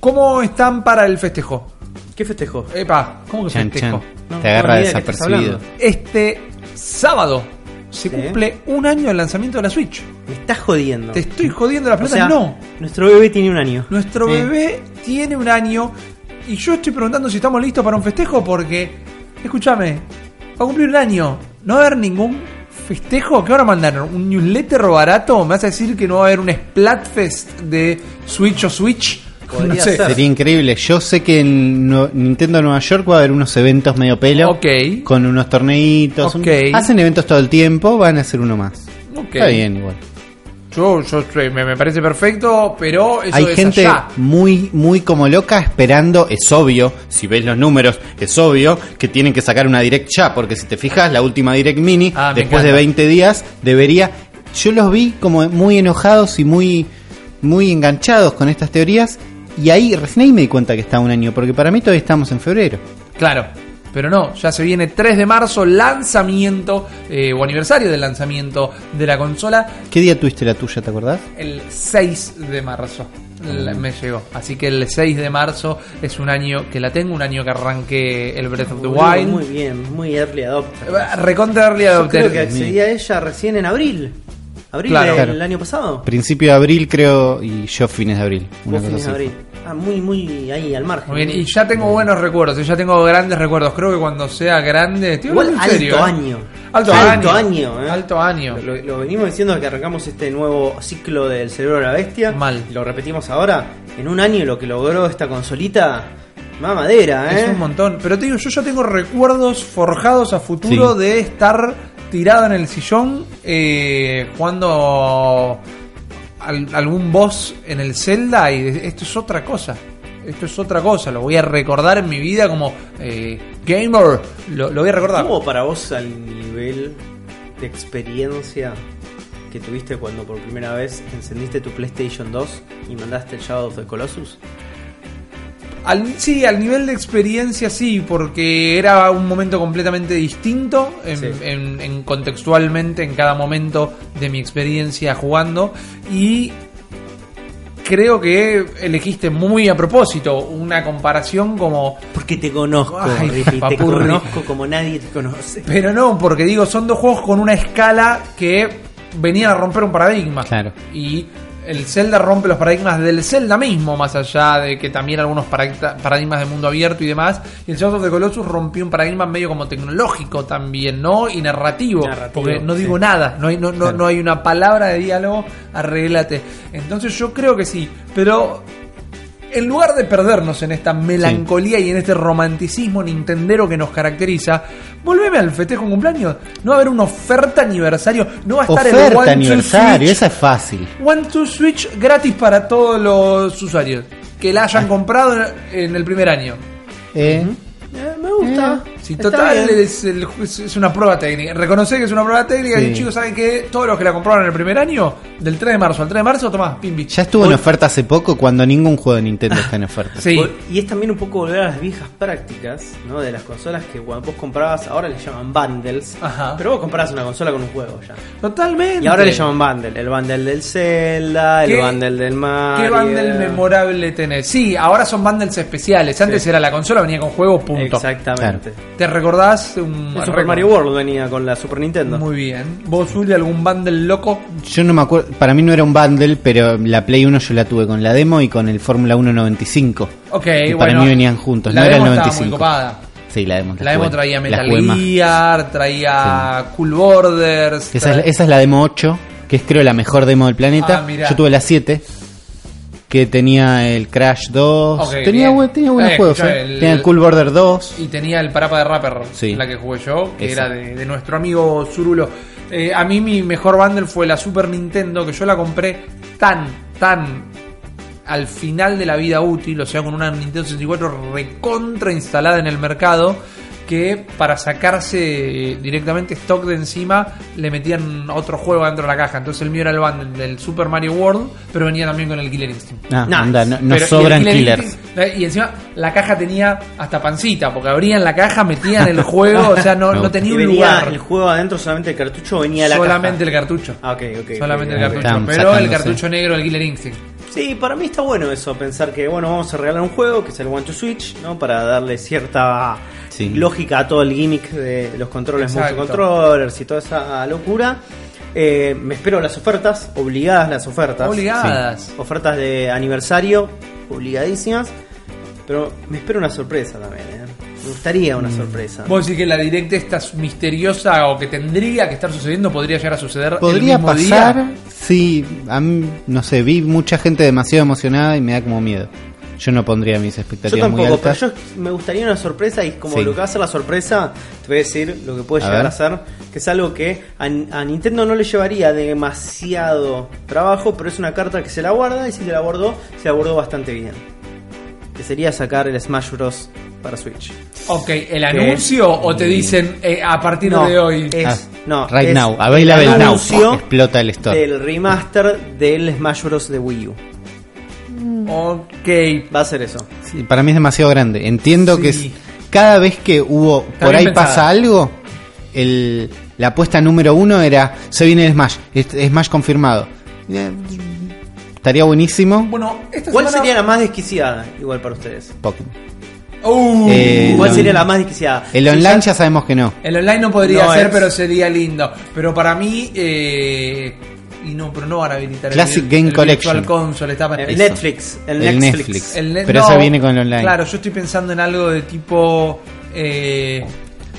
¿Cómo están para el festejo? ¿Qué festejo? Epa, ¿cómo que Chan, festejo? chan. No, Te agarra no desapercibido. hablando. Este sábado se Sí. cumple un año del lanzamiento de la Switch. Me estás jodiendo. Te estoy jodiendo la O plata. sea, no. Nuestro bebé tiene un año. Nuestro bebé tiene un año y yo estoy preguntando si estamos listos para un festejo porque, escúchame, va a cumplir un año. No va a haber ningún festejo. ¿Qué van a mandar? ¿Un newsletter barato? ¿Me vas a decir que no va a haber un Splatfest de Switch o Switch? Podría no sé. ser. Sería increíble. Yo sé que en No- Nintendo Nueva York va a haber unos eventos medio pelo. Ok. Con unos torneitos. un- Ok. hacen eventos todo el tiempo, van a hacer uno más. Ok. Está bien, igual. Yo, yo estoy- me, me parece perfecto, pero eso Hay es gente allá. muy, muy como loca esperando. Es obvio, si ves los números, es obvio que tienen que sacar una Direct ya. Porque si te fijas, la última Direct Mini, Ah, después de encanta. 20 días, debería. Yo los vi como muy enojados y muy, muy enganchados con estas teorías. Y ahí, recién ahí me di cuenta que está un año. Porque para mí todavía estamos en febrero. Claro, pero no, ya se viene 3 de marzo, lanzamiento eh, o aniversario del lanzamiento de la consola, ¿Qué día tuviste la tuya, te acordás? el 6 de marzo. La- Me llegó. Así que el 6 de marzo es un año que la tengo, un año que arranqué el Breath of the Wild. Muy bien, muy early adopter. Recontra Early Yo Adopter. creo que accedí a ella recién en abril. Abril Claro. del Claro. año pasado. Principio de abril, creo, y yo fines de abril. Una Vos cosa fines de así. abril. Ah, muy, muy ahí al margen. Muy bien, y ya tengo buenos recuerdos, y ya tengo grandes recuerdos. Creo que cuando sea grande. estoy Igual en alto serio, ¿eh? año. Alto, Alto año. año, ¿eh? Alto año. Lo, lo venimos diciendo que arrancamos este nuevo ciclo del cerebro de la bestia. Mal. Lo repetimos ahora. En un año lo que logró esta consolita, mamadera, ¿eh? Es un montón. Pero te digo, yo ya tengo recuerdos forjados a futuro Sí. de estar tirado en el sillón eh, jugando al- algún boss en el Zelda y esto es otra cosa. Esto es otra cosa. Lo voy a recordar en mi vida como eh, gamer. Lo, lo voy a recordar. ¿Cómo para vos al nivel de experiencia que tuviste cuando por primera vez encendiste tu PlayStation 2 y mandaste el Shadow of the Colossus? Al, sí, al nivel de experiencia sí, porque era un momento completamente distinto en, Sí. en- en contextualmente en cada momento de mi experiencia jugando y creo que elegiste muy a propósito una comparación como Porque te conozco, Ay, te conozco como nadie te conoce. pero no porque digo son dos juegos con una escala que venían a romper un paradigma Claro. y el Zelda rompe los paradigmas del Zelda mismo, más allá de que también algunos paradigmas de mundo abierto y demás. Y el Shadow of the Colossus rompió un paradigma medio como tecnológico también, ¿no? Y narrativo. Narrativo, porque no digo sí. nada, no hay, no, no, no hay una palabra de diálogo, arréglate. Entonces yo creo que sí, pero en lugar de perdernos en esta melancolía y en este romanticismo nintendero que nos caracteriza, volveme al festejo cumpleaños. No va a haber una oferta aniversario, no va a estar el Oferta One to aniversario, Switch esa es fácil. One to Switch gratis para todos los usuarios que la hayan comprado en el primer año. Eh, Eh, me gusta. Si total es, el- es una prueba técnica. Reconocer que es una prueba técnica Sí. y chicos saben que todos los que la compraron en el primer año, del 3 de marzo al 3 de marzo, tomás, pimbi. ya estuvo en oferta hace poco cuando ningún juego de Nintendo está en oferta. Sí. Y es también un poco volver a las viejas prácticas, ¿no? De las consolas que cuando vos comprabas, ahora le llaman bundles. Ajá. Pero vos comprabas una consola con un juego ya. Totalmente. Y ahora le llaman bundle. El bundle del Zelda, el ¿Qué- bundle del Mario. ¿Qué bundle memorable tenés? Sí, ahora son bundles especiales. Antes Sí. era la consola, venía con juegos, punto. Exactamente. ¿Te recordás un El Super? Mario World venía con la Super Nintendo. Muy bien. ¿Vos, Juli, algún bundle loco? Yo no me acuerdo, para mí no era un bundle, pero la Play 1 yo la tuve con la demo y con el Fórmula 1 95. Ok, Que bueno. para mí venían juntos, la no era el demo estaba 95. muy copada. Sí, la demo. La demo traía Metal. Gear, traía Cool Borders. Esa tra- es, esa es la demo 8, que es creo la mejor demo del planeta. Ah. Yo tuve la 7, que tenía el Crash 2. Ok, tenía, bien. buen- tenía buenos Eh, juegos, eh. el- Tenía el Cool Border 2. Y tenía el Parapa de Rapper, Sí. la que jugué yo, que era de, de nuestro amigo Zurulo. Eh, a mí mi mejor bundle fue la Super Nintendo, que yo la compré tan, tan al final de la vida útil, o sea, con una Nintendo 64 recontra instalada en el mercado, que para sacarse eh, directamente stock de encima le metían otro juego dentro de la caja. Entonces el mío era el bundle del Super Mario World, pero venía también con el Killer Instinct. Ah, Nice. anda, no, no Pero- y el sobran Killer killers. Instinct, y encima la caja tenía hasta pancita, porque abrían la caja, metían el juego, o sea, no, no tenía un venía lugar. el juego adentro, solamente el cartucho venía la Solamente caja. el cartucho. Ah, ok, ok. Solamente el cartucho. Pero el cartucho negro del Killer Instinct. Sí, para mí está bueno eso, pensar que bueno, vamos a regalar un juego que es el One to Switch, ¿no? Para darle cierta Sí. lógica a todo el gimmick de los controles Exacto. motion controllers y toda esa locura. Eh, me espero las ofertas, obligadas las ofertas. Obligadas. Ofertas de aniversario, obligadísimas. Pero me espero una sorpresa también, ¿eh? Me gustaría Mm. una sorpresa. Vos decís que la directa esta misteriosa o que tendría que estar sucediendo podría llegar a suceder Podría el mismo pasar, día. sí, a mí, no sé, vi mucha gente demasiado emocionada y me da como miedo. Yo no pondría mis Yo expectativas muy tampoco, pero altas. yo me gustaría una sorpresa y como Sí. lo que va a ser la sorpresa, te voy a decir lo que puede A llegar ver. a ser, que es algo que a, a Nintendo no le llevaría demasiado trabajo, pero es una carta que se la guarda y si se la guardó, se la guardó bastante bien. Que sería sacar el Smash Bros. para Switch. Ok, ¿el anuncio o te dicen eh, a partir No, de hoy? es- Ah, no, right es now, available el now. anuncio Explota el store. del remaster del Smash Bros. de Wii U. Ok. Va a ser eso. Sí, para mí es demasiado grande. Entiendo Sí. que es- cada vez que hubo Está por ahí pensada. pasa algo, el, la apuesta número uno era se viene el Smash, Smash confirmado. Eh, Estaría buenísimo. Bueno, esta ¿Cuál semana- sería la más desquiciada igual para ustedes? Pokémon. Uh, Eh, ¿Cuál sería la más desquiciada? El Si online ya- ya sabemos que no. El online no podría No ser, es. pero sería lindo. Pero para mí, eh, y no, pero no van a habilitar Classic el, Game el Collection. Virtual Console. Está El Eso. Netflix. El, El Netflix. Netflix. el net- Pero no, eso viene con el online. Claro, yo estoy pensando en algo de tipo. Eh,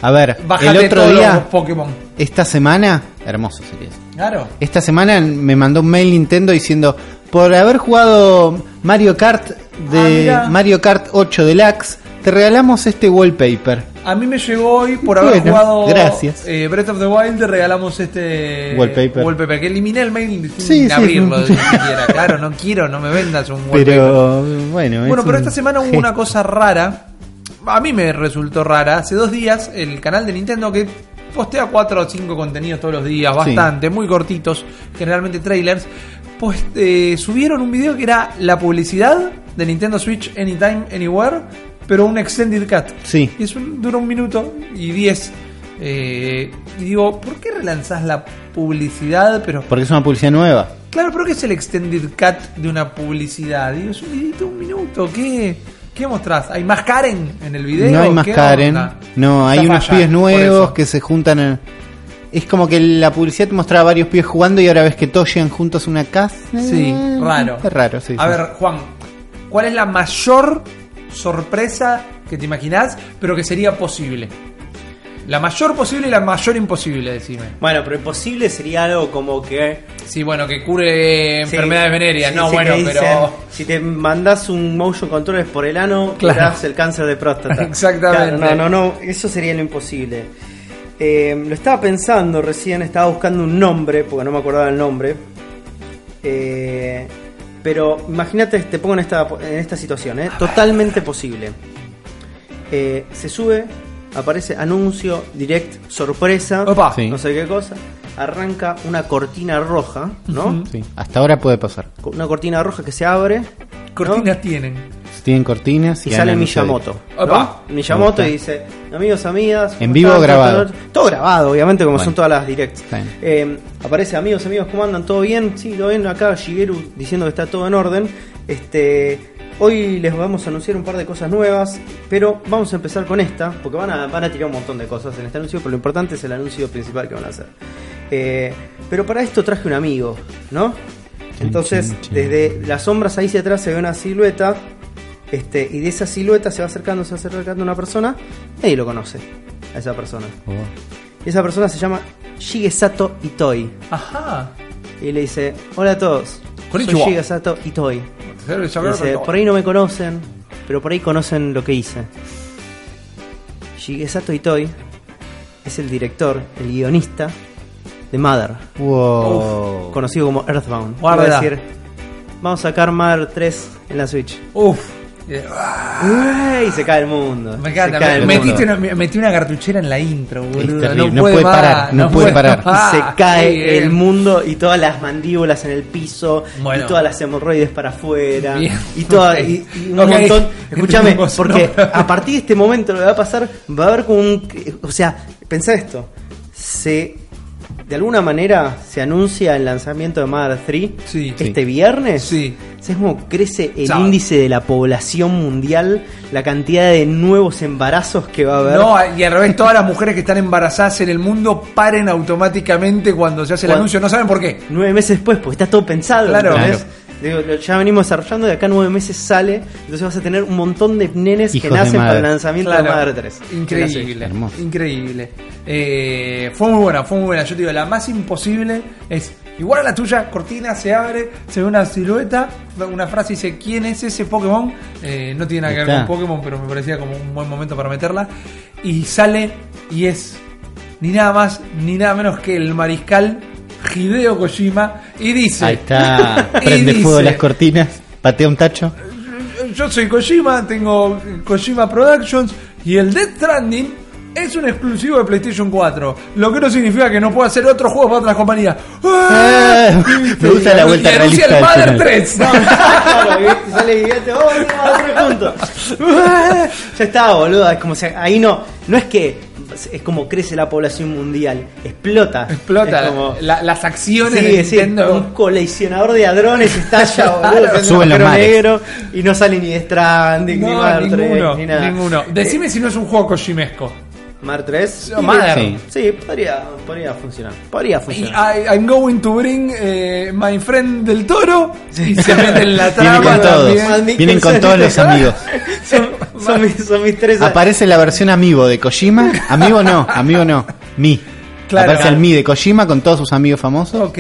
A ver, el otro todos día, los Pokémon. esta semana, hermoso sería eso. Claro. Esta semana me mandó un mail Nintendo diciendo, por haber jugado Mario Kart Ah, de mira. Mario Kart 8 Deluxe, te regalamos este wallpaper. A mí me llegó hoy por haber Bueno, jugado gracias. eh, Breath of the Wild, te regalamos este Wallpaper. que eliminé el mail sin Sí, sí. abrirlo siquiera. Claro, no quiero, no me vendas un wallpaper. Pero bueno, Bueno, pero esta semana hubo una cosa rara. A mí me resultó rara. Hace dos días, el canal de Nintendo que postea cuatro o cinco contenidos todos los días, Sí. bastante, muy cortitos, generalmente trailers. Pues eh, subieron un video que era la publicidad de Nintendo Switch Anytime, Anywhere, pero un extended cut. Sí. Y es un, dura un minuto y diez. Eh, y digo, ¿por qué relanzás la publicidad? Pero Porque es una publicidad nueva. Claro, pero ¿qué es el extended cut de una publicidad? Digo, es un videito de un minuto. ¿Qué, qué mostrás? ¿Hay más Karen en el video? no hay más ¿Qué Karen. onda? No, hay unos pibes por nuevos que se juntan en... Es como que la publicidad te mostraba varios pibes jugando y ahora ves que todos llegan juntos a una casa. Sí, raro. Es raro, sí. A sí. ver, Juan, ¿cuál es la mayor sorpresa que te imaginás, pero que sería posible? La mayor posible y la mayor imposible, decime. Bueno, pero imposible sería algo como que. Sí, bueno, que cure Sí, enfermedades venéreas. sí, no, sí, bueno, dicen, pero. Si te mandas un motion controller por el ano, Claro. el cáncer de próstata. Exactamente. Claro, no, no, no, eso sería lo imposible. Eh, lo estaba pensando recién, estaba buscando un nombre, porque no me acordaba el nombre. Eh, pero imagínate, te pongo en esta, en esta situación, ¿eh? totalmente posible. Eh, se sube, aparece anuncio, direct, sorpresa, Opa. Sí. no sé qué cosa. Arranca una cortina roja, ¿no? Sí, Hasta ahora puede pasar. Una cortina roja que se abre. ¿no? Cortinas tienen. Tienen cortinas Y y sale. Miyamoto. Miyamoto y dice, amigos, amigas. ¿cómo En vivo están? grabado. Todo, grabado, obviamente, como Bueno. son todas las directs. Eh, aparece, amigos, amigos, ¿cómo andan? ¿Todo bien? Sí, todo bien. Acá Shigeru diciendo que está todo en orden. Este, hoy les vamos a anunciar un par de cosas nuevas, pero vamos a empezar con esta, porque van a, van a tirar un montón de cosas en este anuncio, pero lo importante es el anuncio principal que van a hacer. Eh, pero para esto traje un amigo, ¿no? Entonces, desde las sombras ahí hacia atrás se ve una silueta. Este, y de esa silueta se va acercando, se va acercando una persona. Nadie lo conoce a esa persona. Oh. Y esa persona se llama Shigesato Itoi. Ajá. Y le dice: Hola a todos. Soy Konnichiwa. Shigesato Itoi. Dice, por ahí no me conocen, pero por ahí conocen lo que hice. Shigesato Itoi es el director, el guionista de Mother, Wow. conocido como Earthbound. Guarda. Decir, vamos a sacar Mother 3 en la Switch. Uf. ¡Uy! Se cae el mundo. Me encanta. Se cae Me- el metiste mundo. una, me- metí una cartuchera en la intro, boludo. no puede parar, no puede parar. se cae bien. el mundo y todas las mandíbulas en el piso Bueno. y todas las hemorroides para afuera Bien. y, toda, Ok. y, y un montón escúchame porque no. a partir de este momento lo que va a pasar va a haber como un o sea pensá esto se de alguna manera se anuncia el lanzamiento de Mother 3 Sí. este viernes. Sí. ¿Sabes cómo crece el Sábado. índice de la población mundial? La cantidad de nuevos embarazos que va a haber. No, y al revés, todas las mujeres que están embarazadas en el mundo paren automáticamente cuando se hace el Cuando- anuncio. No saben por qué. Nueve meses después, porque está todo pensado. Claro. ¿entendés? Digo, ya venimos desarrollando de acá nueve meses sale, entonces vas a tener un montón de nenes Hijos que nacen para el lanzamiento Claro. de Madre 3. Increíble. Hermoso. Increíble. Eh, fue muy buena, fue muy buena. Yo te digo, la más imposible es igual a la tuya, cortina, se abre, se ve una silueta, una frase dice ¿quién es ese Pokémon? Eh, no tiene nada que ver con Pokémon, pero me parecía como un buen momento para meterla. Y sale y es ni nada más ni nada menos que el mariscal Hideo Kojima y dice Ahí está. Y Prende fuego dice- las cortinas, patea un tacho. yo soy Kojima, tengo Kojima Productions y el Death Stranding es un exclusivo de PlayStation 4, lo que no significa que no pueda hacer otro juego para otras compañías. Ah, me gusta la vuelta y realista el Mother final. 3. claro, ¿viste? sale Guillete, oh, no, tres juntos. ya está, boludo. Es como si ahí no, no es que es como crece la población mundial, explota. Explota Es como- la- las acciones Sí, de sí, Nintendo. un coleccionador de hadrones estalla, boludo, los mares. negro y no sale ni de Stranding, ni No, 3, ninguno, ni nada. ninguno. Decime si no es un juego Kojimesco. Mar 3. O Mother. Sí. Sí, podría, podría funcionar. Podría funcionar. I, I'm going to bring eh, my friend del toro y se mete en la Vienen trama con todos. también. Vienen con todos los amigos. son, son mis, son mis tres. Aparece la versión amigo de Kojima. Amigo no, amigo no. Mi. Claro. Aparece el Mi de Kojima con todos sus amigos famosos. Ok,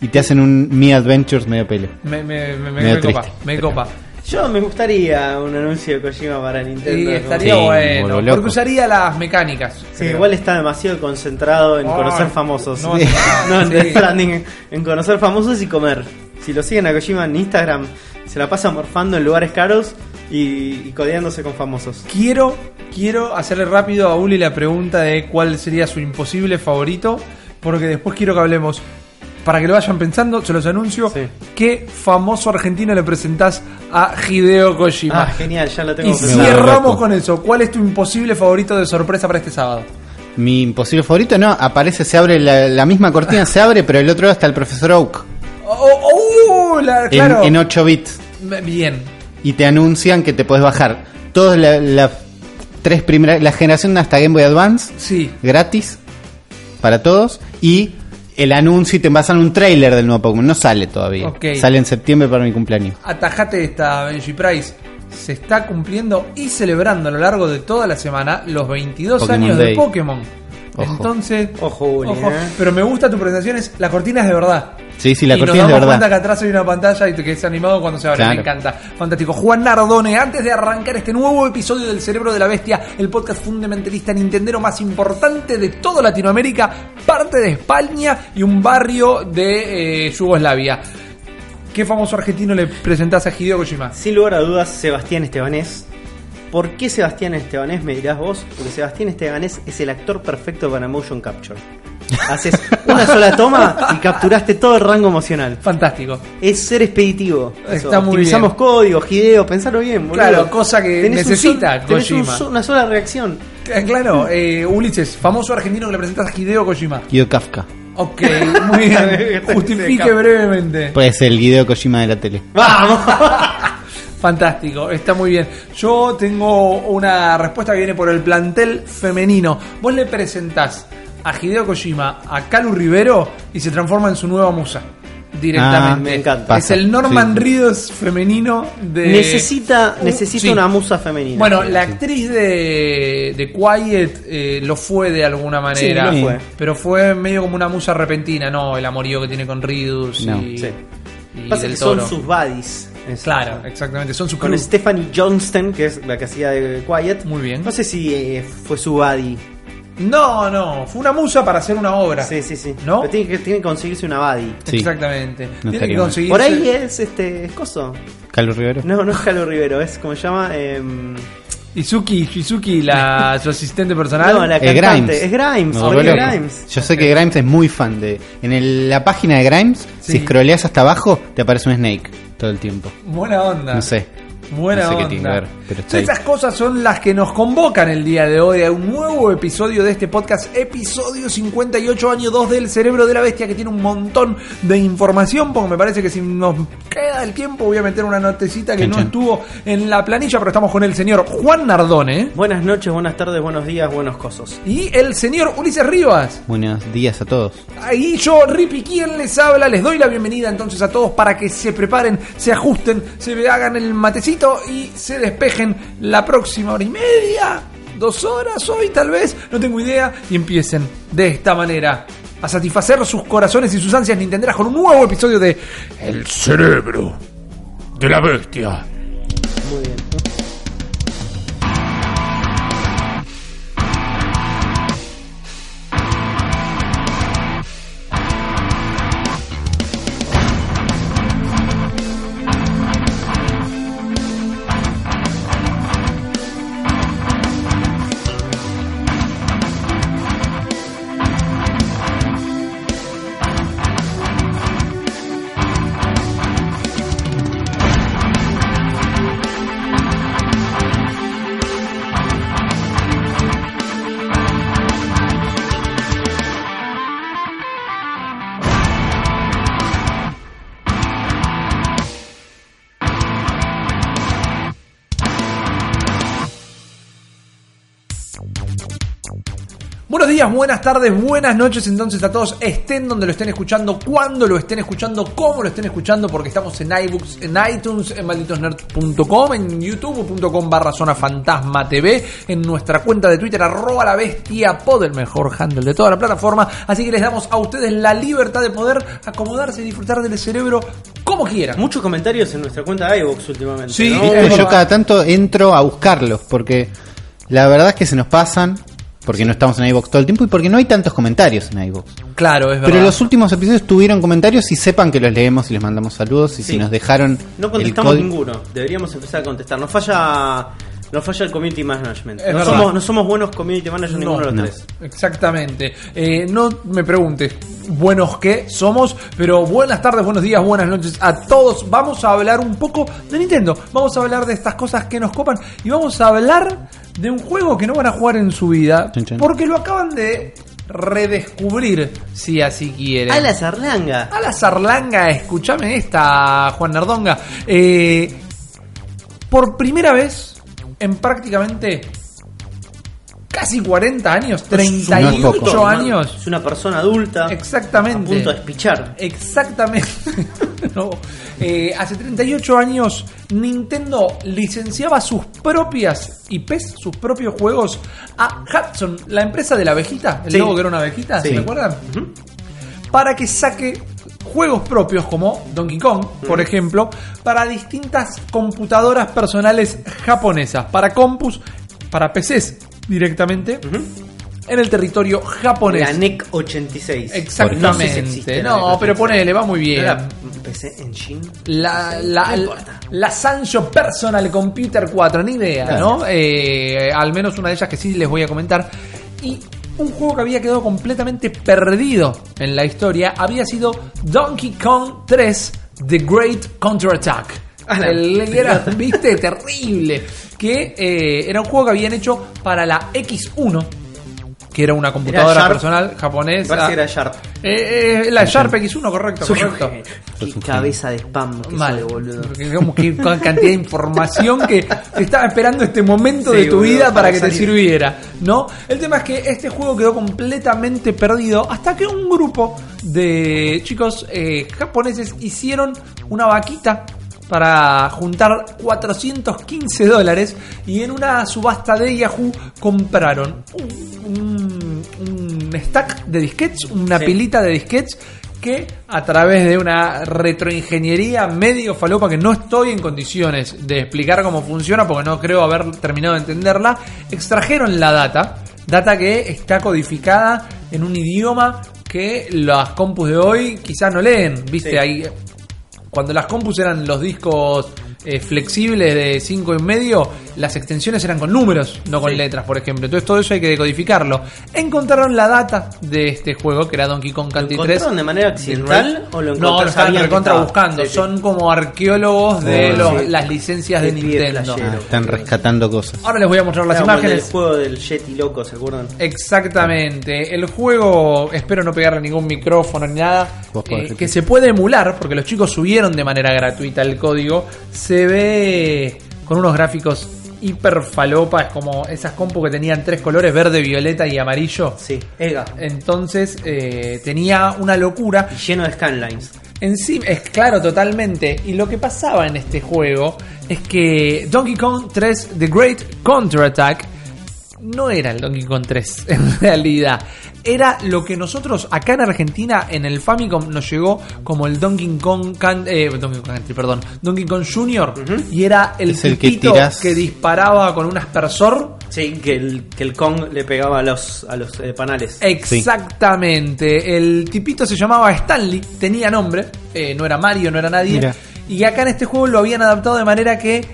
Y te hacen un Mi Adventures medio pelo. me, me, me, me, Medio me copa, triste, me copa. Yo me gustaría un anuncio de Kojima para Nintendo. Y ¿no? estaría Sí, bueno, loco. porque usaría las mecánicas. Sí, creo. igual está demasiado concentrado en conocer famosos. no No, en sí. Death Stranding, en conocer famosos y comer. Si lo siguen a Kojima en Instagram, se la pasa morfando en lugares caros y, y codeándose con famosos. Quiero, quiero hacerle rápido a Uli la pregunta de cuál sería su imposible favorito, porque después quiero que hablemos, para que lo vayan pensando, se los anuncio, Sí. ¿qué famoso argentino le presentás a Hideo Kojima? Ah, genial, ya lo y tengo Me pensado. cerramos con eso. ¿Cuál es tu imposible favorito de sorpresa para este sábado? Mi imposible favorito no, aparece, se abre la, la misma cortina, se abre, pero el otro lado está el profesor Oak. Oh, oh, la- En, claro. en 8 bits. Bien. Y te anuncian que te podés bajar todas la, la tres primeras, la generación hasta Game Boy Advance, Sí. gratis, para todos. Y el anuncio y te pasan un trailer del nuevo Pokémon. No sale todavía. Sale en septiembre para mi cumpleaños. Atajate esta Benji Price. Se está cumpliendo y celebrando a lo largo de toda la semana los 22 Pokémon años Day. de Pokémon. Ojo. Entonces, Ojo, Uli, ojo, ¿eh? pero me gusta tu presentación, es la cortina es de verdad. Sí, sí, la y cortina es nos de damos cuenta verdad. que atrás hay una pantalla y que es animado cuando se abre. Claro. Me encanta. Fantástico. Juan Nardone, antes de arrancar este nuevo episodio del Cerebro de la Bestia, el podcast fundamentalista nintendero más importante de toda Latinoamérica, parte de España y un barrio de eh, Yugoslavia. ¿Qué famoso argentino le presentás a Hideo Kojima? Sin lugar a dudas, Sebastián Estebanés. ¿Por qué Sebastián Estebanés me dirás vos? Porque Sebastián Estebanés es el actor perfecto para motion capture. Haces una sola toma y capturaste todo el rango emocional. Fantástico. Es ser expeditivo. Está muy Optimizamos bien. código, Hideo, pensalo bien, boludo. Claro, cosa que Tenés un necesita sol- tenés un Kojima. so- una sola reacción. Eh, Claro, eh, Ulises, famoso argentino que le presentás a Hideo Kojima. Guido Kafka. Ok, muy bien. Justifique brevemente. Pues el Guido Kojima de la tele. ¡Vamos! Fantástico, está muy bien. Yo tengo una respuesta que viene por el plantel femenino. Vos le presentás a Hideo Kojima a Calu Rivero y se transforma en su nueva musa. Directamente. Ah, me encanta. Es el Norman Sí. Reedus femenino de. necesita necesita sí. una musa femenina. Bueno, la actriz de, de Quiet eh, lo fue de alguna manera. Sí, lo fue. Pero fue medio como una musa repentina, ¿no? El amorío que tiene con Reedus No. y, Sí. y Pasa del que son sus buddies. Es- Claro, exactamente. Son sus Con club. Stephanie Johnston, que es la que hacía de Quiet. Muy bien. No sé si eh, fue su buddy. No, no, fue una musa para hacer una obra. Sí, sí, sí. ¿No? Pero tiene que, tiene que conseguirse una buddy. Sí. Exactamente. No Tiene que mal. conseguir. Por ahí es este. ¿Es coso? Carlos Rivero. No, no es Jalo Rivero, es como se llama. Em, Izuki, Shizuki, la, su asistente personal. no, la Es cantante. Grimes. Es Grimes. Loco. Grimes. Yo sé que Grimes es muy fan de. En el- la página de Grimes, Sí. si scrolleas hasta abajo, te aparece un Snake todo el tiempo. Buena onda. No sé. Buena no sé onda. qué tiene que ver, pero está ahí. Esas cosas son las que nos convocan el día de hoy a un nuevo episodio de este podcast, episodio 58, año 2 del cerebro de la bestia, que tiene un montón de información, porque me parece que si nos queda el tiempo voy a meter una notecita que Chan, no chan. estuvo en la planilla, pero estamos con el señor Juan Nardone Buenas noches, buenas tardes, buenos días, buenos cosos. y el señor Ulises Rivas. Buenos días a todos. Ahí yo, Rippy, quien les habla, les doy la bienvenida entonces a todos para que se preparen, se ajusten, se hagan el matecito y se despejen la próxima hora y media, dos horas hoy tal vez, no tengo idea, y empiecen de esta manera a satisfacer sus corazones y sus ansias nintenderas con un nuevo episodio de El cerebro de la bestia. Muy bien. Buenas tardes, buenas noches entonces a todos, estén donde lo estén escuchando, cuando lo estén escuchando, cómo lo estén escuchando, porque estamos en iBooks, en iTunes, en malditosnerds.com, en youtube.com barra zona fantasma TV, en nuestra cuenta de Twitter, arroba la bestia pod, el mejor handle de toda la plataforma, así que les damos a ustedes la libertad de poder acomodarse y disfrutar del cerebro como quieran. Muchos comentarios en nuestra cuenta de iVoox últimamente. Sí, yo cada tanto entro a buscarlos porque la verdad es que se nos pasan porque no estamos en iVoox todo el tiempo y porque no hay tantos comentarios en iVoox. Claro, es verdad. Pero los últimos episodios tuvieron comentarios y sepan que los leemos y les mandamos saludos y Sí. si nos dejaron No el contestamos código- ninguno. Deberíamos empezar a contestar. Nos falla, nos falla el community management. No somos, no somos buenos community managers ninguno de los no. tres. Exactamente. Eh, no me preguntes buenos que somos, pero buenas tardes, buenos días, buenas noches a todos. Vamos a hablar un poco de Nintendo. Vamos a hablar de estas cosas que nos copan y vamos a hablar de un juego que no van a jugar en su vida porque lo acaban de redescubrir, si así quieren. A la zarlanga. A la zarlanga, escúchame esta, Juan Nardonga. Eh, por primera vez en prácticamente casi 40 años, No 38 es poco. años. Es una persona adulta. Exactamente. A punto de espichar. Exactamente. No. Eh, hace 38 años Nintendo licenciaba sus propias IPs, sus propios juegos a Hudson, la empresa de la abejita, el Sí. logo que era una abejita, Sí. ¿se acuerdan? Para que saque juegos propios como Donkey Kong, por ejemplo, para distintas computadoras personales japonesas, para compus, para PCs directamente en el territorio japonés. La NEC 86. Exactamente. No sé si existe la No, NEC pero 86. ponele, va muy ¿No bien. era PC Engine? La, la, No la, importa. la Sancho Personal Computer 4, ni idea, ¿no? Eh, al menos una de ellas que sí les voy a comentar. Y un juego que había quedado completamente perdido en la historia había sido Donkey Kong 3 The Great Counterattack. Ah, El, era, viste, terrible. Que eh, era un juego que habían hecho para la X1, que era una computadora Sharp. personal japonesa. Parece que era Sharp. Eh, eh, la Sharp X1, correcto, correcto. Qué cabeza de spam que Mal, soy, boludo. Digamos que con cantidad de información que te estaba esperando este momento Sí, de tu boludo, vida para para que te sirviera, ¿no? El tema es que este juego quedó completamente perdido hasta que un grupo de chicos eh, japoneses hicieron una vaquita para juntar 415 dólares y en una subasta de Yahoo compraron un, un- un stack de disquets, una Sí. pilita de disquets que a través de una retroingeniería medio falopa que no estoy en condiciones de explicar cómo funciona porque no creo haber terminado de entenderla, extrajeron la data, data que está codificada en un idioma que las compus de hoy quizás no leen, viste, Sí. ahí cuando las compus eran los discos eh, flexibles de 5 y medio, las extensiones eran con números, no con Sí. letras, por ejemplo. Entonces todo eso hay que decodificarlo. Encontraron la data de este juego, que era Donkey Kong ¿Lo Country 3. encontraron de manera accidental o lo No, lo encontraron estaban recontra buscando. Sí, sí. Son como arqueólogos de los- sí. las licencias de Nintendo. Ah, están rescatando cosas. Ahora les voy a mostrar las el imágenes. del juego del Yeti loco, ¿se acuerdan? Exactamente. El juego, espero no pegarle ningún micrófono ni nada, Vos podés. eh, que se puede emular, porque los chicos subieron de manera gratuita el código, se ve con unos gráficos hiper falopa, es como esas compu que tenían tres colores, verde, violeta y amarillo. Sí, Ega. Entonces eh, tenía una locura. Y lleno de scanlines. En sí, es claro, totalmente. Y lo que pasaba en este juego es que Donkey Kong 3 The Great Counterattack no era el Donkey Kong 3 en realidad. Era lo que nosotros acá en Argentina en el Famicom nos llegó como el Donkey Kong, Can- eh, Donkey Kong Country, perdón, Donkey Kong Junior y era el el que tipito tirás- que disparaba con un aspersor Sí, que el, que el Kong le pegaba a los, a los eh, panales. Exactamente. El tipito se llamaba Stanley, tenía nombre, eh, no era Mario, no era nadie. Mira. Y acá en este juego lo habían adaptado de manera que,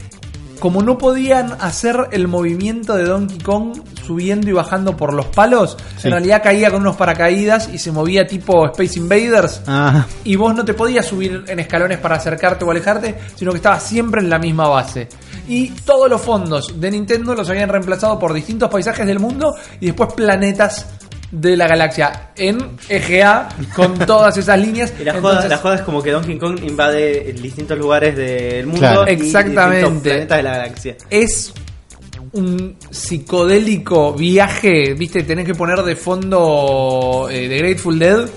como no podían hacer el movimiento de Donkey Kong subiendo y bajando por los palos, Sí. en realidad caía con unos paracaídas y se movía tipo Space Invaders. Ah, Y vos no te podías subir en escalones para acercarte o alejarte, sino que estabas siempre en la misma base. Y todos los fondos de Nintendo los habían reemplazado por distintos paisajes del mundo y después planetas de la galaxia en EGA con todas esas líneas. Y la joda, Entonces, la joda es como que Donkey Kong invade distintos lugares del mundo Claro. y Exactamente. planetas de la galaxia. es un psicodélico viaje, viste, tenés que poner de fondo eh, de Grateful Dead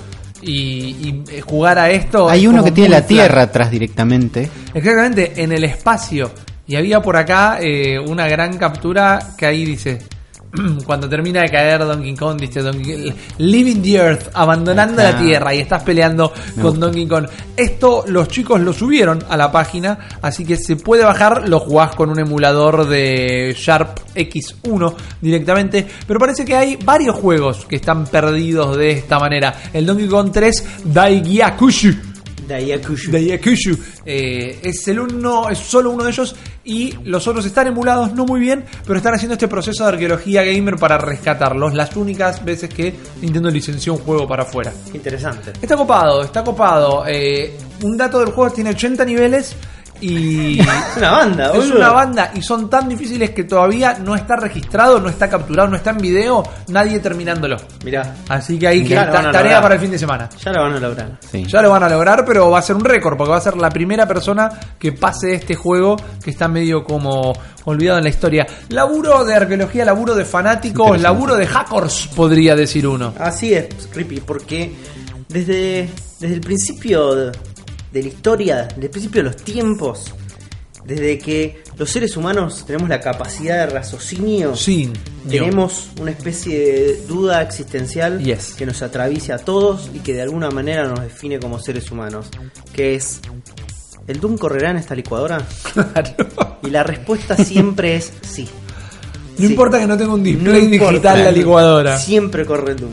y, y, eh, jugar a esto. hay es uno que tiene la. Tierra atrás directamente. Exactamente, en el espacio. Y había por acá eh, una gran captura que ahí dice. Cuando termina de caer Donkey Kong, dice Donkey Living the Earth, abandonando la. Tierra y estás peleando Me con gusta. Donkey Kong. Esto los chicos lo subieron a la página, así que se puede bajar, lo jugás con un emulador de Sharp X1 directamente, pero parece que hay varios juegos que están perdidos de esta manera. El Donkey Kong 3 Daigyakushu Dayakushu. de Yakushu. Eh, es el uno, es solo uno de ellos y los otros están emulados no muy bien, pero están haciendo este proceso de arqueología gamer para rescatarlos. Las únicas veces que Nintendo licenció un juego para afuera. Interesante. Está copado, está copado. Eh, un dato del juego tiene 80 niveles y Es una banda, es boludo. una banda y son tan difíciles que todavía no está registrado, no está capturado, no está en video, nadie terminándolo. Mirá, Así que hay que van a tarea lograr. para el fin de semana. ya lo van a lograr. Sí. Ya lo van a lograr, pero va a ser un récord, porque va a ser la primera persona que pase este juego que está medio como olvidado en la historia. Laburo de arqueología, laburo de fanáticos, laburo de hackers, podría decir uno. Así es, Rippy, porque desde, desde el principio de, la historia, desde el principio de los tiempos, desde que los seres humanos tenemos la capacidad de raciocinio, Sin. tenemos una especie de duda existencial Yes. que nos atraviesa a todos y que de alguna manera nos define como seres humanos, que es ¿el Doom correrá en esta licuadora? Claro. Y la respuesta siempre es sí. No Sí. importa que no tenga un No display importa. digital la licuadora. Siempre corre el Doom.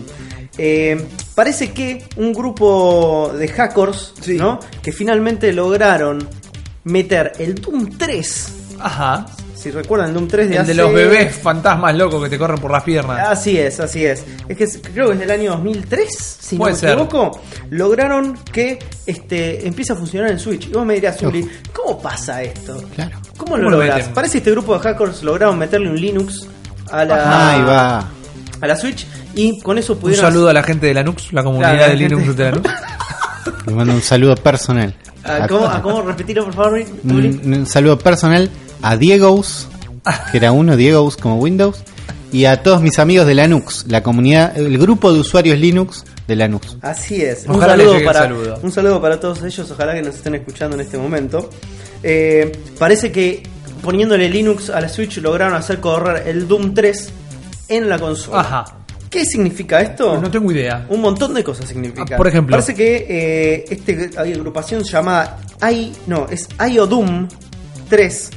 Eh, parece que un grupo de hackers, Sí. ¿no? Que finalmente lograron meter el Doom 3. Ajá. Si recuerdan el Doom 3 de El hace... de los bebés fantasmas locos que te corren por las piernas. Así es, así es. Es que creo que es del año 2003, si Puede no me ser. equivoco. Lograron que este empiece a funcionar en Switch. Y vos me dirás, Zuli, ¿cómo pasa esto? Claro. ¿Cómo lo ¿Cómo lo logras? meten? Parece que este grupo de hackers lograron meterle un Linux a la, Ahí va. A la Switch y con eso Un pudieron saludo a la gente de Lanux, la comunidad Claro, la de Linux gente- de Lanux. Le mando un saludo personal. ¿A cómo, a cómo repetirlo, por favor? Un, un saludo personal a Diego's, que era uno, Diego's como Windows, y a todos mis amigos de Linux, la comunidad, el grupo de usuarios Linux de Linux. Así es. Un Ojalá saludo, para, saludo. un saludo para todos ellos. Ojalá que nos estén escuchando en este momento. Eh, parece que poniéndole Linux a la Switch lograron hacer correr el Doom 3 en la consola. Ajá. ¿Qué significa esto? No tengo idea. Un montón de cosas significa. Ah, por ejemplo. Parece que eh, hay agrupación llamada I, no, es IODOOM 3.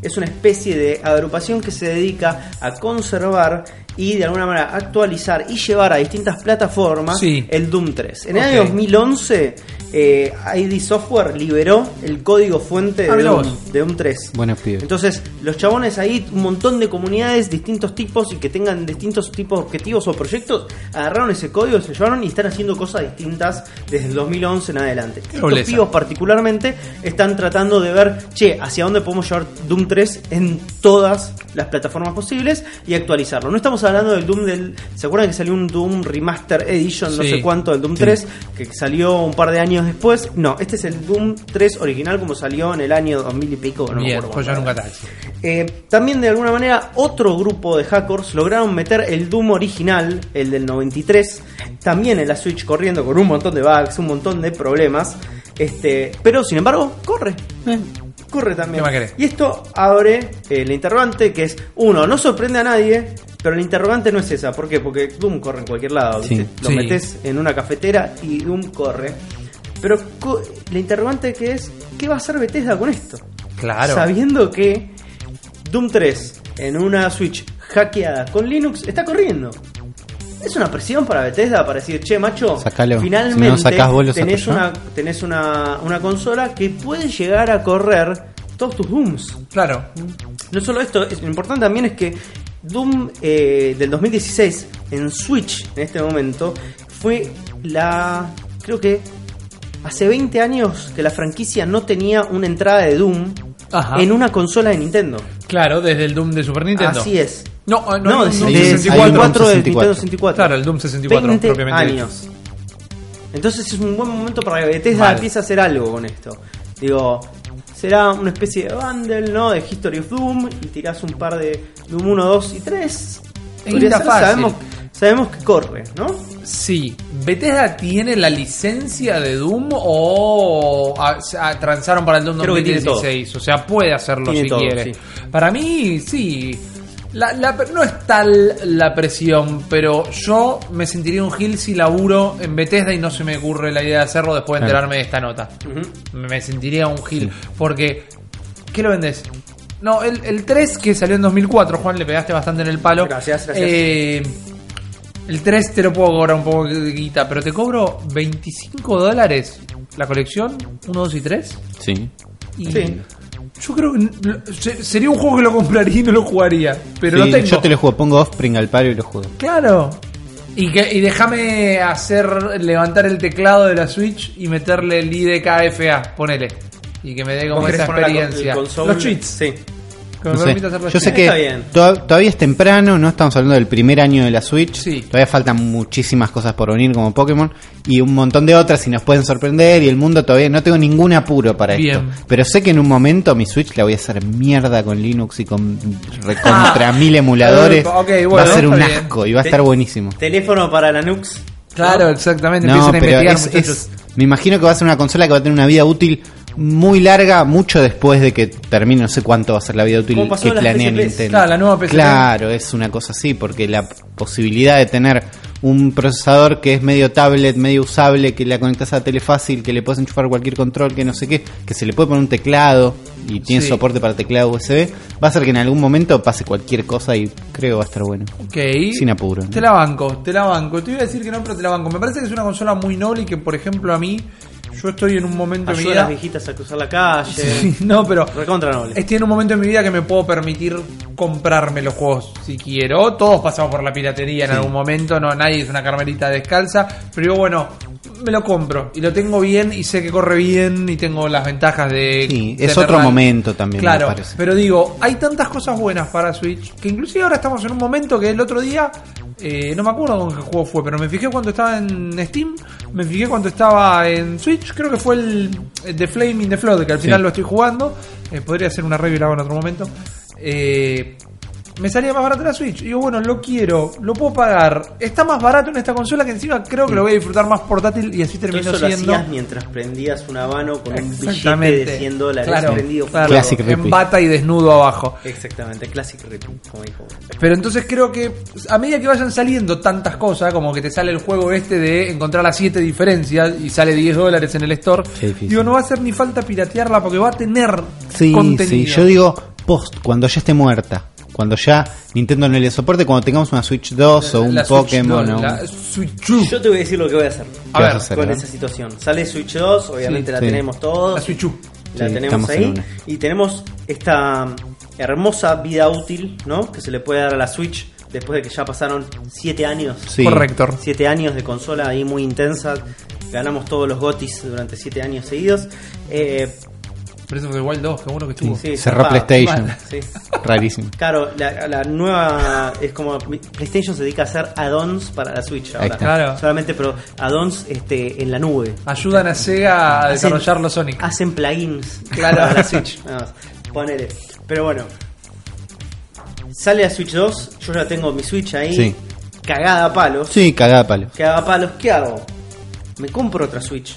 Es una especie de agrupación que se dedica a conservar y de alguna manera actualizar y llevar a distintas plataformas Sí. el Doom 3. En el año 2011 eh, ID Software liberó el código fuente Ah, de, Doom, de Doom 3. Buenos pibes. Entonces, los chabones ahí, un montón de comunidades, distintos tipos y que tengan distintos tipos de objetivos o proyectos, agarraron ese código, se llevaron y están haciendo cosas distintas desde el 2011 en adelante. Nobleza. pibos particularmente están tratando de ver, che, hacia dónde podemos llevar Doom 3 en todas las plataformas posibles y actualizarlo. No estamos hablando del Doom del... ¿Se acuerdan que salió un Doom Remaster Edition, no Sí. sé cuánto, del Doom 3, que salió un par de años después? No, este es el Doom 3 original como salió en el año 2000 y pico. No me Bien, acuerdo pues nunca tal. Eh, también de alguna manera otro grupo de hackers lograron meter el Doom original, el del 93, también en la Switch corriendo con un montón de bugs, un montón de problemas, este, pero sin embargo corre. Corre también. ¿Qué más querés? Y esto abre eh, el interrogante que es, uno, no sorprende a nadie, pero el interrogante no es esa. ¿Por qué? Porque Doom corre en cualquier lado. Sí. ¿viste? Lo Sí. metes en una cafetera y Doom corre. Pero co- la interrogante que es, ¿qué va a hacer Bethesda con esto? Claro. Sabiendo que Doom 3 en una Switch hackeada con Linux está corriendo. Es una presión para Bethesda para decir, che, macho, Sacalo. finalmente Si no sacás vos, lo saco tenés, yo". una, tenés una, una consola que puede llegar a correr todos tus Dooms. Claro. No solo esto, es- lo importante también es que Doom eh, del 2016 en Switch en este momento fue la. Creo que hace 20 años que la franquicia no tenía una entrada de Doom Ajá. en una consola de Nintendo. Claro, desde el Doom de Super Nintendo. Así es. No, ah, no, No, de un Doom hay un- hay un 64. 64 de 64. Nintendo 64. Claro, el Doom 64 20 propiamente dicho. años. Entonces es un buen momento para que Bethesda Mal. empiece a hacer algo con esto. Digo, será una especie de bundle, ¿no? De History of Doom y tirás un par de Doom 1, 2 y 3. Es Podría linda ser. Sabemos, sabemos que corre, ¿no? Sí. ¿Bethesda tiene la licencia de Doom o a- a- transaron para el Doom Creo que tiene 2016? O sea, puede hacerlo Tiene si todo, quiere. sí. Para mí, sí. La- la- no es tal la presión, pero yo me sentiría un gil si laburo en Bethesda y no se me ocurre la idea de hacerlo después de enterarme de esta nota. Me sentiría un gil. Porque, ¿qué lo vendes? No, el, el 3 que salió en 2004, Juan, le pegaste bastante en el palo. Gracias, gracias. Eh, el 3 te lo puedo cobrar un poco de guita, pero te cobro 25 dólares la colección, 1, 2 y 3. Sí. Y Sí. Yo creo que sería un juego que lo compraría y no lo jugaría. Pero Sí, lo tengo. Yo te lo juego, pongo Offspring al palo y lo juego. Claro. Y, que, y déjame hacer levantar el teclado de la Switch y meterle el IDKFA, ponele. Y que me dé como ¿Vos querés esa con- experiencia. Los cheats. Sí. No sé. Yo sé que Está bien. to- todavía es temprano, no estamos hablando del primer año de la Switch. Sí. Todavía faltan muchísimas cosas por venir como Pokémon y un montón de otras y nos pueden sorprender y el mundo todavía no tengo ningún apuro para Bien. esto. Pero sé que en un momento mi Switch la voy a hacer mierda con Linux y con recontra mil emuladores. Ah. Va a ser un bien. asco y va a Te- estar buenísimo. Teléfono para la Nux. Claro, exactamente. No, Empiezan a pero investigar, es, es- me imagino que va a ser una consola que va a tener una vida útil muy larga, mucho después de que termine, no sé cuánto va a ser la vida útil que planea. Nintendo. Claro, la nueva PSP. Claro, es una cosa así, porque la posibilidad de tener un procesador que es medio tablet, medio usable, que la conectas a tele fácil, que le puedes enchufar cualquier control, que no sé qué, que se le puede poner un teclado y tiene Sí. soporte para teclado USB, va a hacer que en algún momento pase cualquier cosa y creo va a estar bueno. Ok. Sin apuro. ¿no? Te la banco, te la banco. Te iba a decir que no, pero te la banco. Me parece que es una consola muy noble y que, por ejemplo, a mí, yo estoy en un momento en mi Ayuda a vida. las viejitas a cruzar la calle. Sí, no, pero Recontra noble. estoy en un momento en mi vida que me puedo permitir comprarme los juegos si quiero. Todos pasamos por la piratería en algún momento, no nadie es una carmelita descalza, pero digo, bueno, me lo compro y lo tengo bien y sé que corre bien y tengo las ventajas de Sí, es otro momento también, Claro, pero digo, hay tantas cosas buenas para Switch que inclusive ahora estamos en un momento que el otro día eh, no me acuerdo con qué juego fue, pero me fijé cuando estaba en Steam, me fijé cuando estaba en Switch, creo que fue el, el The Flame in the Flood, que al Sí. final lo estoy jugando, eh, podría hacer una review en otro momento. Eh, me salía más barato la Switch. Y digo, bueno, lo quiero, lo puedo pagar. Está más barato en esta consola que encima creo que lo voy a disfrutar más portátil y así terminó eso lo siendo. hacías mientras prendías un habano con un billete de 100 dólares Claro, prendido claro. Classic en Ripley. bata y desnudo abajo. Exactamente, Classic Ripping, como dijo. Pero entonces creo que a medida que vayan saliendo tantas cosas, como que te sale el juego este de encontrar las 7 diferencias y sale 10 dólares en el store, digo, no va a hacer ni falta piratearla porque va a tener Sí, contenido. sí, yo digo post, cuando ya esté muerta. Cuando ya Nintendo no le soporte, cuando tengamos una Switch 2 o un La Switch Pokémon. o la Switch U. Yo te voy a decir lo que voy a hacer A ¿Qué ver, hacer, con no? esa situación. Sale Switch 2, obviamente Sí, la sí. tenemos todos. La Switch U. La Sí, tenemos ahí. Y tenemos esta hermosa vida útil, ¿no? Que se le puede dar a la Switch después de que ya pasaron 7 años. Sí. Correcto. 7 años de consola ahí muy intensa. Ganamos todos los GOTIS durante 7 años seguidos. Eh, Breath of the Wild 2, qué bueno que estuvo. sí, Cerró zarpado. PlayStation. Sí. Rarísimo. Claro, la, la nueva es como PlayStation se dedica a hacer add-ons para la Switch ahora. Claro. Solamente pero add-ons este, en la nube. Ayudan a Sega a desarrollar los Sonic. Hacen plugins Claro. para la Switch. Ponele. Pero bueno. Sale la Switch 2, yo ya tengo mi Switch ahí. Sí. Cagada a palos. Sí, cagada a palo. Cagada a palos. ¿Qué hago? Me compro otra Switch.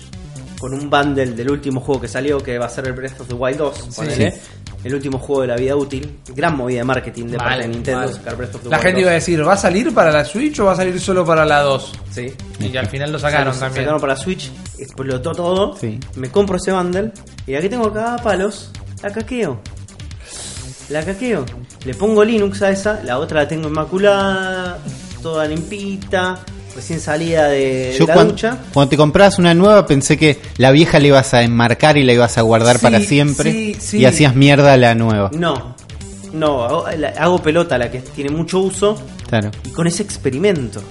Con un bundle del último juego que salió, que va a ser el Breath of the Wild 2. ponele. Sí. El último juego de la vida útil. Gran movida de marketing de Mal, parte de Nintendo. mal. sacar Breath of the La Wild gente 2. iba a decir, ¿va a salir para la Switch o va a salir solo para la 2? Sí. Y al final lo sacaron Sacaron- también. Sacaron para Switch, explotó todo. Sí. Me compro ese bundle. Y aquí tengo acá palos. La caqueo. La caqueo. Le pongo Linux a esa. La otra la tengo inmaculada. Toda limpita. Recién salida de, la cuando, ducha. cuando te compras una nueva pensé que la vieja la ibas a enmarcar y la ibas a guardar Sí, para siempre sí, sí. y hacías mierda a la nueva. No. No, hago, la- hago pelota la que tiene mucho uso. Claro. Y con ese experimento.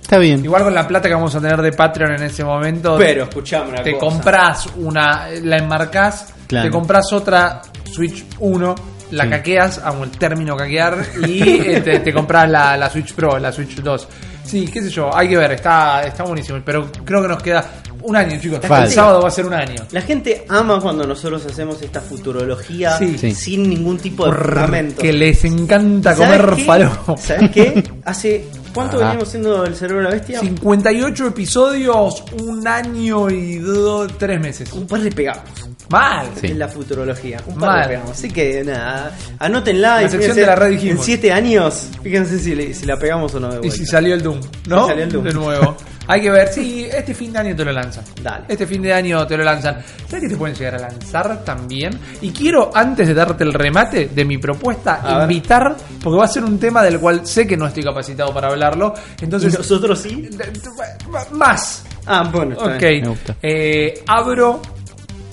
Está bien. Igual con la plata que vamos a tener de Patreon en ese momento. Pero escuchame una te cosa. compras una, la enmarcás, Claro. te compras otra Switch 1, la Sí. caqueas, amo el término caquear, y eh, te, te compras la, la Switch Pro, la Switch 2. Sí, qué sé yo, hay que ver, está, está buenísimo, pero creo que nos queda un año, chicos. Falta. El sábado va a ser un año. La gente ama cuando nosotros hacemos esta futurología Sí. Sí. sin ningún tipo de fundamento. Que les encanta ¿Sabes comer qué? falopa. ¿Sabes qué? Hace. ¿Cuánto Ah. veníamos siendo el cerebro de la bestia? 58 episodios, un año y dos, tres meses. Un par de pegamos. Mal. Sí. En la futurología. Un par Mal. de pegamos. Así que nada. Anótenla. La y sección de la red dijimos. En 7 años, fíjense si, le- si la pegamos o no de Y si salió el Doom, ¿no? Si salió el Doom. De nuevo. Hay que ver, sí, este fin de año te lo lanzan. Dale. Este fin de año te lo lanzan. ¿Sabes que te pueden llegar a lanzar también? Y quiero, antes de darte el remate de mi propuesta, A ver. invitar, porque va a ser un tema del cual sé que no estoy capacitado para hablarlo. ¿Y Entonces, nosotros sí? más. Ah, bueno. está Ok. bien. Me gusta. Eh, abro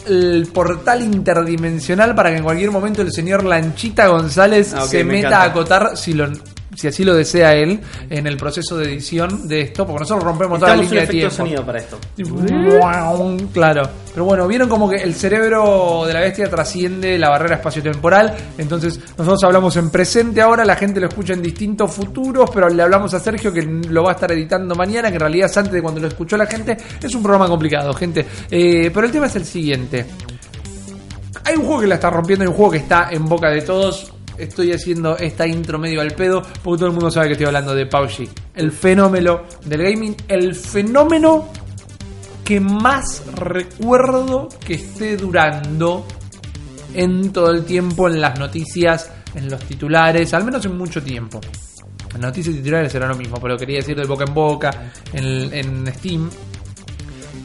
el portal interdimensional para que en cualquier momento el señor Lanchita González Ah, se me meta encanta. a acotar si lo si así lo desea él en el proceso de edición de esto, porque nosotros rompemos toda la línea de tiempo. sonido para esto. Claro, pero bueno, vieron como que el cerebro de la bestia trasciende la barrera espaciotemporal. Entonces, nosotros hablamos en presente ahora, la gente lo escucha en distintos futuros, pero le hablamos a Sergio que lo va a estar editando mañana, que en realidad es antes de cuando lo escuchó la gente. Es un programa complicado, gente. Eh, pero el tema es el siguiente: hay un juego que la está rompiendo, hay un juego que está en boca de todos. Estoy haciendo esta intro medio al pedo porque todo el mundo sabe que estoy hablando de PUBG. El fenómeno del gaming, el fenómeno que más recuerdo que esté durando en todo el tiempo en las noticias, en los titulares, al menos en mucho tiempo. Noticias y titulares será lo mismo, pero quería decir de boca en boca, en, en Steam.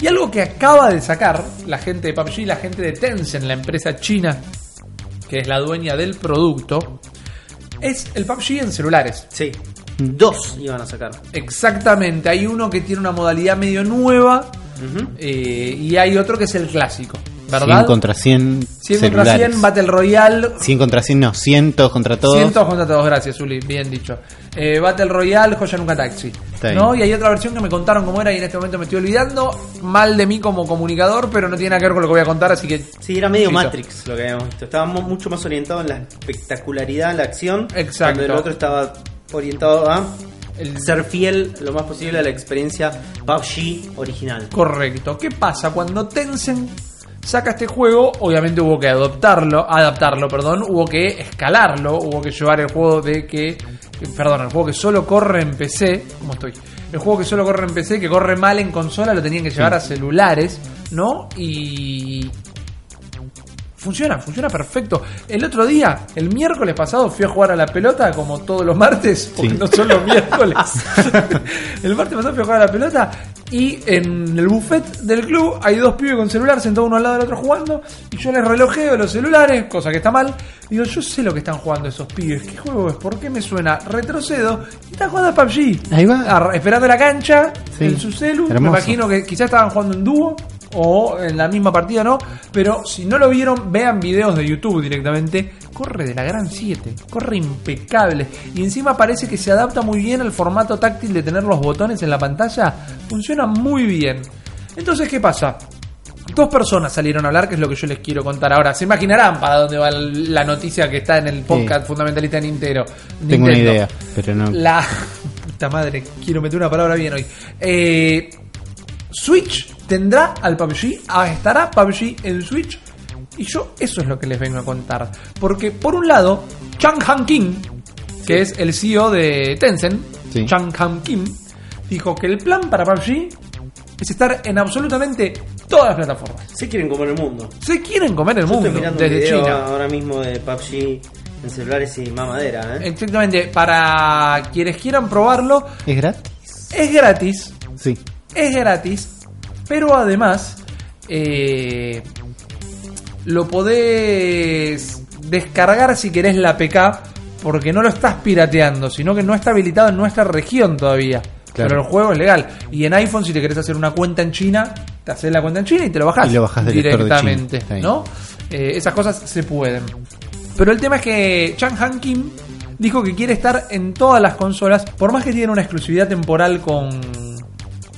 Y algo que acaba de sacar la gente de PUBG, la gente de Tencent, la empresa china que es la dueña del producto, es el PUBG en celulares. Sí. Dos iban a sacar. Exactamente, hay uno que tiene una modalidad medio nueva eh, y hay otro que es el clásico, 100 ¿verdad? contra 100 100 contra celulares. 100, Battle Royale. 100 contra 100, no, cientos contra todos. Cientos contra todos, gracias, Uli, bien dicho. Eh, Battle Royale, Joya Nunca Taxi. ¿no? Y hay otra versión que me contaron cómo era y en este momento me estoy olvidando. Mal de mí como comunicador, pero no tiene nada que ver con lo que voy a contar, así que. Sí, era medio Listo. Matrix lo que habíamos visto. Estábamos mucho más orientados en la espectacularidad, en la acción. Exacto. Cuando el otro estaba orientado a El- ser fiel lo más posible a la experiencia PUBG original. Correcto. ¿Qué pasa? Cuando Tencent saca este juego, obviamente hubo que adoptarlo, adaptarlo, perdón, hubo que escalarlo, hubo que llevar el juego de que, perdón, el juego que solo corre en PC, ¿cómo estoy? El juego que solo corre en PC, que corre mal en consola, lo tenían que llevar a celulares, ¿no? Y Funciona, funciona perfecto. El otro día, el miércoles pasado, fui a jugar a la pelota como todos los martes, porque Sí. no son los miércoles. el martes pasado fui a jugar a la pelota y en el buffet del club hay dos pibes con celular sentados uno al lado del otro jugando y yo les relojeo los celulares, cosa que está mal. Digo, yo sé lo que están jugando esos pibes. ¿Qué juego es? ¿Por qué me suena? Retrocedo y están jugando a PUBG. Ahí va. Ar- esperando la cancha Sí. en su celu. Me imagino que quizás estaban jugando en dúo o en la misma partida, ¿no? Pero si no lo vieron, vean videos de YouTube directamente. Corre de la gran 7, corre impecable. Y encima parece que se adapta muy bien al formato táctil de tener los botones en la pantalla. Funciona muy bien. Entonces, ¿qué pasa? Dos personas salieron a hablar, que es lo que yo les quiero contar ahora. Se imaginarán para dónde va la noticia que está en el podcast fundamentalista de Nintendo. Tengo una idea, pero no. La puta madre, quiero meter una palabra bien hoy. Eh, Switch tendrá al PUBG, estará PUBG en Switch. Y yo eso es lo que les vengo a contar. Porque por un lado, Chang Han Kim, que es el CEO de Tencent, Sí. Chang Han Kim, dijo que el plan para PUBG es estar en absolutamente todas las plataformas. Se quieren comer el mundo. Se quieren comer el Yo mundo estoy mirando un desde video China. ahora mismo de PUBG en celulares y mamadera, ¿eh? Exactamente, para quienes quieran probarlo, ¿Es gratis? es gratis. Sí. es gratis, pero además eh, lo podés descargar si querés la PK, porque no lo estás pirateando, sino que no está habilitado en nuestra región todavía. Claro. Pero el juego es legal. Y en iPhone, si te querés hacer una cuenta en China, te haces la cuenta en China y te lo bajás. Y lo bajás del store de directamente. China. ¿No? Eh, esas cosas se pueden. Pero el tema es que Chang Han Kim dijo que quiere estar en todas las consolas, por más que tiene una exclusividad temporal con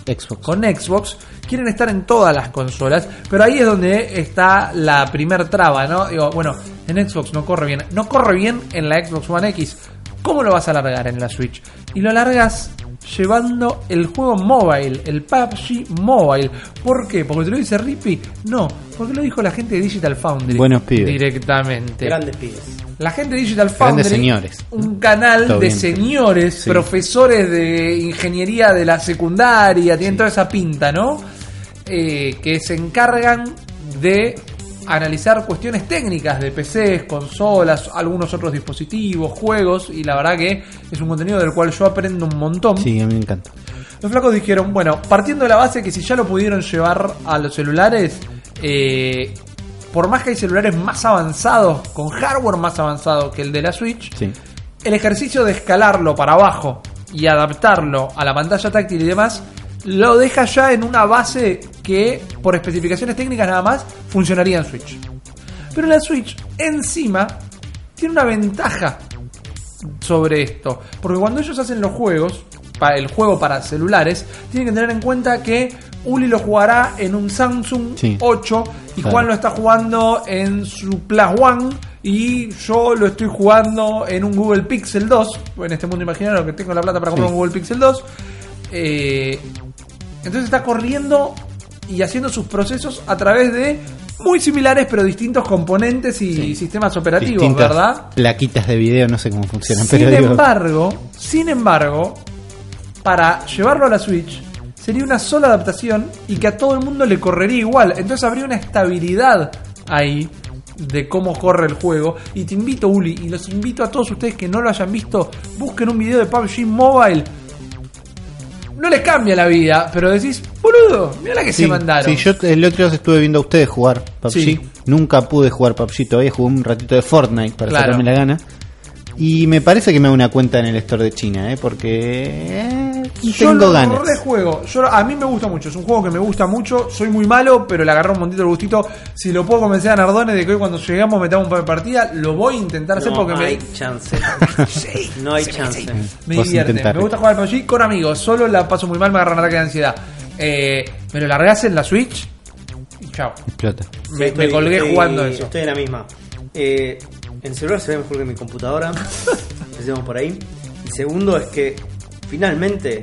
Xbox. con Xbox quieren estar en todas las consolas, pero ahí es donde está la primer traba, ¿no? Digo, bueno, en Xbox no corre bien, no corre bien en la Xbox One X. ¿Cómo lo vas a alargar en la Switch? Y lo largas llevando el juego mobile, el PUBG Mobile. ¿Por qué? ¿Porque te lo dice Rippy? No, porque lo dijo la gente de Digital Foundry. Buenos pibes. Directamente. Grandes pibes. La gente de Digital Foundry, Grandes señores. un canal Todo de bien. señores, Sí. profesores de ingeniería de la secundaria, tienen toda esa pinta, ¿no? Eh, que se encargan de analizar cuestiones técnicas de PCs, consolas, algunos otros dispositivos, juegos, y la verdad que es un contenido del cual yo aprendo un montón. Sí, a mí me encanta. Los flacos dijeron, bueno, partiendo de la base que si ya lo pudieron llevar a los celulares, eh, por más que hay celulares más avanzados, con hardware más avanzado que el de la Switch, Sí. el ejercicio de escalarlo para abajo y adaptarlo a la pantalla táctil y demás, lo deja ya en una base que, por especificaciones técnicas nada más, funcionaría en Switch. Pero la Switch, encima, tiene una ventaja sobre esto. Porque cuando ellos hacen los juegos, para el juego para celulares, tienen que tener en cuenta que Uli lo jugará en un Samsung Sí. 8 y Claro. Juan lo está jugando en su Plus One y yo lo estoy jugando en un Google Pixel 2. En este mundo imaginario que tengo la plata para comprar Sí. un Google Pixel 2. Eh, entonces está corriendo y haciendo sus procesos a través de muy similares pero distintos componentes y Sí. sistemas operativos, Distintas ¿verdad? Plaquitas de video, no sé cómo funcionan, Sin pero digo, embargo, sin embargo, para llevarlo a la Switch sería una sola adaptación y que a todo el mundo le correría igual. Entonces habría una estabilidad ahí de cómo corre el juego. Y te invito, Uli, y los invito a todos ustedes que no lo hayan visto, busquen un video de PUBG Mobile. No les cambia la vida, pero decís, boludo, mira la que Sí, se mandaron. sí, yo el otro día estuve viendo a ustedes jugar PUBG. Sí. Nunca pude jugar PUBG, todavía jugué un ratito de Fortnite para Claro. sacarme la gana. Y me parece que me hago una cuenta en el store de China, ¿eh? porque eh, Yo tengo lo ganas. rejuego. Yo, a mí me gusta mucho. Es un juego que me gusta mucho. Soy muy malo, pero le agarré un montito el gustito. Si lo puedo convencer a Nardone de que hoy cuando llegamos metamos un par de partidas, lo voy a intentar hacer No porque hay me, chance. Sí, No hay sí, chance. sí. me Vos divierte. Me gusta jugar al PUBG con amigos. Solo la paso muy mal, me agarra un ataque de ansiedad. Eh, me lo largás en la Switch y chao. Explota. Me, Estoy- me colgué estoy- jugando eso. Estoy en la misma. Eh, en celular se ve mejor que en mi computadora. Empecemos por ahí. Y segundo es que finalmente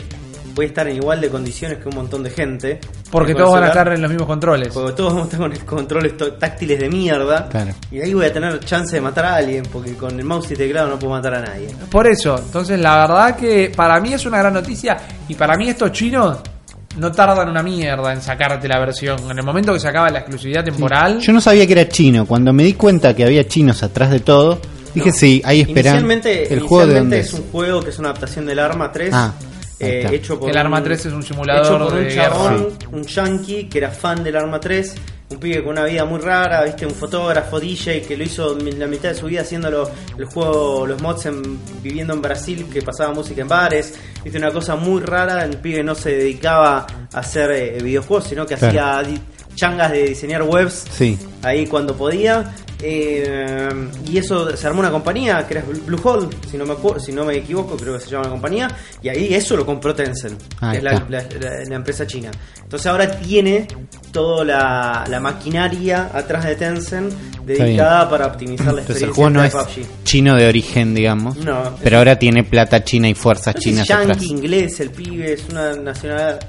voy a estar en igual de condiciones que un montón de gente. Porque todos el van a estar en los mismos controles. Porque todos vamos a estar con controles to- táctiles de mierda. Claro. Y ahí voy a tener chance de matar a alguien. Porque con el mouse y teclado no puedo matar a nadie. Por eso, entonces la verdad que para mí es una gran noticia y para mí estos chinos no tardan una mierda en sacarte la versión. En el momento que se acaba la exclusividad temporal, Yo no sabía que era chino. Cuando me di cuenta que había chinos atrás de todo, dije No. sí, hay esperanza. Inicialmente, El juego de inicialmente dónde es un juego que es una adaptación del Arma 3. Ah, eh, hecho por El Arma un- 3 es un simulador hecho por un de chabón, guerra. un yankee que era fan del Arma 3, un pibe con una vida muy rara, viste, un fotógrafo DJ que lo hizo la mitad de su vida haciendo lo- el juego, los mods en- viviendo en Brasil, que pasaba música en bares, viste, una cosa muy rara, el pibe no se dedicaba a hacer eh, videojuegos, sino que Claro. hacía changas de diseñar webs Sí. ahí cuando podía. Eh, y eso se armó una compañía que era Bluehole, si no me acuerdo, si no me equivoco, creo que se llama la compañía. Y ahí eso lo compró Tencent, Ahí que es la, está. la- la- la empresa china. Entonces ahora tiene toda la, la maquinaria atrás de Tencent dedicada para optimizar la Entonces el experiencia juego no de es PUBG. chino de origen, digamos. No, pero ahora tiene plata china y fuerzas No chinas yankee, atrás. inglés, el pibe es una nacionalidad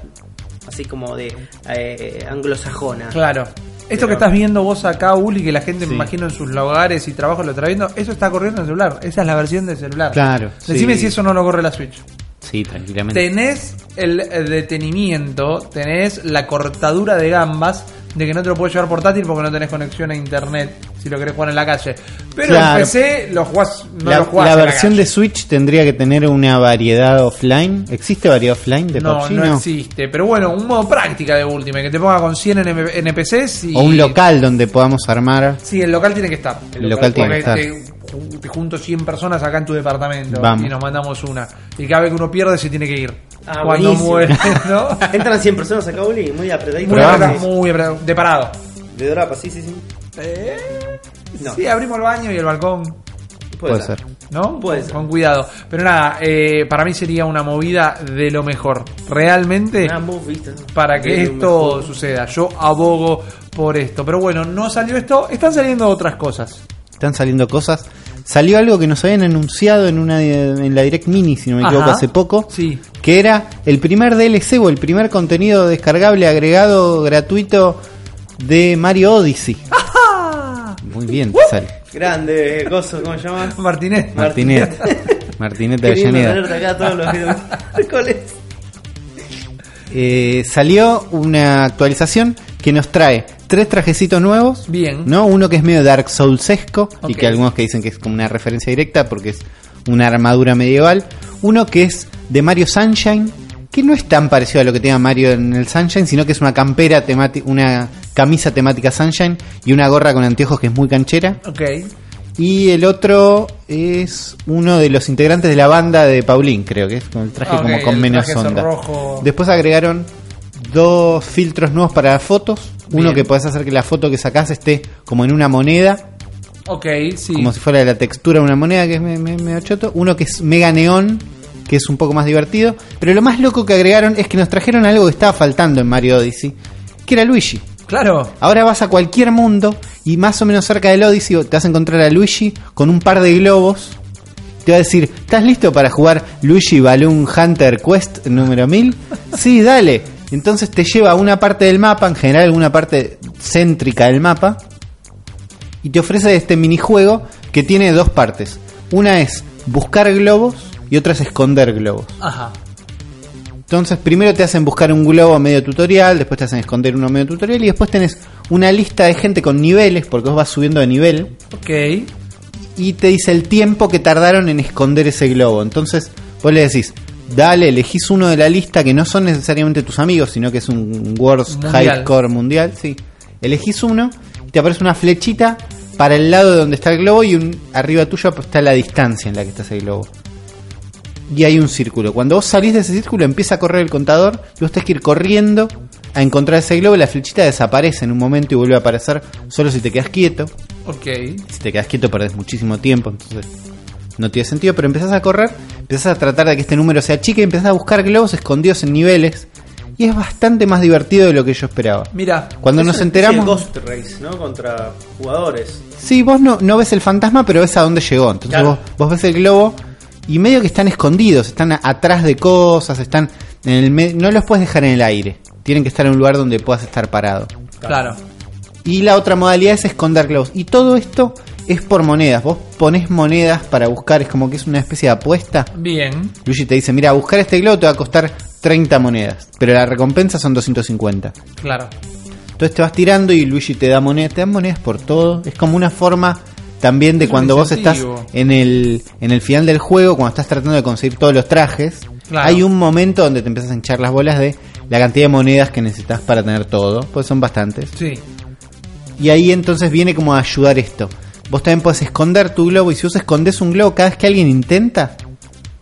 así como de eh, anglosajona. claro. Esto que estás viendo vos acá, Uli, que la gente me imagino en sus lugares y trabajos lo está viendo, eso está corriendo en celular. Esa es la versión de celular. Claro, Decime si eso no lo corre la Switch. Sí, tranquilamente. Tenés el, el detenimiento, tenés la cortadura de gambas de que no te lo puedes llevar portátil porque no tenés conexión a internet si lo querés jugar en la calle. Pero Claro. en PC lo jugás, no la lo jugás la en versión calle. de Switch tendría que tener una variedad offline. ¿Existe variedad offline de no, PUBG? no existe. Pero bueno, un modo práctica de Ultimate, que te ponga con 100 NP NPCs y... O un local donde podamos armar. Sí, el local tiene que estar. El local tiene que estar. Te, te junto 100 personas acá en tu departamento Vamos. y nos mandamos una. Y cada vez que uno pierde se tiene que ir. Ah, Cuando buenísimo. muere, ¿no? Entran 100 personas acá, Uli, muy apretadito. Muy, apretado, muy apretado, de parado. De Dorapa, sí, sí, sí. Eh, No. Sí, abrimos el baño y el balcón, Puede ser. ¿no? Puede con, ser. con cuidado. Pero nada, eh, para mí sería una movida de lo mejor. Realmente, Ah, vos viste. para que De esto mejor. suceda. Yo abogo por esto. Pero bueno, no salió esto, están saliendo otras cosas. Están saliendo cosas. Salió algo que nos habían anunciado en una en la Direct Mini, si no me equivoco, Ajá. hace poco. Sí. Que era el primer DLC o el primer contenido descargable agregado gratuito de Mario Odyssey. Muy bien, te sale. Grande, gozo, ¿cómo se llama? Martínez. Martinet. Martinet de Avellaneda. tenerte acá todos los miércoles. Eh, salió una actualización que nos trae tres trajecitos nuevos. Bien. ¿no? Uno que es medio Dark Soulsesco y Ok. que algunos que dicen que es como una referencia directa porque es una armadura medieval. Uno que es de Mario Sunshine, que no es tan parecido a lo que tenga Mario en el Sunshine, sino que es una campera temática, una camisa temática Sunshine y una gorra con anteojos que es muy canchera. Ok. Y el otro es uno de los integrantes de la banda de Paulín, creo que es con el traje Ok, como con menos onda. rojo. Después agregaron dos filtros nuevos para fotos. Uno Bien. que podés hacer que la foto que sacás esté como en una moneda, Ok, sí. como si fuera la textura de una moneda, que es me- me- medio choto. Uno que es mega neón, que es un poco más divertido. Pero lo más loco que agregaron es que nos trajeron algo que estaba faltando en Mario Odyssey, que era Luigi. Claro. Ahora vas a cualquier mundo y más o menos cerca del Odyssey te vas a encontrar a Luigi con un par de globos. Te va a decir, ¿estás listo para jugar Luigi Balloon Hunter Quest número 1000? Sí, dale. Entonces te lleva a una parte del mapa, en general alguna parte céntrica del mapa, y te ofrece este minijuego que tiene dos partes. Una es buscar globos y otra es esconder globos. Ajá. Entonces, primero te hacen buscar un globo medio tutorial, después te hacen esconder uno medio tutorial y después tenés una lista de gente con niveles, porque vos vas subiendo de nivel, Ok. y te dice el tiempo que tardaron en esconder ese globo. Entonces, vos le decís, dale, elegís uno de la lista que no son necesariamente tus amigos, sino que es un World Mundial. High Score mundial, sí. Elegís uno y te aparece una flechita para el lado de donde está el globo y un, arriba tuyo está la distancia en la que está ese globo. Y hay un círculo. Cuando vos salís de ese círculo empieza a correr el contador y vos tenés que ir corriendo a encontrar ese globo y la flechita desaparece en un momento y vuelve a aparecer solo si te quedas quieto. Ok. Si te quedas quieto perdés muchísimo tiempo, entonces no tiene sentido, pero empezás a correr, empezás a tratar de que este número sea chica y empezás a buscar globos escondidos en niveles y es bastante más divertido de lo que yo esperaba. Mira. Cuando nos enteramos, Ghost Race, ¿no? Contra jugadores. sí, vos no, no ves el fantasma, pero ves a dónde llegó. Entonces Claro. vos, vos ves el globo y medio que están escondidos, están atrás de cosas, están en el me- no los puedes dejar en el aire. Tienen que estar en un lugar donde puedas estar parado. Claro. Y la otra modalidad es esconder globos. Y todo esto es por monedas. Vos pones monedas para buscar, es como que es una especie de apuesta. Bien. Luigi te dice, mira, buscar este globo te va a costar 30 monedas, pero la recompensa son 250. Claro. Entonces te vas tirando y Luigi te da monedas, te dan monedas por todo. Es como una forma también de Es cuando vos estás en el, en el final del juego, cuando estás tratando de conseguir todos los trajes, Claro. hay un momento donde te empiezas a hinchar las bolas de la cantidad de monedas que necesitas para tener todo, pues son bastantes. Sí. Y ahí entonces viene como a ayudar esto. Vos también podés esconder tu globo y si vos escondes un globo cada vez que alguien intenta,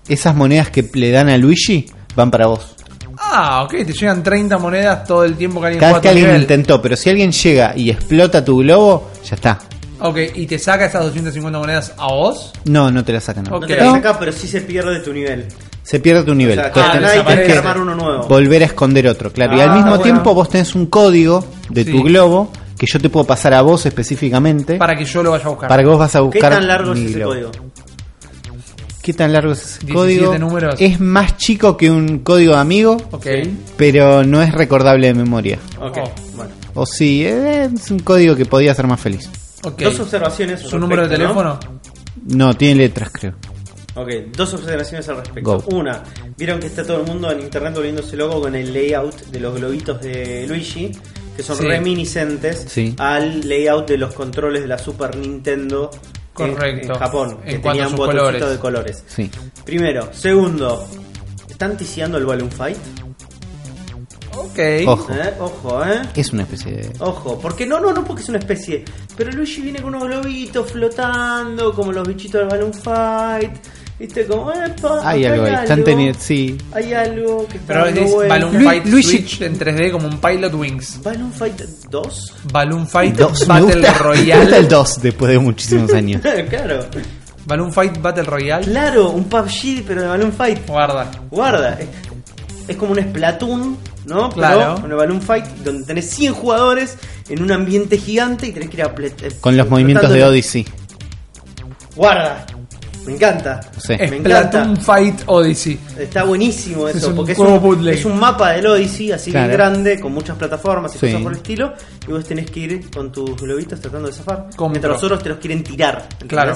esas monedas que le dan a Luigi van para vos. Ah, ok, te llegan 30 monedas todo el tiempo que alguien Cada vez que alguien nivel. intentó, pero si alguien llega y explota tu globo, ya está. Ok, y te saca esas 250 monedas a vos. No, no te la sacan. no. Ok. No te la saca, pero sí se pierde tu nivel. Se pierde tu nivel. O sea, Entonces ah, tenés que armar uno nuevo. volver a esconder otro, claro. y al Ah, mismo bueno. tiempo vos tenés un código de Sí. tu globo que yo te puedo pasar a vos específicamente para, Para que yo lo vaya a buscar. que vos vas a ¿Qué buscar tan largo es ese código? ¿Qué tan largo es ese 17 código? números. Es más chico que un código de amigo, Ok. pero no es recordable de memoria. Ok, Oh. bueno. O sí, es un código que podía ser más feliz. ok. Dos observaciones. ¿Su número de teléfono? No, tiene letras, creo. Ok, dos observaciones al respecto. Go. Una, vieron que está todo el mundo en internet volviéndose loco con el layout de los globitos de Luigi, que son Sí. reminiscentes Sí. al layout de los controles de la Super Nintendo en- Correcto. en, Japón, En que tenían botoncitos de colores. Sí. Primero. Segundo, ¿están ticiando el Balloon Fight? Ok. Ojo. ¿Eh? Ojo, ¿eh? Es una especie de... Ojo, porque no, no, no porque es una especie. Pero Luigi viene con unos globitos flotando, como los bichitos del Balloon Fight. Viste, como, epa, Hay algo ahí. Están teniendo... Sí. Hay algo que está Pero es vuelta. Balloon Lu- Fight Luigi- Switch en 3D como un Pilot Wings. Balloon Fight 2. Balloon Fight Dos. Me Battle gusta, me gusta Royale. el 2 después de muchísimos años. claro. Balloon Fight Battle Royale. Claro, un PUBG, pero de Balloon Fight. Guarda. Guarda, es, es como un Splatoon, ¿no? Claro. Pero el Balloon Fight, donde tenés 100 jugadores en un ambiente gigante y tenés que ir a. eh, Con los movimientos de Odyssey. Guarda, me encanta. Me Splatoon encanta. Fight Odyssey. Está buenísimo eso, Es un porque es un, bootleg. es un mapa del Odyssey así Claro. bien grande, con muchas plataformas y Sí. cosas por el estilo, y vos tenés que ir con tus globitos tratando de zafar, Compro. mientras los otros te los quieren tirar. ¿entendés? Claro.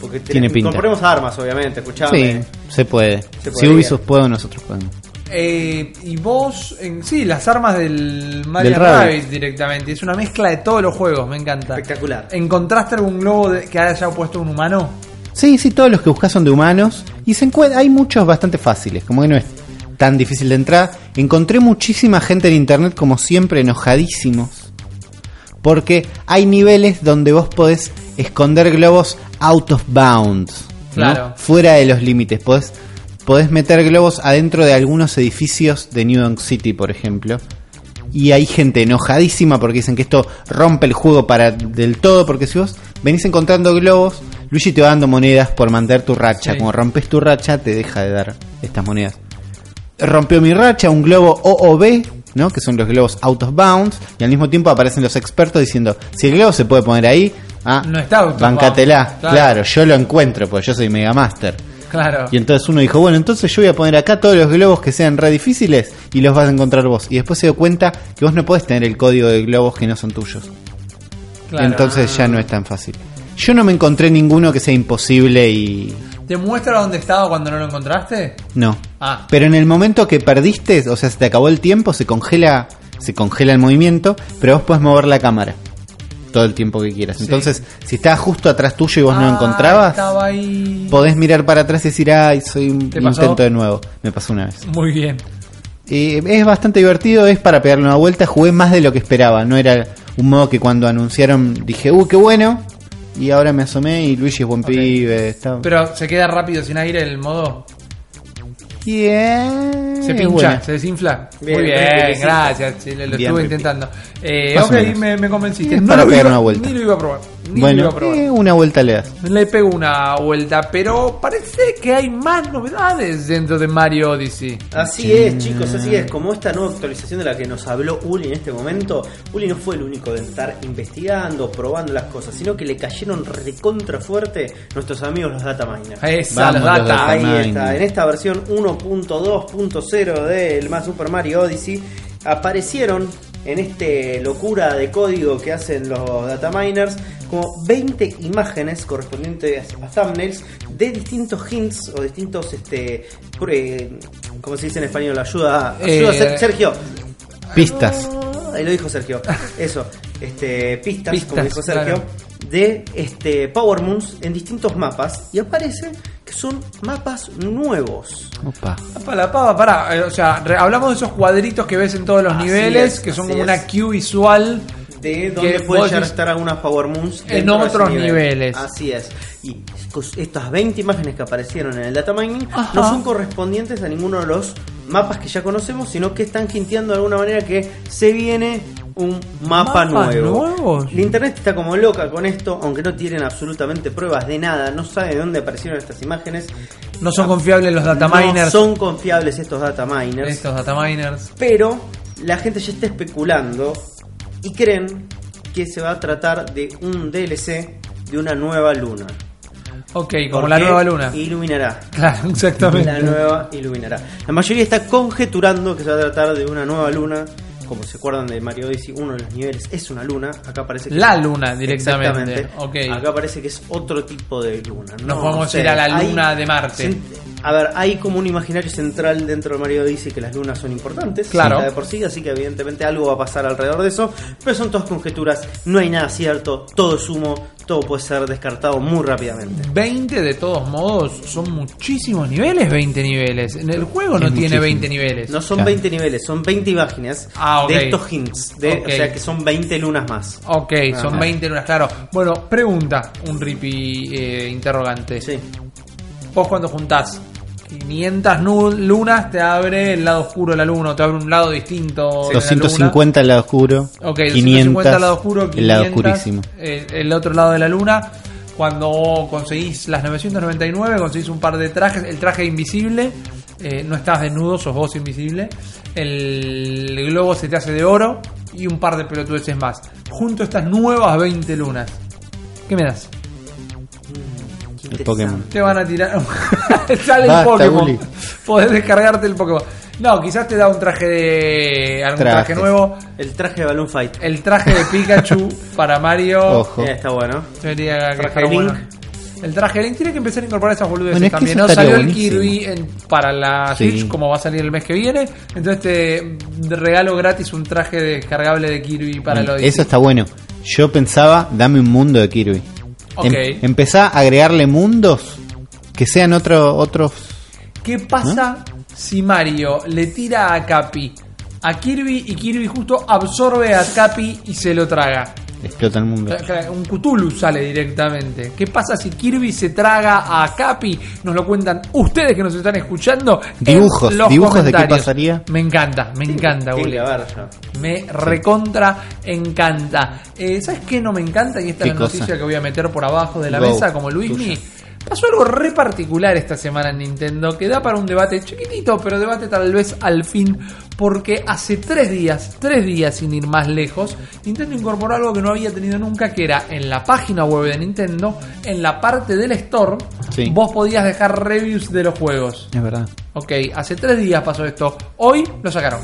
Porque tenés- Tiene pinta. incorporemos armas, obviamente, escuchame. Sí, se puede. Se Si podría. Ubisoft puede, nosotros podemos. Eh, y vos, en, sí, las armas del Mario Del directamente. Es una mezcla de todos los juegos, me encanta. Espectacular. ¿Encontraste algún globo de- que haya puesto un humano? Sí, sí, todos los que buscas son de humanos. Y se hay muchos bastante fáciles, como que no es tan difícil de entrar. Encontré muchísima gente en internet, como siempre, enojadísimos. Porque hay niveles donde vos podés esconder globos out of bounds. ¿no? Claro. Fuera de los límites. Podés, podés meter globos adentro de algunos edificios de New York City, por ejemplo. Y hay gente enojadísima porque dicen que esto rompe el juego para del todo. Porque si vos venís encontrando globos, Luigi te va dando monedas por mantener tu racha. Sí. Como rompes tu racha, te deja de dar estas monedas. Rompió mi racha, un globo OOB, ¿no? Que son los globos out of bounds. Y al mismo tiempo aparecen los expertos diciendo: si el globo se puede poner ahí, ah, No está out of bancatela. claro. Claro. yo lo encuentro, porque yo soy Mega Master. Claro. Y entonces uno dijo, bueno, entonces yo voy a poner acá todos los globos que sean re difíciles y los vas a encontrar vos. Y después se dio cuenta que vos no podés tener el código de globos que no son tuyos. claro. Entonces ya no es tan fácil. Yo no me encontré ninguno que sea imposible y... ¿Te muestra dónde estaba cuando no lo encontraste? No. Ah, Pero en el momento que perdiste, o sea, se te acabó el tiempo, se congela, se congela el movimiento, pero vos podés mover la cámara todo el tiempo que quieras. Sí. Entonces, si estaba justo atrás tuyo y vos no Ah, lo encontrabas, Estaba ahí. podés mirar para atrás y decir, ay, soy un intento de nuevo. Me pasó una vez. Muy bien. Eh, es bastante divertido, es para pegarle una vuelta. Jugué más de lo que esperaba. No era un modo que cuando anunciaron dije, uh, qué bueno. Y ahora me asomé y Luigi es buen pibe. Está... Pero se queda rápido sin aire el modo. Yeah, Se pincha, buena. se desinfla. Bien, Muy bien, bien, bien, gracias. sí, lo, Bien, estuve bien. intentando. Eh, ok, me, me convenciste. Es No para lo pegar iba- una vuelta. Ni lo iba a probar. Ni Bueno, eh, una vuelta le das. Le pego una vuelta, pero parece que hay más novedades dentro de Mario Odyssey. Así es, chicos, así es. Como esta nueva actualización de la que nos habló Uli en este momento, Uli no fue el único de estar investigando, probando las cosas, sino que le cayeron recontra fuerte nuestros amigos los data miners. Esa, Vamos, los los data. data. Ahí está, en esta versión 1.2.0 del más Super Mario Odyssey aparecieron en este locura de código que hacen los data miners como 20 imágenes correspondientes a thumbnails de distintos hints o distintos este eh, ¿cómo se dice en español? ayuda, ayuda Eh, Sergio Pistas. Ahí lo dijo Sergio. Eso, este, pistas, Pistas, como dijo Sergio, claro. de este Power Moons en distintos mapas y aparece son mapas nuevos. Opa. Para la pava, pará. eh, O sea, re- hablamos de esos cuadritos que ves en todos los Así niveles, es, que son como es. una queue visual. De pueden vos llegar a estar algunas Power Moons En otros nivel. niveles. Así es. Y estas 20 imágenes que aparecieron en el data mining Ajá. no son correspondientes a ninguno de los mapas que ya conocemos, sino que están hinteando de alguna manera que se viene un mapa ¿Mapas nuevo. nuevos? La internet está como loca con esto, aunque no tienen absolutamente pruebas de nada, no sabe de dónde aparecieron estas imágenes. No son confiables los data No miners. son confiables estos data miners, Estos data miners. pero la gente ya está especulando y creen que se va a tratar de un DLC de una nueva luna. Ok, como Porque la nueva luna. Iluminará. Claro, exactamente. La nueva iluminará. La mayoría está conjeturando que se va a tratar de una nueva luna. Como se acuerdan de Mario Odyssey, uno de los niveles es una luna. Acá parece que La luna directamente. Exactamente. Ok. Acá parece que es otro tipo de luna. Nos No podemos sé. ir a la Hay- luna de Marte. A ver, hay como un imaginario central dentro de Mario Odyssey que las lunas son importantes. Claro. De por sí, así que evidentemente algo va a pasar alrededor de eso. Pero son todas conjeturas. No hay nada cierto. Todo es humo. Todo puede ser descartado muy rápidamente. 20 de todos modos son muchísimos niveles, 20 niveles. En el juego no Es tiene muchísimo. 20 niveles. No son Claro. 20 niveles, son 20 imágenes Ah, ok. de estos hints. De, Ok. O sea que son 20 lunas más. Ok, son Ajá. 20 lunas, claro. Bueno, pregunta, un ripi eh, interrogante. Sí. Vos cuando juntás 500 nu- lunas te abre el lado oscuro de la luna, o te abre un lado distinto. de la luna. 250 al lado oscuro. Ok, 500 550 al lado oscuro, 500, el lado oscurísimo. el otro lado de la luna. Cuando conseguís las 999, conseguís un par de trajes. El traje invisible, eh, no estás desnudo, sos vos invisible. El globo se te hace de oro y un par de pelotudeces más. Junto a estas nuevas 20 lunas. ¿Qué me das? El Pokémon. Te van a tirar. Sale el Pokémon. Uli. Podés descargarte el Pokémon. No, quizás te da un traje de. algún traje nuevo. El traje de Balloon Fight. El traje de Pikachu para Mario. Ojo. Eh, está bueno. Sería que Traje estar de Link. bueno. El traje de Link tiene que empezar a incorporar esas boludeces Bueno, es que también. eso No estaría salió el. Kirby en- para la Sí. Switch, como va a salir el mes que viene. Entonces te regalo gratis un traje descargable de Kirby para Odyssey. Eso está bueno. Yo pensaba, dame un mundo de Kirby. Em- empezá a agregarle mundos que sean otro, otros. ¿Qué pasa si Mario le tira a Capi a Kirby y Kirby justo absorbe a Capi y se lo traga? Explota el mundo. Un Cthulhu sale directamente. ¿Qué pasa si Kirby se traga a Capi? Nos lo cuentan ustedes que nos están escuchando. en Dibujos, los dibujos de qué pasaría. Me encanta, me encanta, que haber ya. Me recontra encanta. Eh, ¿Sabes qué no me encanta? Y esta es ¿Qué la cosa? noticia que voy a meter por abajo de la Go, mesa, como Luismi. Pasó algo re particular esta semana en Nintendo que da para un debate chiquitito, pero debate tal vez al fin, porque hace tres días, tres días sin ir más lejos, Nintendo incorporó algo que no había tenido nunca, que era en la página web de Nintendo, en la parte del store, Sí. vos podías dejar reviews de los juegos. Es verdad. Ok, hace tres días pasó esto. Hoy lo sacaron.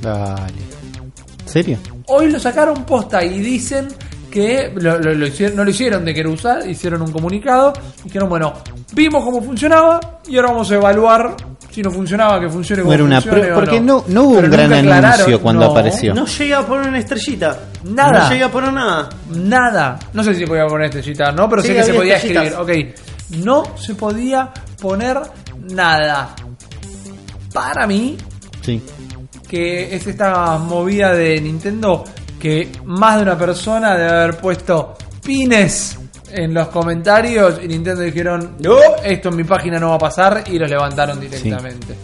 Dale. ¿Serio? Hoy lo sacaron posta y dicen que lo, lo- lo hicieron, no lo hicieron de querer usar, hicieron un comunicado. Dijeron, bueno, vimos cómo funcionaba y ahora vamos a evaluar si no funcionaba, que funcione como Era una funcione prueba- o porque no- no hubo Pero un gran anuncio cuando apareció. No llega a poner una estrellita. Nada. No llega a poner nada. Nada. No sé si podía poner estrellita, no, pero Sí, sé que se podía estrellitas. escribir. Ok, no se podía poner nada. Para mí, Sí. que es esta movida de Nintendo que más de una persona debe haber puesto pines en los comentarios y Nintendo dijeron no, esto en mi página no va a pasar y los levantaron directamente.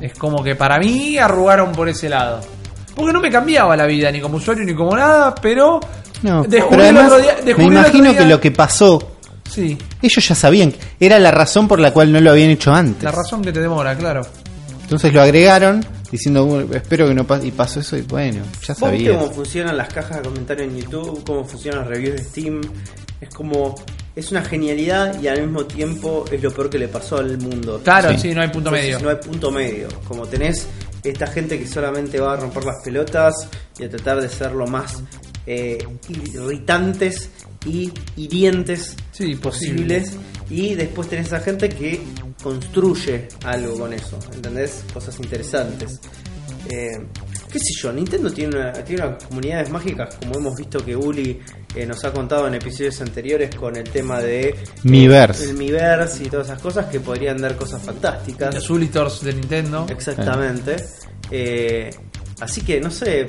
Es como que para mí arrugaron por ese lado. Porque no me cambiaba la vida ni como usuario ni como nada, pero No, descubrí pero el además, otro día- me descubrí el otro imagino día- que lo que pasó, Sí, ellos ya sabían, era la razón por la cual no lo habían hecho antes. la razón que te demora, claro. Entonces lo agregaron diciendo, "Bueno, espero que no pase, y pasó eso y bueno, ya ¿Vos viste sabía. cómo funcionan las cajas de comentarios en YouTube? ¿Cómo funcionan las reviews de Steam? Es como. Es una genialidad y al mismo tiempo es lo peor que le pasó al mundo. Claro, Sí. sí, no hay punto Entonces, medio. No hay punto medio. Como tenés esta gente que solamente va a romper las pelotas y a tratar de ser lo más eh, irritantes y hirientes Sí, posibles. Y después tenés a gente que construye algo con eso, ¿entendés? Cosas interesantes. Eh, qué sé yo, Nintendo tiene, una, tiene unas comunidades mágicas, como hemos visto que Uli eh, nos ha contado en episodios anteriores con el tema de... eh, Miiverse. el Miiverse y todas esas cosas que podrían dar cosas fantásticas. Los Ulitors de Nintendo. Exactamente. Eh, así que, no sé,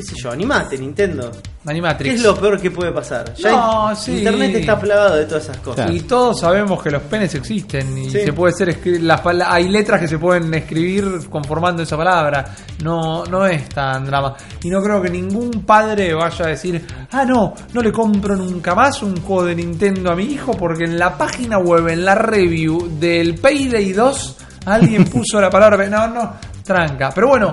qué sé yo, animate Nintendo. Animatrix. ¿Qué es lo peor que puede pasar? Ya No, sí. Internet está plagado de todas esas cosas. Claro. Y todos sabemos que los penes existen y Sí. se puede ser las hay letras que se pueden escribir conformando esa palabra. No no es tan drama. Y no creo que ningún padre vaya a decir, "Ah, no, no le compro nunca más un juego de Nintendo a mi hijo porque en la página web en la review del Payday 2 alguien puso la palabra no, no, tranca." Pero bueno,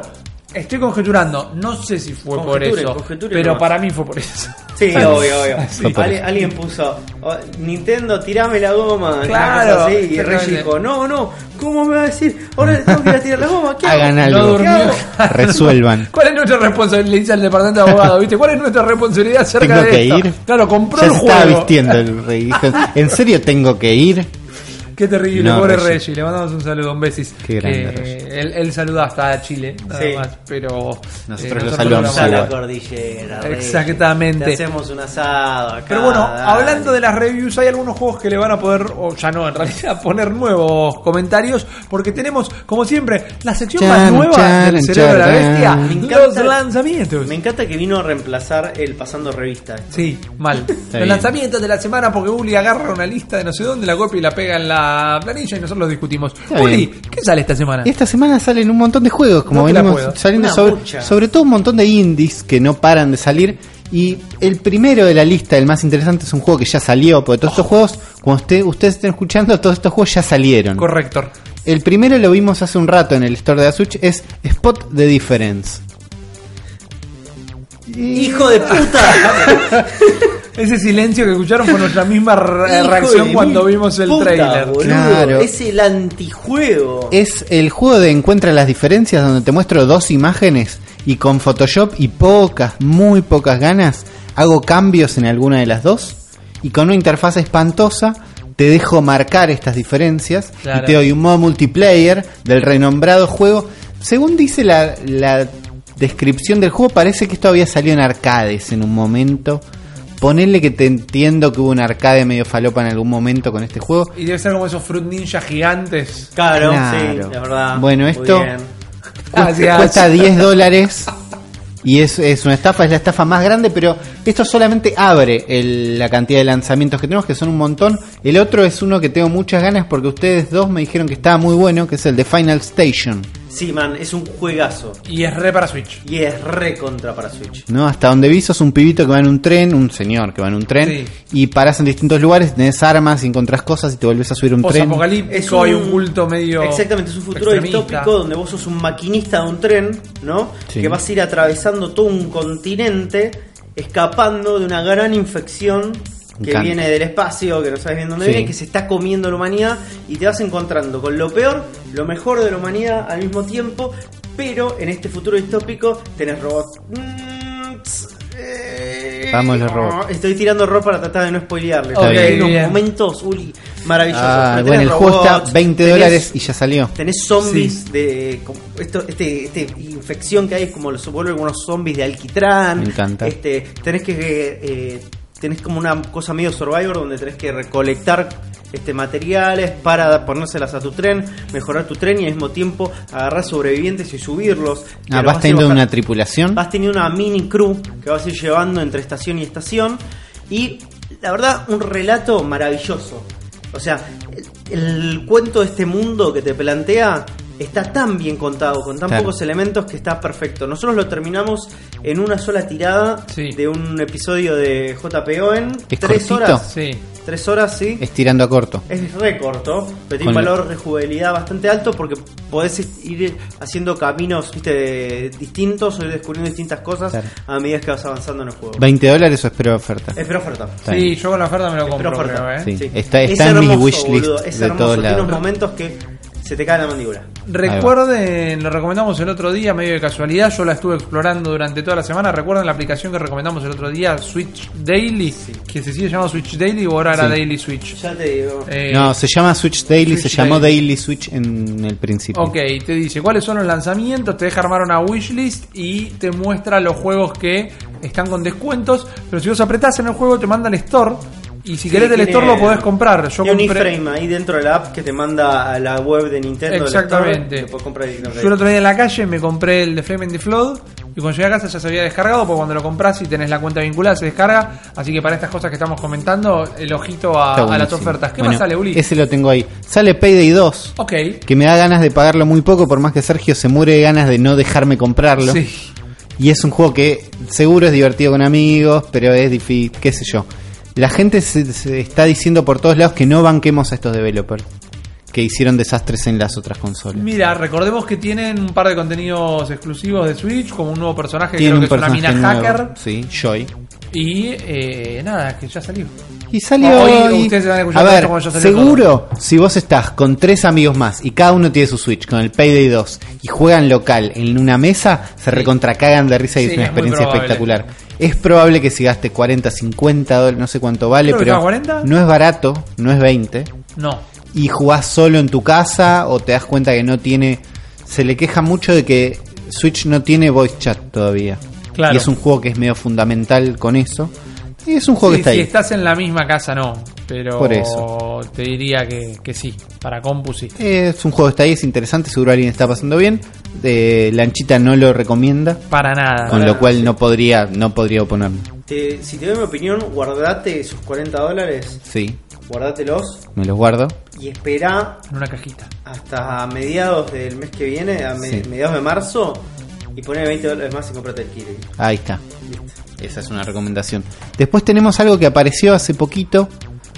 Estoy conjeturando, no sé si fue por eso, conjeture pero nomás. para mí fue por eso. Sí, obvio, obvio. Sí. Alguien puso, oh, Nintendo, tirame la goma. Claro, así, y. Reggie dijo, no, no, ¿cómo me va a decir? Ahora tengo que ir a tirar la goma. ¿Qué Hagan hago? Algo. durmió. Resuelvan. ¿Cuál es nuestra responsabilidad? Le dice al departamento de abogados, ¿viste? ¿Cuál es nuestra responsabilidad acerca Tengo de que esto? ir. Claro, compró Ya el se estaba juego. vistiendo el rey. Dijo, ¿En serio tengo que ir? Qué terrible, No, pobre Reggie. Reggie. Le mandamos un saludo, un besis. Qué grande, Reggie. él, él saluda hasta Chile, nada Sí. más. Pero Nosotros lo lo saludamos Cruzá la cordillera. Reggie. Exactamente. Te hacemos un asado acá. Pero bueno, dale. hablando de las reviews, hay algunos juegos que le van a poder, o ya no, en realidad, poner nuevos comentarios, porque tenemos, como siempre, la sección Chan, más nueva chan, del cerebro de la bestia, Me los lanzamientos. Me encanta que vino a reemplazar el pasando revista. Sí, mal. Los bien. lanzamientos de la semana porque Uli agarra una lista de no sé dónde, la copia y la pega en la planilla y nosotros lo discutimos. Está Uli, bien. ¿qué sale esta semana? Esta semana salen un montón de juegos, como No la venimos saliendo Una sobre, todo un montón de indies que no paran de salir. Y el primero de la lista, el más interesante, es un juego que ya salió, porque todos estos juegos, cuando usted, ustedes estén escuchando, todos estos juegos ya salieron. Correcto. El primero lo vimos hace un rato en el store de la Switch, es Spot the Difference. ¡Hijo de puta! Ese silencio que escucharon fue nuestra misma re- Hijo reacción de cuando mil vimos el puta, trailer. boludo. Claro. Es el antijuego. Es el juego de encuentra las diferencias donde te muestro dos imágenes y con Photoshop y pocas, muy pocas ganas hago cambios en alguna de las dos y con una interfaz espantosa te dejo marcar estas diferencias Claro. y te doy un modo multiplayer del renombrado juego. Según dice la, la descripción del juego, parece que esto había salido en arcades en un momento. Ponele que te entiendo que hubo un arcade medio falopa en algún momento con este juego. Y debe ser como esos Fruit Ninja gigantes. Claro, Claro. sí, la verdad. Bueno, esto- bien. Gracias. Cuesta 10 dólares y es, es una estafa, es la estafa más grande, pero esto solamente abre el- la cantidad de lanzamientos que tenemos, que son un montón. El otro es uno que tengo muchas ganas porque ustedes dos me dijeron que estaba muy bueno, que es el de Final Station. Sí, man, es un juegazo. Y es re para Switch. Y es re contra para Switch. ¿no? Hasta donde vi sos un pibito que va en un tren, un señor que va en un tren, Sí. y paras en distintos lugares, tenés armas, y encontrás cosas y te volvés a subir un tren. Post-apocalíptico, Es un- hay un culto medio. Exactamente, es un futuro extremista. distópico donde vos sos un maquinista de un tren, ¿no? Sí. Que vas a ir atravesando todo un continente escapando de una gran infección que viene del espacio, que no sabes bien dónde Sí. viene, que se está comiendo la humanidad y te vas encontrando con lo peor, lo mejor de la humanidad al mismo tiempo, pero en este futuro distópico tenés robots. Mm, eh, Vamos los robots. Estoy tirando error para tratar de no spoilearle. Ok, porque hay unos momentos, Uli, maravillosos. Ah, bueno, el juego está robots, 20 tenés- dólares y ya salió. Tenés zombies de. como Esto, este, este infección que hay es como los vuelve unos zombies de alquitrán. Me encanta. Este, tenés que. eh, tenés como una cosa medio survivor donde tenés que recolectar este materiales para ponérselas a tu tren, mejorar tu tren y al mismo tiempo agarrar sobrevivientes y subirlos. Ah, vas teniendo una tripulación. Vas teniendo una mini crew que vas a ir llevando entre estación y estación. Y la verdad, un relato maravilloso. O sea, el, el cuento de este mundo que te plantea está tan bien contado, con tan Claro. pocos elementos que está perfecto. Nosotros lo terminamos en una sola tirada Sí. de un episodio de JPO en ¿Es tres cortito? horas. Sí. Tres horas, sí. Estirando a corto. Es re corto, pero tiene un valor de jugabilidad bastante alto porque podés ir haciendo caminos viste, distintos o ir descubriendo distintas cosas Claro. a medida que vas avanzando en el juego. 20 dólares o espero oferta. Espero oferta. Está Sí, bien. yo con la oferta me lo compro, Espero oferta. creo, ¿eh? Sí. Está- está Es en mi wishlist boludo, Es de hermoso. Tiene lados. unos momentos que se te cae la mandíbula. Recuerden, lo recomendamos el otro día, medio de casualidad. Yo la estuve explorando durante toda la semana. Recuerden la aplicación que recomendamos el otro día, Switch Daily, que se sigue llamando Switch Daily o ahora era. Daily Switch. Ya te digo. Eh, No, se llama Switch Daily, Switch se llamó Daily. Daily Switch en el principio. Ok, te dice cuáles son los lanzamientos, te deja armar una wishlist y te muestra los juegos que están con descuentos. Pero si vos apretás en el juego, te manda al store. Y si Sí, querés del store lo podés comprar. Yo Tiene un compré. iframe ahí dentro de la app que te manda a la web de Nintendo. Exactamente. store, comprar. Yo el otro día en la calle me compré el de Flame and the Flood y cuando llegué a casa ya se había descargado porque cuando lo compras y tenés la cuenta vinculada se descarga. Así que para estas cosas que estamos comentando, el ojito a, las ofertas. ¿Qué Bueno, más sale, Uli? Ese lo tengo ahí. Sale Payday 2. Ok. Que me da ganas de pagarlo muy poco, por más que Sergio se muere de ganas de no dejarme comprarlo. Sí. Y es un juego que seguro es divertido con amigos, pero es difícil, qué sé yo. La gente se, se está diciendo por todos lados que no banquemos a estos developers que hicieron desastres en las otras consolas. Mira, recordemos que tienen un par de contenidos exclusivos de Switch, como un nuevo personaje, Tiene creo un que es una mina nuevo, hacker. sí, Joy. Y eh, nada, que ya salió. Y salió. Hoy y- ustedes van a a ver, ya salió seguro, si vos estás con tres amigos más y cada uno tiene su Switch con el Payday 2 y juegan local en una mesa, se recontracagan de risa y Sí, es una experiencia espectacular. Es probable que si gaste 40, 50 dólares, no sé cuánto vale, Creo que pero estaba 40. no es barato, no es 20. No. Y jugás solo en tu casa o te das cuenta que no tiene. Se le queja mucho de que Switch no tiene voice chat todavía. Claro. Y es un juego que es medio fundamental con eso. Es un juego Sí, que está si ahí. estás en la misma casa, no. Pero Por eso. te diría que, que sí. Para compu sí. Es un juego que está ahí, es interesante, seguro alguien está pasando bien. Eh, Lanchita no lo recomienda, Para nada. con Para- lo cual no podría no podría oponerme. Te- si te doy mi opinión, guardate esos 40 dólares, Sí, guardatelos me los guardo. y espera En una cajita. hasta mediados del mes que viene, a me- Sí. mediados de marzo, y poné 20 dólares más y comprate el kilo. Ahí está. Listo. Esa es una recomendación. Después tenemos algo que apareció hace poquito,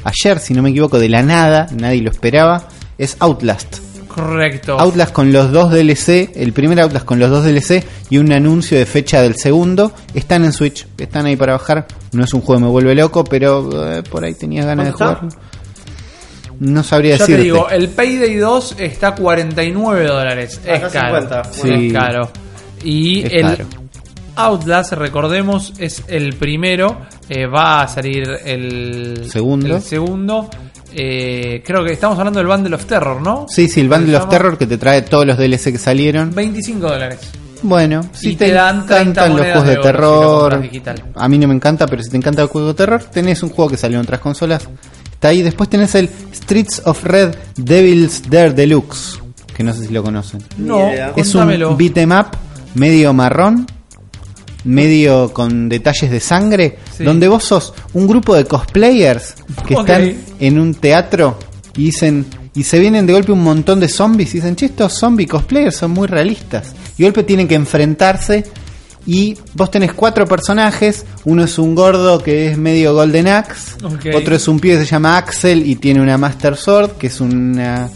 ayer si no me equivoco, de la nada, nadie lo esperaba, es Outlast. Correcto. Outlast con los dos DLC, el primer Outlast con los dos DLC y un anuncio de fecha del segundo, están en Switch, están ahí para bajar. No es un juego que me vuelve loco, pero eh, por ahí tenías ganas de ¿Cuánto jugarlo. No sabría ya te digo, el Payday 2 está a 49 dólares. Es Acá caro. 50. Sí. Es caro. Y Es el caro. Outlast, recordemos, es el primero. eh, va a salir el Segundo. El segundo. Eh, creo que estamos hablando del Bundle of Terror, ¿no? Sí, sí, el Bundle of Terror que te trae todos los DLC que salieron. 25 dólares. Bueno, si te, te dan 30 encantan los juegos de, si terror, a mí no me encanta, pero si te encanta el juego de terror, tenés un juego que salió en otras consolas. Está ahí. Después tenés el Streets of Red Devil's Dare Deluxe, que no sé si lo conocen. No. Es contámelo. un beat'em up medio marrón, medio con detalles de sangre, Sí. donde vos sos un grupo de cosplayers que están en un teatro y dicen y se vienen de golpe un montón de zombies y dicen, che, estos zombie cosplayers son muy realistas. Y de golpe tienen que enfrentarse y vos tenés cuatro personajes, uno es un gordo que es medio Golden Axe, otro es un pibe que se llama Axel y tiene una Master Sword, que es una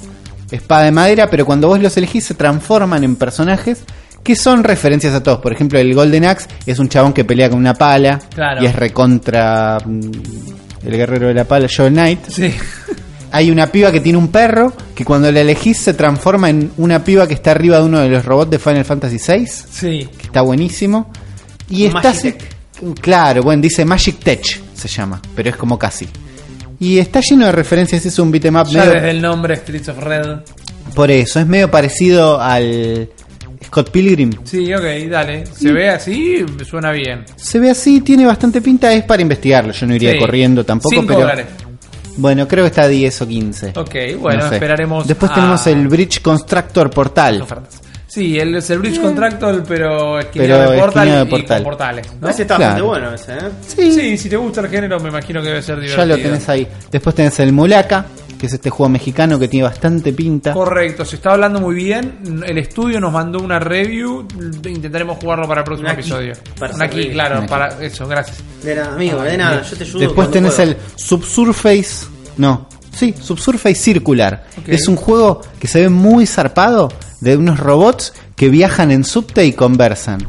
espada de madera, pero cuando vos los elegís se transforman en personajes que son referencias a todos. Por ejemplo, el Golden Axe es un chabón que pelea con una pala Claro. y es recontra mm, el guerrero de la pala, Joel Knight. Sí. Hay una piba que tiene un perro que cuando la elegís se transforma en una piba que está arriba de uno de los robots de Final Fantasy VI, Sí. que está buenísimo. Y está claro, bueno, dice Magic Tech se llama, pero es como casi. Y está lleno de referencias, es un beat'em up Ya medio- desde el nombre Streets of Red. por eso, es medio parecido al Scott Pilgrim. Sí, ok, dale. Se ve así, suena bien. Se ve así, tiene bastante pinta, es para investigarlo. Yo no iría Sí. corriendo tampoco, Cinco pero. dólares. Bueno, creo que está a 10 o 15. Ok, bueno, No sé. esperaremos. Después a- tenemos el Bridge Constructor Portal. ofertas. Sí, el, es el Bridge Contractor, pero esquinado Pero de portal de y portal. con portales. ¿no? Ese está Claro. bastante bueno ese, ¿eh? Sí. si te gusta el género, me imagino que debe ser divertido. Ya lo tenés ahí. Después tenés el Mulaka, que es este juego mexicano que tiene bastante pinta. Correcto, se está hablando muy bien. El estudio nos mandó una review. Intentaremos jugarlo para el próximo Una key episodio. para Una hacer key, review. claro, Una key. para eso, gracias. De nada, amigo, de nada, yo te ayudo. Después tenés puedo. el Subsurface. No, sí, Subsurface Circular. Es un juego que se ve muy zarpado de unos robots que viajan en subte y conversan.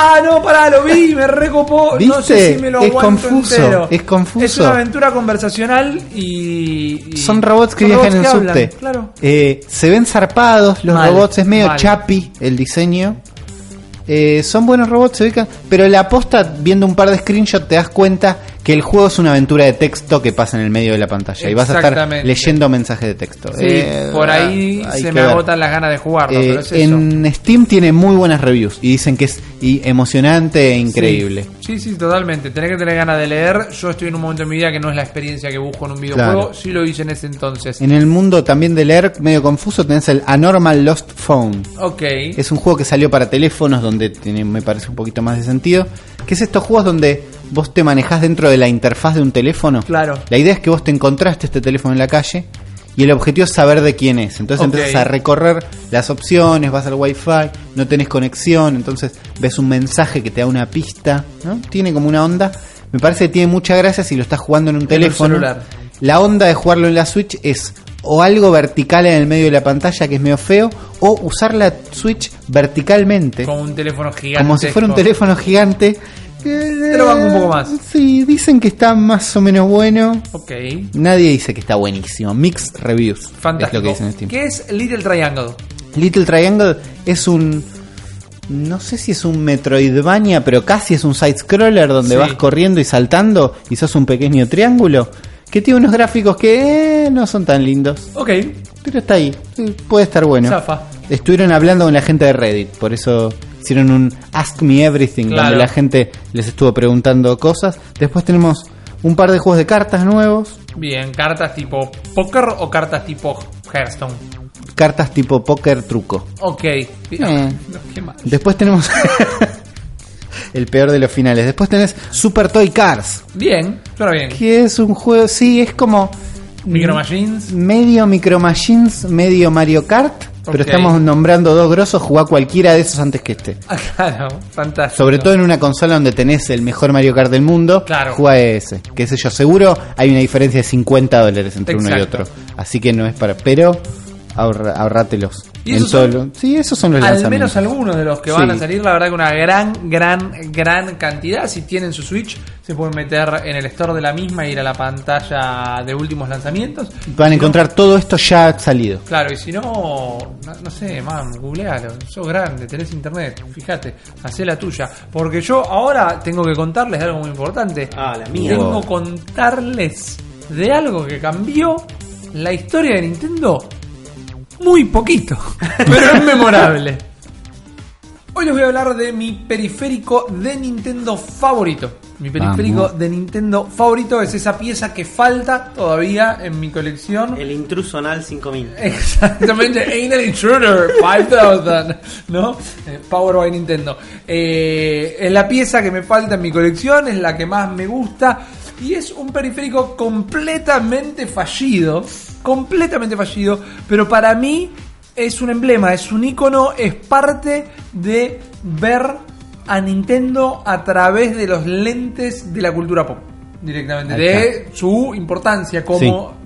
Ah, no, pará, lo vi, me recopó. No sé ¿Viste? si me lo Es confuso, entero. es confuso. Es una aventura conversacional y. y- Son robots que son viajan robots en que subte. Claro. Eh, se ven zarpados los Mal, robots, es medio mal. chapi el diseño. Eh, son buenos robots, se ubican, pero la posta, viendo un par de screenshots, te das cuenta que el juego es una aventura de texto que pasa en el medio de la pantalla y vas a estar leyendo mensajes de texto. Sí, Eh, por ahí se me ver. agotan las ganas de jugarlo, Eh, pero es eso. en Steam tiene muy buenas reviews y dicen que es y emocionante e increíble. Sí, sí, totalmente. Tenés que tener ganas de leer. Yo estoy en un momento de mi vida que no es la experiencia que busco en un videojuego. Claro. Sí lo hice en ese entonces. En el mundo también de leer, medio confuso, tenés el Anormal Lost Phone. Ok. Es un juego que salió para teléfonos donde tiene, me parece un poquito más de sentido. Que es estos juegos donde vos te manejás dentro de la interfaz de un teléfono. Claro. La idea es que vos te encontraste este teléfono en la calle y el objetivo es saber de quién es. Entonces empiezas a recorrer las opciones, vas al wifi, no tenés conexión, entonces ves un mensaje que te da una pista, ¿no? Tiene como una onda. Me parece que tiene mucha gracia si lo estás jugando en un el teléfono. celular. La onda de jugarlo en la Switch es o algo vertical en el medio de la pantalla que es medio feo, o usar la Switch verticalmente, Como un teléfono gigante. como si fuera un teléfono gigante. Te lo banco un poco más. Sí, dicen que está más o menos bueno. Ok. Nadie dice que está buenísimo. Mixed reviews. Es Fantástico. lo que dicen en Steam. ¿Qué es Little Triangle? Little Triangle es un. No sé si es un Metroidvania, pero casi es un side-scroller donde Sí. vas corriendo y saltando y sos un pequeño triángulo. Que tiene unos gráficos que eh, no son tan lindos. Ok. Pero está ahí. Puede estar bueno. Zafa. Estuvieron hablando con la gente de Reddit. Por eso hicieron un Ask Me Everything. Claro. Donde la gente les estuvo preguntando cosas. Después tenemos un par de juegos de cartas nuevos. Bien, cartas tipo póker o cartas tipo Hearthstone. Cartas tipo póker truco. Ok. Eh. Después tenemos el peor de los finales. Después tenés Super Toy Cars, Bien, suena bien. que es un juego, sí, es como Micro Machines. medio Micro Machines, medio Mario Kart, pero estamos nombrando dos grosos, jugá cualquiera de esos antes que este. Ah, claro, fantástico. Sobre todo en una consola donde tenés el mejor Mario Kart del mundo, Claro. juega ese. Que sé yo, seguro hay una diferencia de 50 dólares entre uno y otro. Así que no es para... Pero ahorra, ahorrátelos. ¿Y En esos todo son? lo- sí, esos son los Al lanzamientos. menos algunos de los que van Sí. a salir, la verdad que una gran, gran, gran cantidad. Si tienen su Switch, se pueden meter en el store de la misma e ir a la pantalla de últimos lanzamientos. Van a Si encontrar todo esto ya salido. claro, y si no, no, no sé, man, googlealo. Sos grande, tenés internet, fíjate, hacé la tuya. Porque yo ahora tengo que contarles algo muy importante. Ah, la mía. Tengo que contarles de algo que cambió la historia de Nintendo muy poquito, pero es memorable. Hoy les voy a hablar de mi periférico de Nintendo favorito. Mi periférico Vamos. de Nintendo favorito es esa pieza que falta todavía en mi colección. El intruso anal 5000. Exactamente, Anal Intruder 5000, ¿no? Eh, Power by Nintendo. Eh, es la pieza que me falta en mi colección, es la que más me gusta y es un periférico completamente fallido, completamente fallido, pero para mí es un emblema, es un icono, es parte de ver a Nintendo a través de los lentes de la cultura pop, directamente, de su importancia como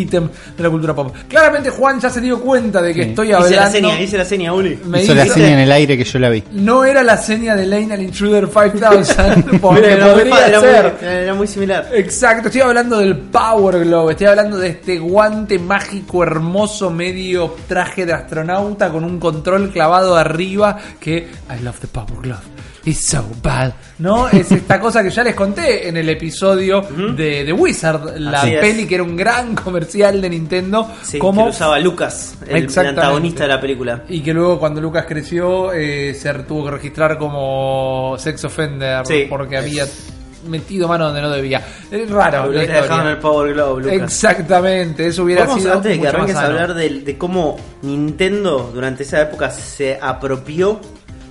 ítem de la cultura pop. Claramente Juan ya se dio cuenta de que Sí. estoy Hice hablando. la seña, hice la seña, Uli. Me Hizo la dice- seña en el aire que yo la vi. No era la seña de Lane al Intruder 5000, porque Era muy- podría era ser. muy- era muy similar. Exacto, estoy hablando del Power Glove, estoy hablando de este guante mágico hermoso, medio traje de astronauta con un control clavado arriba que I love the Power Glove. It's so bad. ¿No? Es esta cosa que ya les conté en el episodio de, de Wizard, la Así es. peli que era un gran comercial de Nintendo. Sí, como que lo usaba Lucas, el, el Exactamente. antagonista de la película. y que luego cuando Lucas creció eh, se tuvo que registrar como sex offender Sí. porque había metido mano donde no debía. Es raro. Lo la hubiera historia. dejado en el Power Glove, Lucas. Exactamente, eso hubiera Vamos, sido antes de que mucho más arranques a sano. hablar de, de cómo Nintendo durante esa época se apropió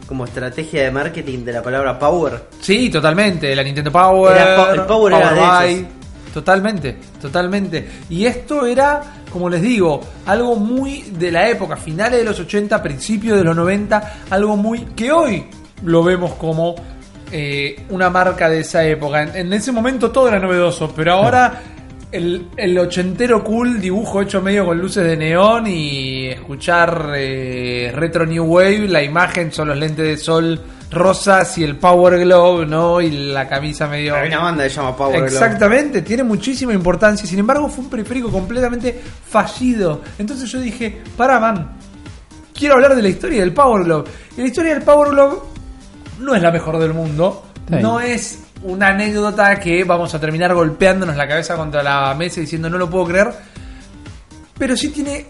como estrategia de marketing de la palabra Power. Sí, totalmente, la Nintendo Power. Era el Power era de esos. Totalmente, totalmente. Y esto era, como les digo, algo muy de la época, finales de los 80, principios de los 90, algo muy que hoy lo vemos como eh, una marca de esa época. En, en ese momento todo era novedoso, pero ahora el, el ochentero cool, dibujo hecho medio con luces de neón y escuchar eh, retro new wave, la imagen son los lentes de sol rosas y el Power Glove, ¿no? Y la camisa medio... Hay una banda que se llama Power Glove. Exactamente, tiene muchísima importancia. Sin embargo, fue un periférico completamente fallido. Entonces yo dije, para, man, quiero hablar de la historia del Power Glove. Y la historia del Power Glove no es la mejor del mundo. No es una anécdota que vamos a terminar golpeándonos la cabeza contra la mesa diciendo no lo puedo creer. Pero sí tiene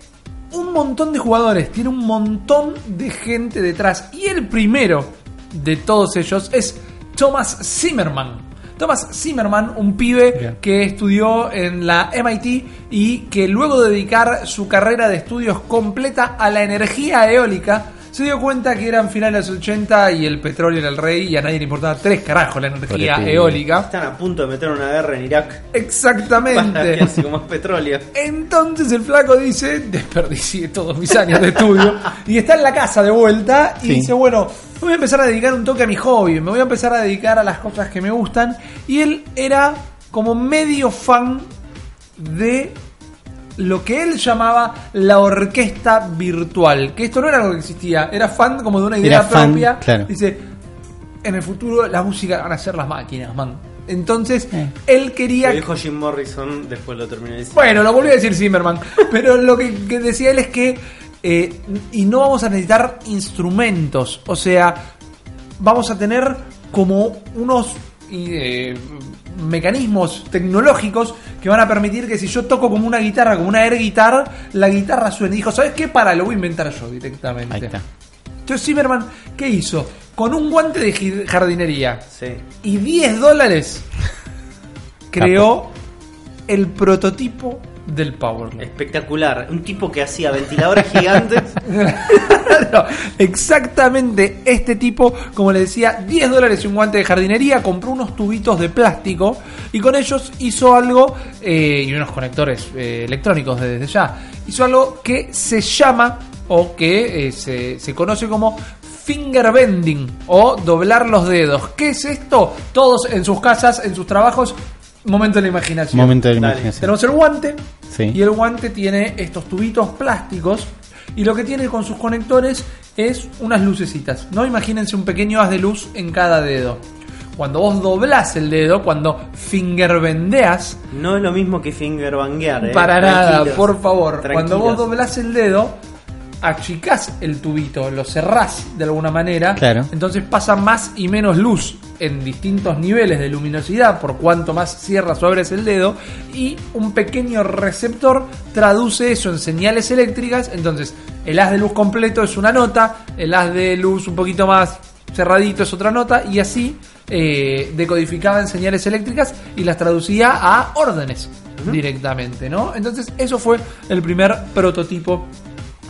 un montón de jugadores, tiene un montón de gente detrás. Y el primero de todos ellos es Thomas Zimmerman. Thomas Zimmerman, un pibe Bien. que estudió en la MIT y que luego de dedicar su carrera de estudios completa a la energía eólica, se dio cuenta que eran finales de los 80 y el petróleo era el rey y a nadie le importaba tres carajos la energía eólica. Están a punto de meter una guerra en Irak. Exactamente. así como es petróleo. Entonces el flaco dice, desperdicié todos mis años de estudio. y está en la casa de vuelta y Sí. dice, bueno, me voy a empezar a dedicar un toque a mi hobby, me voy a empezar a dedicar a las cosas que me gustan. Y él era como medio fan de lo que él llamaba la orquesta virtual. Que esto no era algo que existía, era fan como de una idea Era fan, propia. claro. Dice, en el futuro la música van a ser las máquinas, man. Entonces, Eh. él quería Lo dijo Jim Morrison, después lo terminé diciendo. bueno, lo volví a decir Zimmerman. Pero lo que, que decía él es que. eh, y no vamos a necesitar instrumentos. O sea, vamos a tener como unos eh, mecanismos tecnológicos que van a permitir que si yo toco como una guitarra, como una air guitar, la guitarra suene. Dijo, ¿sabes qué? Para, lo voy a inventar yo directamente. Ahí está. Entonces Zimmerman, ¿qué hizo? Con un guante de jardinería Sí. y 10 dólares creó el prototipo del Power Glove. Espectacular. Un tipo que hacía ventiladores gigantes. Exactamente este tipo, como le decía, 10 dólares y un guante de jardinería, compró unos tubitos de plástico y con ellos hizo algo, eh, y unos conectores eh, electrónicos desde ya, hizo algo que se llama, o que eh, se, se conoce como finger bending, o doblar los dedos. ¿Qué es esto? Todos en sus casas, en sus trabajos, momento de la imaginación. Momento de la Dale. imaginación. Tenemos el guante Sí. y el guante tiene estos tubitos plásticos y lo que tiene con sus conectores es unas lucecitas. No imagínense un pequeño haz de luz en cada dedo. Cuando vos doblás el dedo, cuando fingerbendeas, No es lo mismo que fingerbanguear. ¿eh? para nada, por favor, cuando vos doblás el dedo, achicás el tubito, lo cerrás de alguna manera, Claro. entonces pasa más y menos luz en distintos niveles de luminosidad por cuanto más cierras o abres el dedo y un pequeño receptor traduce eso en señales eléctricas, entonces el haz de luz completo es una nota, el haz de luz un poquito más cerradito es otra nota y así eh, decodificaba en señales eléctricas y las traducía a órdenes directamente, ¿no? Entonces eso fue el primer prototipo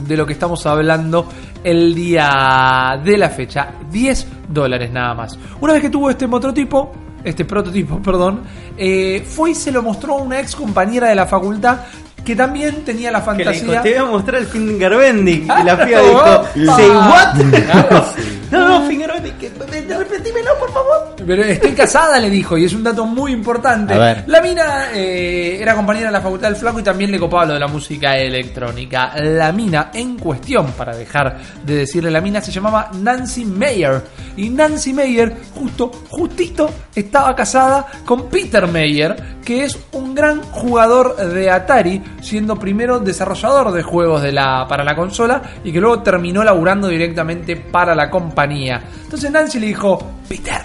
de lo que estamos hablando el día de la fecha. 10 dólares nada más. Una vez que tuvo este prototipo, este prototipo, perdón, eh, fue y se lo mostró a una ex compañera de la facultad que también tenía la Que le dijo, fantasía. te voy a mostrar el fingerbending. Y la piba Claro. dijo, say what? no, no, fingerbending. que- Repetímelo, por favor. Pero estoy casada, le dijo, y es un dato muy importante. A ver. La mina eh, era compañera de la facultad del Flaco y también le copaba lo de la música electrónica. La mina en cuestión, para dejar de decirle la mina, se llamaba Nancy Mayer. Y Nancy Mayer, justo, justito, estaba casada con Peter Mayer, que es un gran jugador de Atari, siendo primero desarrollador de juegos de la, para la consola y que luego terminó laburando directamente para la compañía. Entonces Nancy le dijo, Peter,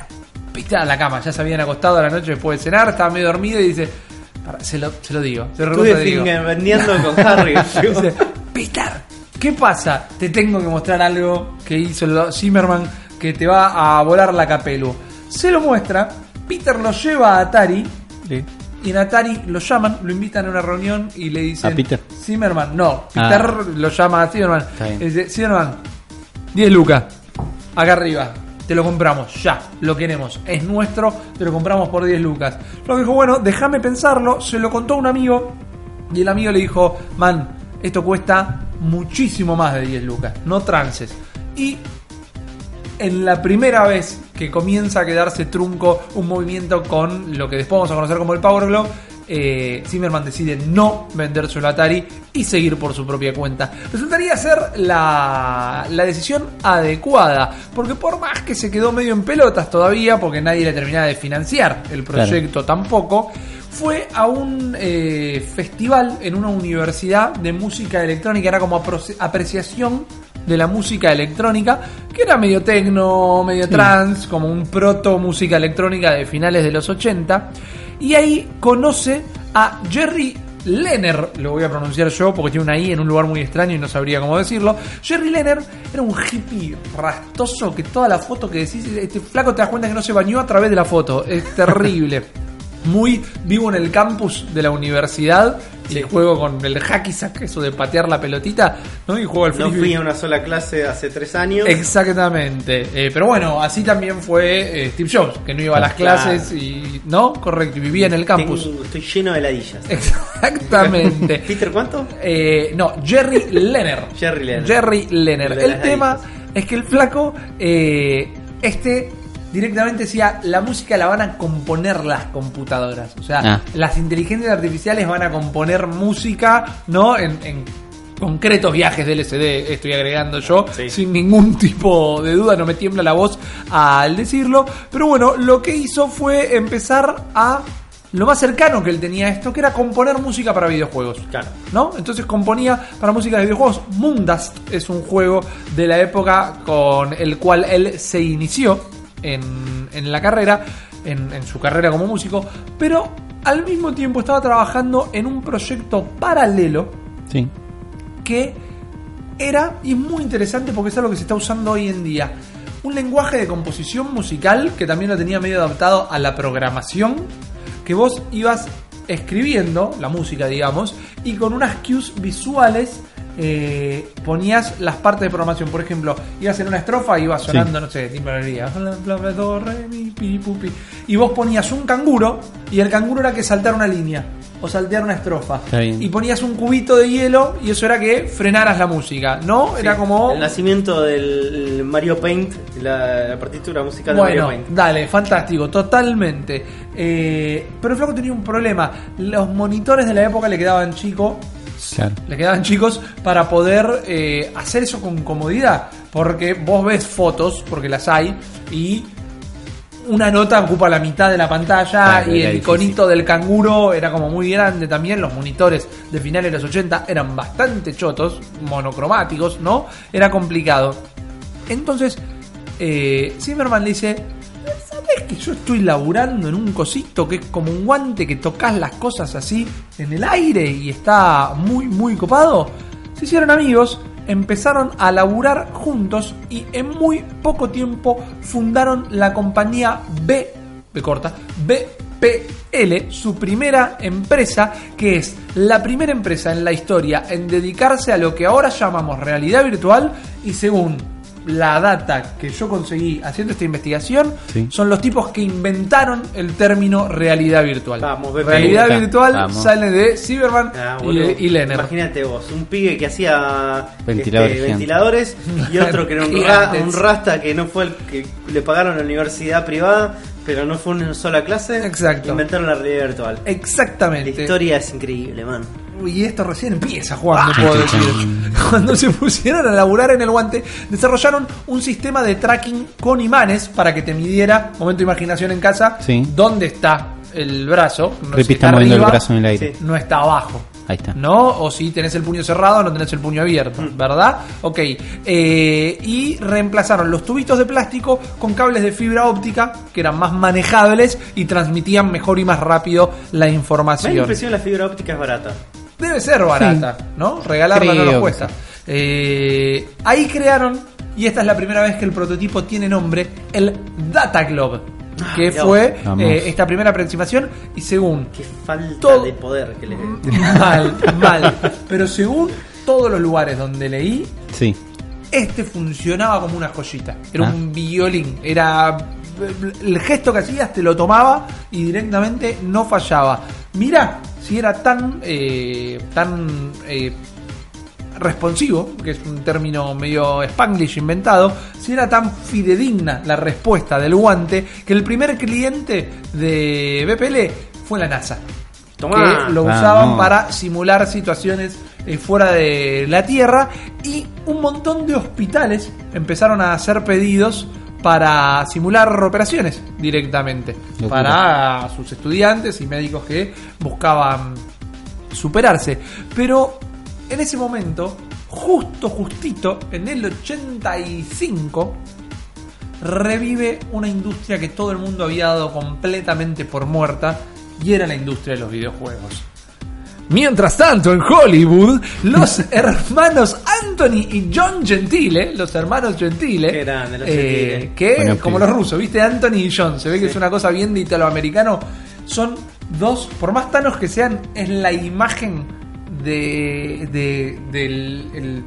Peter a la cama, ya se habían acostado a la noche después de cenar, estaba medio dormido y dice, "Para, se lo, se lo digo, se lo digo". fingerbendeando con Harry. Dice, Peter, ¿qué pasa? Te tengo que mostrar algo que hizo el Zimmerman que te va a volar la capelu. Se lo muestra, Peter lo lleva a Atari y en Atari lo llaman, lo invitan a una reunión y le dicen... ¿A Peter? Zimmerman, no, Ah. Peter lo llama a Zimmerman. Está bien. Y dice, Zimmerman, 10 lucas, acá arriba. Te lo compramos, ya, lo queremos, es nuestro, te lo compramos por 10 lucas. Lo dijo, bueno, déjame pensarlo, se lo contó un amigo y el amigo le dijo, man, esto cuesta muchísimo más de 10 lucas, no trances. Y en la primera vez que comienza a quedarse trunco un movimiento con lo que después vamos a conocer como el Power Glove, eh, Zimmerman decide no vendérselo a Atari y seguir por su propia cuenta. Resultaría ser la, la decisión adecuada, porque por más que se quedó medio en pelotas todavía, porque nadie le terminaba de financiar el proyecto tampoco, fue a un eh, festival en una universidad de música electrónica, era como apreciación de la música electrónica, que era medio tecno, medio trance, como un proto música electrónica de finales de los 80, y ahí conoce a Jerry Lenner, lo voy a pronunciar yo porque tiene una I en un lugar muy extraño y no sabría cómo decirlo. Jerry Lenner era un hippie rastoso que toda la foto que decís, este flaco te das cuenta que no se bañó a través de la foto. Es terrible. Muy vivo en el campus de la universidad y juego con el hacky sack, eso de patear la pelotita, ¿no? Y juego al No frisbee. fui a una sola clase hace tres años. Exactamente. Eh, pero bueno, así también fue eh, Steve Jobs, que no iba a las Claro. clases y. ¿No? Correcto, y vivía en el campus. Tengo- estoy lleno de ladillas. Exactamente. ¿Peter cuánto? Eh, no, Jerry Lenner. Jerry Lenner. Jerry Lenner. El tema es que el flaco, este directamente decía, la música la van a componer las computadoras. O sea, Ah. las inteligencias artificiales van a componer música, ¿no? En, en concretos viajes del LSD, estoy agregando yo, Sí. sin ningún tipo de duda, no me tiembla la voz al decirlo. Pero bueno, lo que hizo fue empezar a... Lo más cercano que él tenía a esto, que era componer música para videojuegos. Claro. ¿no? Entonces componía para música de videojuegos. Moondust es un juego de la época con el cual él se inició en, en la carrera, en, en su carrera como músico, pero al mismo tiempo estaba trabajando en un proyecto paralelo Sí. que era, y es muy interesante porque es algo que se está usando hoy en día, un lenguaje de composición musical que también lo tenía medio adaptado a la programación, que vos ibas escribiendo la música, digamos, y con unas cues visuales eh, ponías las partes de programación. Por ejemplo, ibas en una estrofa y iba sonando, no sé, pi. y vos ponías un canguro y el canguro era que saltar una línea o saltear una estrofa. Y ponías un cubito de hielo y eso era que frenaras la música, ¿no? Era como... El nacimiento del Mario Paint, la, la partitura musical de Mario Paint. dale, fantástico, totalmente. Eh, pero el flaco tenía un problema. Los monitores de la época le quedaban chicos. Claro. Le quedaban chicos para poder eh, hacer eso con comodidad. Porque vos ves fotos, porque las hay, y una nota ocupa la mitad de la pantalla y el difícil. iconito del canguro era como muy grande también. Los monitores de finales de los 80 eran bastante chotos, monocromáticos, ¿no? Era complicado. Entonces, eh, Zimmerman dice: ¿Sabes que yo estoy laburando en un cosito que es como un guante que tocas las cosas así en el aire y está muy, muy copado? Se hicieron amigos, empezaron a laburar juntos y en muy poco tiempo fundaron la compañía B, B corta, BPL, su primera empresa, que es la primera empresa en la historia en dedicarse a lo que ahora llamamos realidad virtual y según la data que yo conseguí haciendo esta investigación Sí. son los tipos que inventaron el término realidad virtual. Vamos, BPL. realidad Está. virtual Vamos. sale de Cyberman Ah, y, y Lenner. Imagínate vos, un pibe que hacía Ventiladores este, ventiladores y otro que era un, ra- un rasta que no fue el que le pagaron a la universidad privada, pero no fue una sola clase. Exacto. Inventaron la realidad virtual. La Exactamente. historia es increíble, man. Y esto recién empieza, Juan, Ah. puedo decir. Cuando se pusieron a laburar en el guante, desarrollaron un sistema de tracking con imanes para que te midiera, momento de imaginación en casa, Sí. dónde está el brazo. No Rippy si está moviendo el arriba, brazo en el aire. Sí. No está abajo. Ahí está. ¿No? O si tenés el puño cerrado o no tenés el puño abierto, ¿verdad? Ok. Eh, y reemplazaron los tubitos de plástico con cables de fibra óptica que eran más manejables y transmitían mejor y más rápido la Me da la información. impresión la fibra óptica es barata. Debe ser barata, ¿no? Regalarla no Creo nos que cuesta. Eh, ahí crearon, y esta es la primera vez que el prototipo tiene nombre, el Data Globe. Que mirá fue eh, esta primera aproximación y según Qué falta Todo- de poder que le mal, mal, pero según todos los lugares donde leí, Sí. este funcionaba como una joyita. Era Ah. un violín. Era. El gesto que hacías te lo tomaba y directamente no fallaba. Mira si era tan. eh, tan. eh, responsivo, que es un término medio spanglish inventado, si era tan fidedigna la respuesta del guante que el primer cliente de BPL fue la NASA. Tomá. que lo usaban Vamos. para simular situaciones eh, fuera de la Tierra y un montón de hospitales empezaron a hacer pedidos para simular operaciones directamente Locura. para sus estudiantes y médicos que buscaban superarse. Pero en ese momento, justo, justito, en el 85, revive una industria que todo el mundo había dado completamente por muerta y era la industria de los videojuegos. Mientras tanto, en Hollywood, los hermanos Anthony y John Gentile, los hermanos Gentile, Qué grande, los eh, Gentile. que Bueno, como los rusos, ¿viste? Anthony y John, se ve que Sí. es una cosa bien de italoamericano, son dos, por más tanos que sean, es la imagen de, de del el-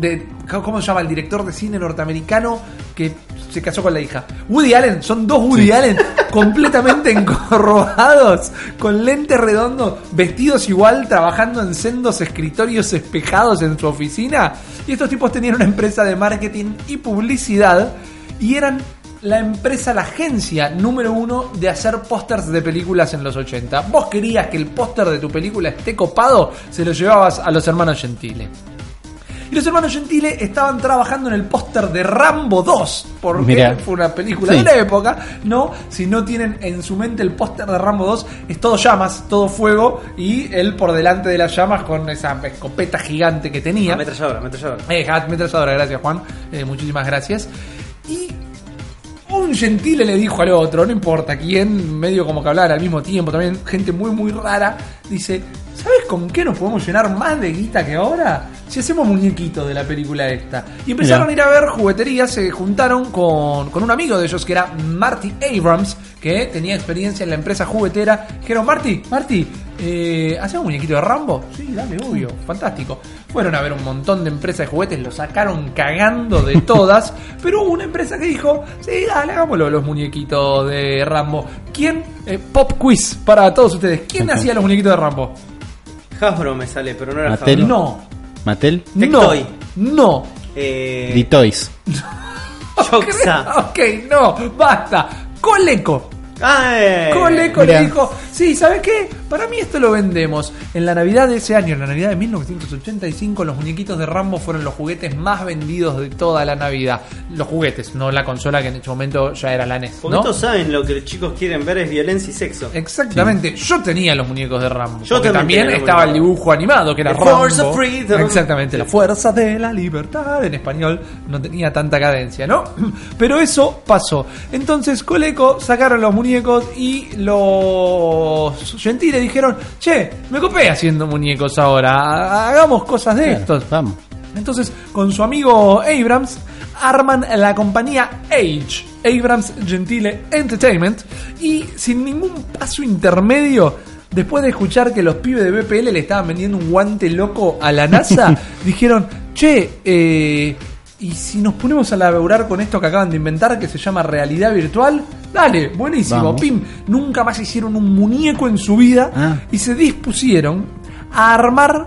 de ¿cómo se llama? el director de cine norteamericano que se casó con la hija. Woody Allen, son dos Woody Allen completamente encorvados, con lentes redondos, vestidos igual, trabajando en sendos escritorios espejados en su oficina. Y estos tipos tenían una empresa de marketing y publicidad y eran la empresa, la agencia número uno de hacer pósters de películas en los 80. Vos querías que el póster de tu película esté copado, se lo llevabas a los hermanos Gentile. Y los hermanos Gentile estaban trabajando en el póster de Rambo 2, porque Mirá. fue una película Sí. de la época, ¿no? Si no tienen en su mente el póster de Rambo 2, es todo llamas, todo fuego, y él por delante de las llamas con esa escopeta gigante que tenía. Ametralladora, ametralladora. Eh, ametralladora, gracias Juan, Eh, muchísimas gracias. Y un gentile le dijo al otro, no importa quién, medio como que hablar al mismo tiempo, también gente muy muy rara, dice, ¿sabes con qué nos podemos llenar más de guita que ahora? Si hacemos muñequitos de la película esta. Y empezaron Mirá. a ir a ver jugueterías, se juntaron con, con un amigo de ellos que era Marty Abrams, que tenía experiencia en la empresa juguetera. Dijeron, Marty, Marty, eh, ¿hacemos un muñequito de Rambo? Sí, dale, obvio, fantástico. Fueron a ver un montón de empresas de juguetes, lo sacaron cagando de todas, pero hubo una empresa que dijo, sí, dale, hagámoslo los muñequitos de Rambo. ¿Quién? Eh, pop quiz para todos ustedes. ¿Quién hacía los muñequitos de Rambo? Hasbro me sale, pero no era Mattel. Hasbro. No, Mattel, no, Tectoy. no. Eh, D-Toys. Choxa. Ok, no, basta. Coleco. Ah, eh. Coleco Mirá. le dijo, sí, ¿sabes qué? Para mí esto lo vendemos. En la Navidad de ese año, en la Navidad de 1985, los muñequitos de Rambo fueron los juguetes más vendidos de toda la Navidad. Los juguetes, no la consola que en ese momento ya era la NES. ¿no? estos saben lo que los chicos quieren ver es violencia y sexo. Exactamente, yo tenía los muñecos de Rambo. Yo también también estaba el dibujo animado que era The Rambo. Force of Freedom. Exactamente, la fuerza de la libertad en español no tenía tanta cadencia, ¿no? Pero eso pasó. Entonces Coleco sacaron los muñecos y los gentiles dijeron, che, me copé haciendo muñecos ahora, ha- hagamos cosas de estos. Vamos. Entonces, con su amigo Abrams, arman la compañía Age, Abrams Gentile Entertainment, y sin ningún paso intermedio, después de escuchar que los pibes de BPL le estaban vendiendo un guante loco a la NASA, dijeron, che, eh, ¿y si nos ponemos a laburar con esto que acaban de inventar, que se llama realidad virtual? Dale, buenísimo, Vamos. pim. Nunca más hicieron un muñeco en su vida Ah. y se dispusieron a armar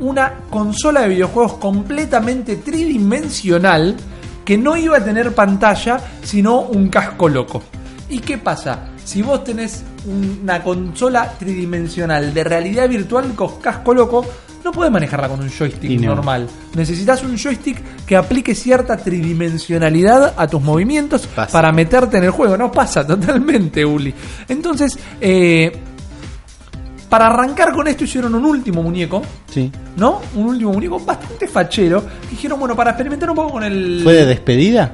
una consola de videojuegos completamente tridimensional que no iba a tener pantalla, sino un casco loco. ¿Y qué pasa? Si vos tenés una consola tridimensional de realidad virtual con casco loco, no podés manejarla con un joystick no. normal. Necesitas un joystick que aplique cierta tridimensionalidad a tus movimientos Pasa. para meterte en el juego. No pasa totalmente, Uli. Entonces, eh, para arrancar con esto hicieron un último muñeco, Sí. ¿no? Un último muñeco bastante fachero. Dijeron, bueno, para experimentar un poco con el... ¿Fue de despedida?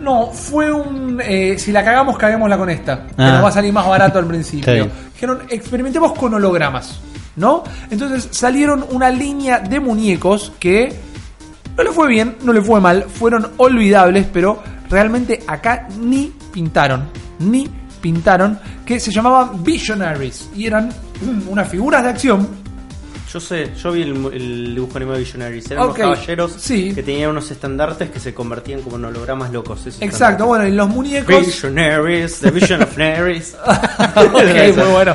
No, fue un... eh, si la cagamos, caguémosla con esta. Que Ah. nos va a salir más barato al principio. Dijeron, experimentemos con hologramas, ¿no? Entonces salieron una línea de muñecos que no le fue bien, no le fue mal, fueron olvidables, pero realmente acá ni pintaron, ni pintaron, que se llamaban Visionaries y eran unas figuras de acción Yo sé, yo vi el, el dibujo animado de Visionaries. Eran Ok, unos caballeros sí. que tenían unos estandartes que se convertían como en hologramas locos. esos Exacto, bueno, y los muñecos. Visionaries, The Vision of Naries. ok, muy bueno.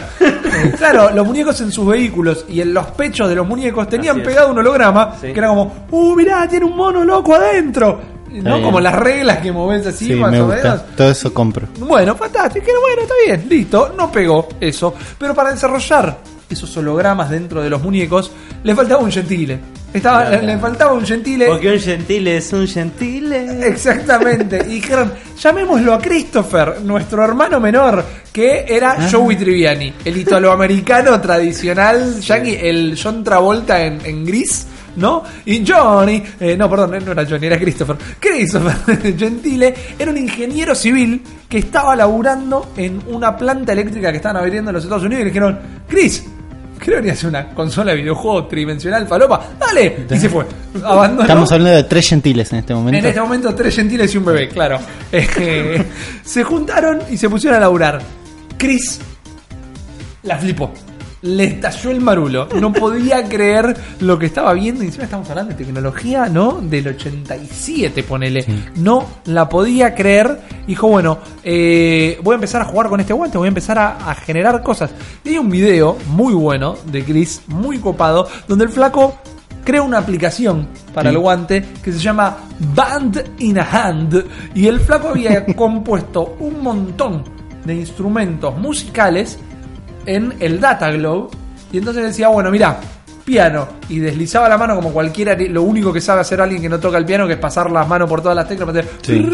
Claro, los muñecos en sus vehículos y en los pechos de los muñecos tenían pegado un holograma Sí. que era como, ¡uh, mirá, tiene un mono loco adentro! ¿no? bien. Como las reglas que moves así, Sí, más me o gusta. menos. Todo eso compro. Bueno, fantástico, bueno, está bien, listo, no pegó eso. Pero para desarrollar esos hologramas dentro de los muñecos, le faltaba un gentile. Estaba, Claro. le, le faltaba un gentile. Porque un gentile es un gentile. Exactamente. Y dijeron, llamémoslo a Christopher, nuestro hermano menor, que era Ah. Joey Triviani, el italoamericano tradicional, yankee, el John Travolta en, en gris. ¿No? Y Johnny, eh, no, perdón, no era Johnny, era Christopher. Christopher Gentile era un ingeniero civil que estaba laburando en una planta eléctrica que estaban abriendo en los Estados Unidos y le dijeron, Chris, creo que hacer una consola de videojuego tridimensional falopa, dale. Y se fue. Abandonó. Estamos hablando de tres gentiles en este momento. En este momento tres gentiles y un bebé, claro. Eh, se juntaron y se pusieron a laburar. Chris la flipó. Le estalló el marulo. No podía creer lo que estaba viendo. Y encima estamos hablando de tecnología, ¿no? Del 87, ponele. No la podía creer. Dijo, bueno, eh, voy a empezar a jugar con este guante. Voy a empezar a, a generar cosas. Y hay un video muy bueno de Chris, muy copado, donde el flaco crea una aplicación para Sí. el guante que se llama Band in a Hand. Y el flaco había compuesto un montón de instrumentos musicales en el Data Globe. Y entonces decía, bueno, mira, piano. Y deslizaba la mano como cualquiera. Lo único que sabe hacer alguien que no toca el piano, que es pasar las manos por todas las teclas. para hacer Sí.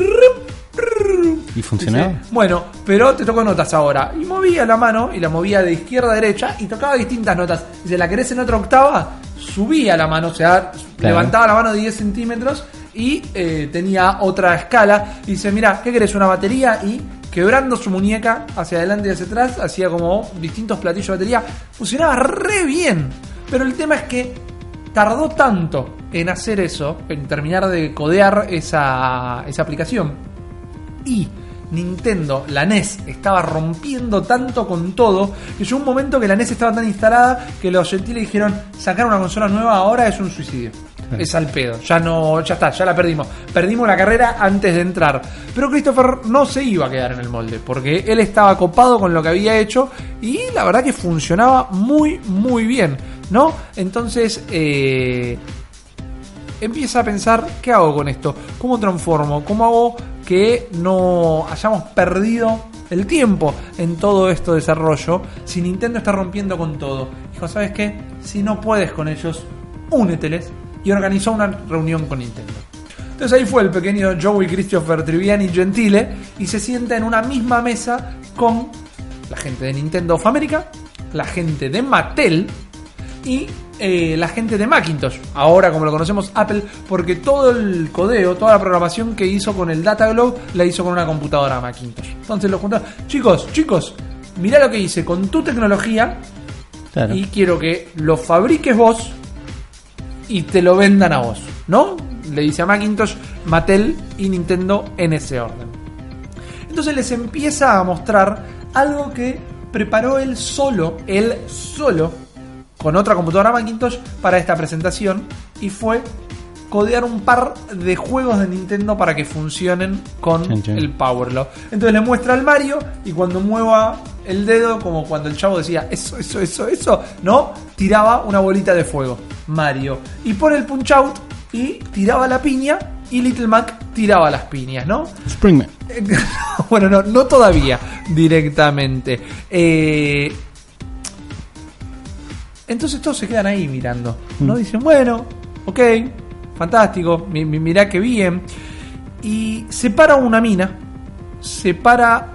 ¿Y funcionaba? Bueno, pero te toco notas ahora. Y movía la mano y la movía de izquierda a derecha y tocaba distintas notas. Dice, ¿la querés en otra octava? Subía la mano, o sea, levantaba la mano de 10 centímetros y eh, tenía otra escala. Y dice, mira, ¿qué querés? Una batería y quebrando su muñeca hacia adelante y hacia atrás, hacía como distintos platillos de batería. Funcionaba re bien. Pero el tema es que tardó tanto en hacer eso, en terminar de codear esa, esa aplicación. Y Nintendo, la NES, estaba rompiendo tanto con todo que llegó un momento que la NES estaba tan instalada que los gentiles dijeron sacar una consola nueva ahora es un suicidio. Es al pedo, ya no, ya está, ya la perdimos. Perdimos la carrera antes de entrar. Pero Christopher no se iba a quedar en el molde, porque él estaba copado con lo que había hecho y la verdad que funcionaba muy, muy bien, ¿no? Entonces, eh, empieza a pensar, ¿qué hago con esto? ¿Cómo transformo? ¿Cómo hago que no hayamos perdido el tiempo en todo esto de desarrollo si Nintendo está rompiendo con todo? Dijo, ¿sabes qué? Si no puedes con ellos, úneteles y organizó una reunión con Nintendo. Entonces ahí fue el pequeño Joey Christopher Triviani Gentile y se sienta en una misma mesa con la gente de Nintendo of America, la gente de Mattel y eh, la gente de Macintosh, ahora como lo conocemos Apple, porque todo el codeo, toda la programación que hizo con el Data Globe la hizo con una computadora Macintosh. Entonces lo juntaron, chicos, chicos, mirá lo que hice con tu tecnología Claro. y quiero que lo fabriques vos y te lo vendan a vos, ¿no? Le dice a Macintosh, Mattel y Nintendo en ese orden. Entonces les empieza a mostrar algo que preparó él solo, él solo, con otra computadora Macintosh para esta presentación y fue codear un par de juegos de Nintendo para que funcionen con el Power Law. Entonces le muestra al Mario y cuando mueva el dedo, como cuando el chavo decía eso, eso, eso, eso, ¿no? Tiraba una bolita de fuego. Mario. Y pone el punch out y tiraba la piña y Little Mac tiraba las piñas, ¿no? Springman. bueno, no, no todavía directamente. Eh, entonces todos se quedan ahí mirando. ¿no? Dicen, bueno, ok, fantástico, mi- mi- mirá que bien. Y se para una mina, se para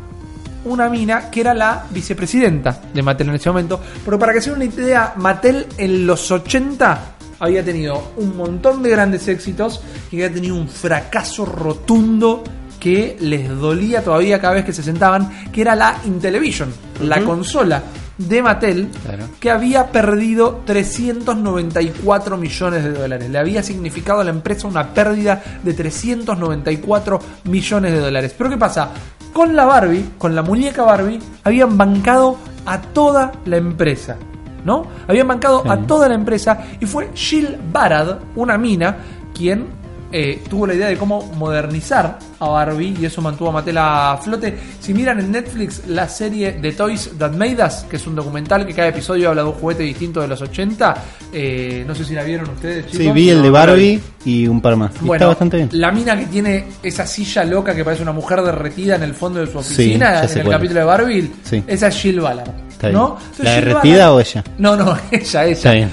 una mina que era la vicepresidenta de Mattel en ese momento. Porque para que se den una idea, Mattel en los 80 había tenido un montón de grandes éxitos y había tenido un fracaso rotundo que les dolía todavía cada vez que se sentaban, que era la Intellivision, la consola de Mattel, Claro. que había perdido 394 millones de dólares. Le había significado a la empresa una pérdida de 394 millones de dólares. Pero ¿qué pasa? Con la Barbie, con la muñeca Barbie, habían bancado a toda la empresa. ¿No? Habían bancado Sí. a toda la empresa y fue Jill Barad, una mina, quien eh, tuvo la idea de cómo modernizar a Barbie y eso mantuvo a Mattel a flote. Si miran en Netflix la serie The Toys That Made Us, que es un documental que cada episodio habla de un juguete distinto de los 80, eh, no sé si la vieron ustedes, chicos. Sí, vi el de. Barbie y un par más. Bueno, está bastante bien. la mina que tiene esa silla loca que parece una mujer derretida en el fondo de su oficina, en el capítulo de Barbie, Sí. esa es Jill Ballard. Está ¿no? Entonces, ¿La derretida o ella? No, no, ella, ella. Está bien.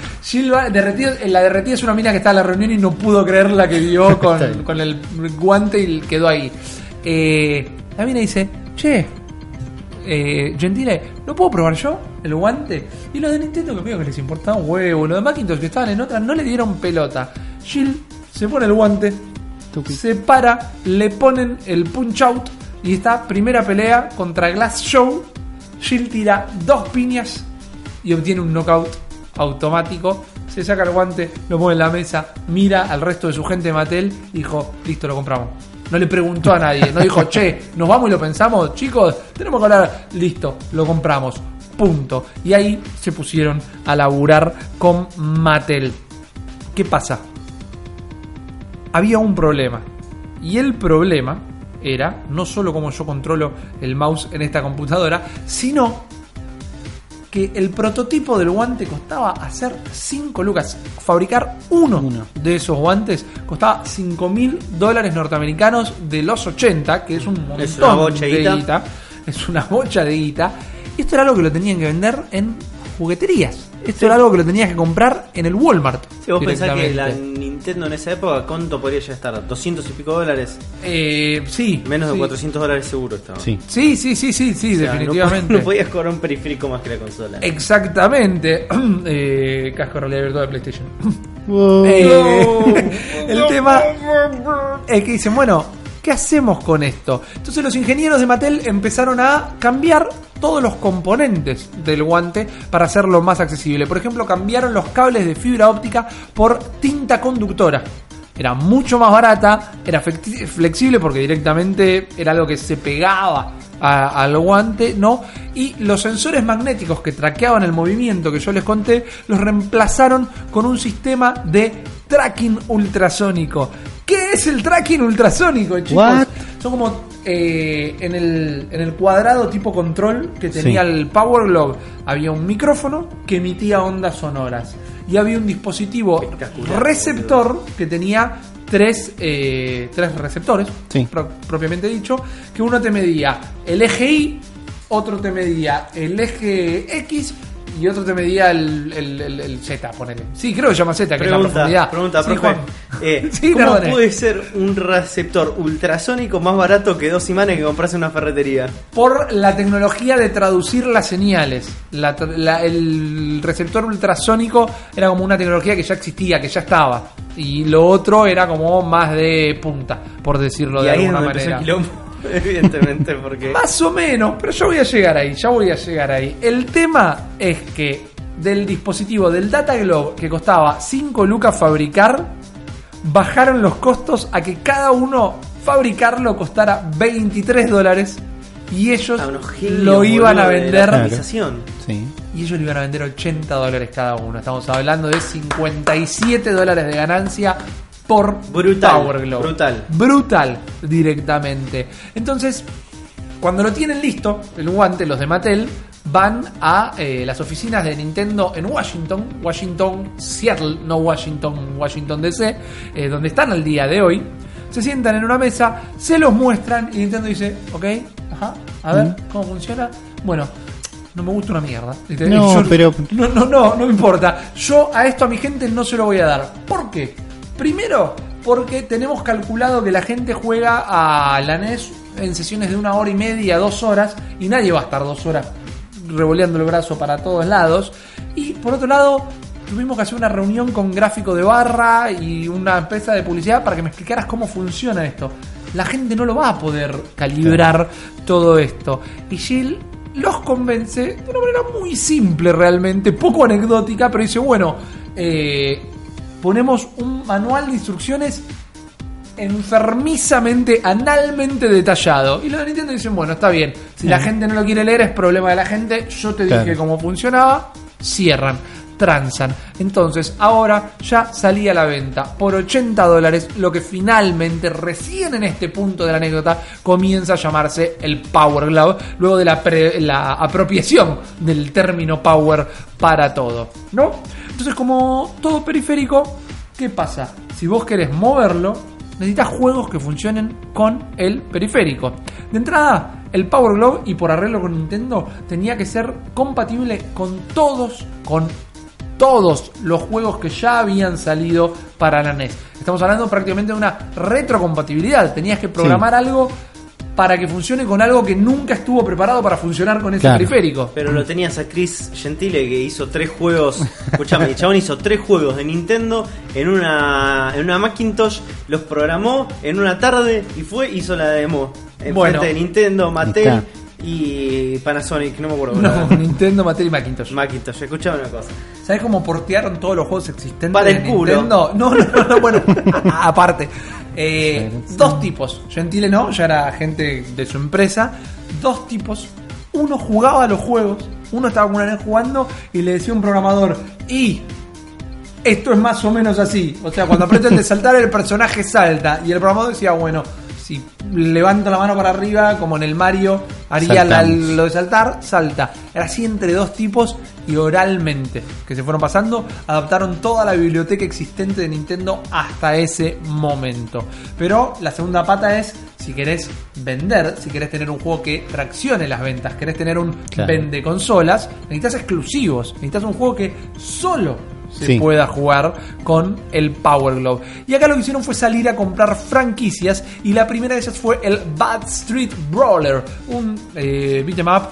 Derretida, la derretida es una mina que está en la reunión y no pudo creer la que vio con, con el guante y quedó ahí. Eh, la mina dice, che, eh, Gentile, ¿no puedo probar yo el guante? Y los de Nintendo que medio que les importaba un huevo, los de Macintosh que estaban en otra no le dieron pelota. Jill se pone el guante, se para, le ponen el punch out y está primera pelea contra Glass Show. Jill tira dos piñas y obtiene un knockout automático. Se saca el guante, lo pone en la mesa, mira al resto de su gente de Mattel dijo, listo, lo compramos. No le preguntó a nadie, no dijo, che, nos vamos y lo pensamos, chicos, tenemos que hablar, listo, lo compramos, punto. Y ahí se pusieron a laburar con Mattel. ¿Qué pasa? Había un problema. Y el problema era no solo cómo yo controlo el mouse en esta computadora, sino que el prototipo del guante costaba hacer 5 lucas. Fabricar uno, Uno. de esos guantes costaba 5 mil dólares norteamericanos de los 80, que es un montón Es una bocha de guita. Es una bocha de guita. Y esto era algo que lo tenían que vender en jugueterías. Esto era algo que lo tenías que comprar en el Walmart. Si vos pensás que la. Nintendo en esa época, ¿cuánto podría ya estar? ¿200 y pico dólares? Eh, sí. Menos de sí. 400 dólares seguro estaba. Sí. Sí, sí, sí, sí, sí, O sea, no definitivamente. po- No, podías cobrar un periférico más que la consola. Exactamente. eh, casco de realidad virtual de PlayStation. Wow. Eh, el tema es que dicen, bueno, ¿qué hacemos con esto? Entonces los ingenieros de Mattel empezaron a cambiar todos los componentes del guante para hacerlo más accesible. Por ejemplo, cambiaron los cables de fibra óptica por tinta conductora. Era mucho más barata, era flexi- flexible porque directamente era algo que se pegaba a- al guante, ¿no? Y los sensores magnéticos que traqueaban el movimiento que yo les conté, los reemplazaron con un sistema de tracking ultrasónico. ¿Qué es el tracking ultrasónico, chicos? What? Son como eh, en, el, en el cuadrado tipo control que tenía Sí. el Power Glove, había un micrófono que emitía ondas sonoras. Y había un dispositivo receptor que tenía tres, eh, tres receptores, Sí. pro- propiamente dicho, que uno te medía el eje Y, otro te medía el eje X y otro te medía el, el- el- el Z, ponele. Sí, creo que se llama Z, que es la Pregunta, profundidad. pregunta, Sí, profe. Juan. Eh, Sí, ¿Cómo puede ser un receptor ultrasónico más barato que dos imanes que compras en una ferretería? por la tecnología de traducir las señales. La tra- la- el receptor ultrasónico era como una tecnología que ya existía, que ya estaba. Y lo otro era como más de punta, por decirlo y de ahí alguna manera. Evidentemente, porque. Más o menos, pero yo voy a llegar ahí, ya voy a llegar ahí. El tema es que del dispositivo del Data Globe que costaba 5 lucas fabricar, bajaron los costos a que cada uno fabricarlo costara 23 dólares y ellos genios, lo iban a vender. Sí. y ellos lo iban a vender 80 dólares cada uno. Estamos hablando de 57 dólares de ganancia por Brutal, Power Glove. brutal. Brutal directamente. Entonces, cuando lo tienen listo, el guante, los de Mattel, van a eh, las oficinas de Nintendo en Washington, Washington, Seattle, no Washington, Washington DC, eh, donde están al día de hoy. Se sientan en una mesa, se los muestran y Nintendo dice, ok, ajá, a ver, ¿cómo funciona? Bueno, no me gusta una mierda. No, pero- No, no, no, no me importa. Yo a esto a mi gente no se lo voy a dar. ¿Por qué? Primero, porque tenemos calculado que la gente juega a la NES en sesiones de una hora y media, dos horas, y nadie va a estar dos horas revoleando el brazo para todos lados. Y por otro lado, tuvimos que hacer una reunión con gráfico de barra y una empresa de publicidad para que me explicaras cómo funciona esto. La gente no lo va a poder calibrar todo esto. Y Jill los convence de una manera muy simple realmente, poco anecdótica, pero dice, bueno, eh, ponemos un manual de instrucciones enfermizamente, analmente detallado. Y los de Nintendo dicen, bueno, está bien, si la gente no lo quiere leer es problema de la gente, yo te dije Claro. cómo funcionaba, cierran. transan. Entonces, ahora ya salía a la venta por 80 dólares, lo que finalmente, recién en este punto de la anécdota, comienza a llamarse el Power Glove, luego de la, pre- la apropiación del término Power para todo, ¿no? Entonces, como todo periférico, ¿qué pasa? Si vos querés moverlo, necesitas juegos que funcionen con el periférico. De entrada, el Power Glove y por arreglo con Nintendo tenía que ser compatible con todos, con todos los juegos que ya habían salido para la NES. Estamos hablando prácticamente de una retrocompatibilidad. Tenías que programar algo para que funcione con algo que nunca estuvo preparado para funcionar con ese Claro. periférico. Pero lo tenías a Chris Gentile que hizo tres juegos. Escuchame, el chabón hizo tres juegos de Nintendo en una, en una Macintosh, los programó en una tarde y fue hizo la demo. En Bueno. frente de Nintendo, Mattel y Panasonic, no me acuerdo. No, Nintendo, Mattel y Macintosh. Macintosh, escuchame una cosa. ¿Sabes cómo portearon todos los juegos existentes Para de el culo. No, no, no, no, bueno, aparte. Eh, dos tipos. Gentile no, ya era gente de su empresa. Dos tipos. Uno jugaba a los juegos, uno estaba con una NES jugando y le decía a un programador, y esto es más o menos así. O sea, cuando aprieta el de saltar, el personaje salta. Y el programador decía, bueno, si levanto la mano para arriba, como en el Mario, haría la- lo de saltar, salta. Era así entre dos tipos y oralmente que se fueron pasando, adaptaron toda la biblioteca existente de Nintendo hasta ese momento. Pero la segunda pata es si querés vender, si querés tener un juego que traccione las ventas, querés tener un Claro. vende consolas, necesitas exclusivos, necesitas un juego que solo se Sí. pueda jugar con el Power Glove. Y acá lo que hicieron fue salir a comprar franquicias y la primera de ellas fue el Bad Street Brawler, un eh, beat'em up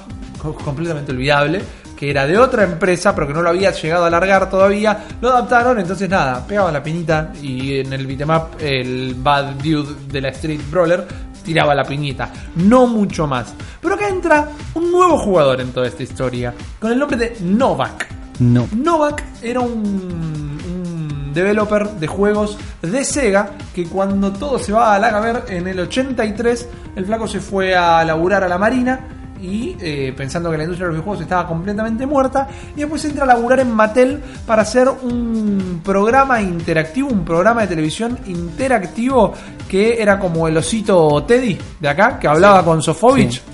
co- completamente olvidable que era de otra empresa pero que no lo había llegado a largar todavía, lo adaptaron, entonces nada, pegaba la pinita y en el beat'em up el Bad Dude de la Street Brawler tiraba la piñita, no mucho más. Pero acá entra un nuevo jugador en toda esta historia, con el nombre de Novak. No. Novak era un, un developer de juegos de Sega que cuando todo se va a la ver en el 83 el flaco se fue a laburar a la marina y eh, pensando que la industria de los videojuegos estaba completamente muerta y después entra a laburar en Mattel para hacer un programa interactivo, un programa de televisión interactivo que era como el osito Teddy de acá que hablaba con Sofovich Sí.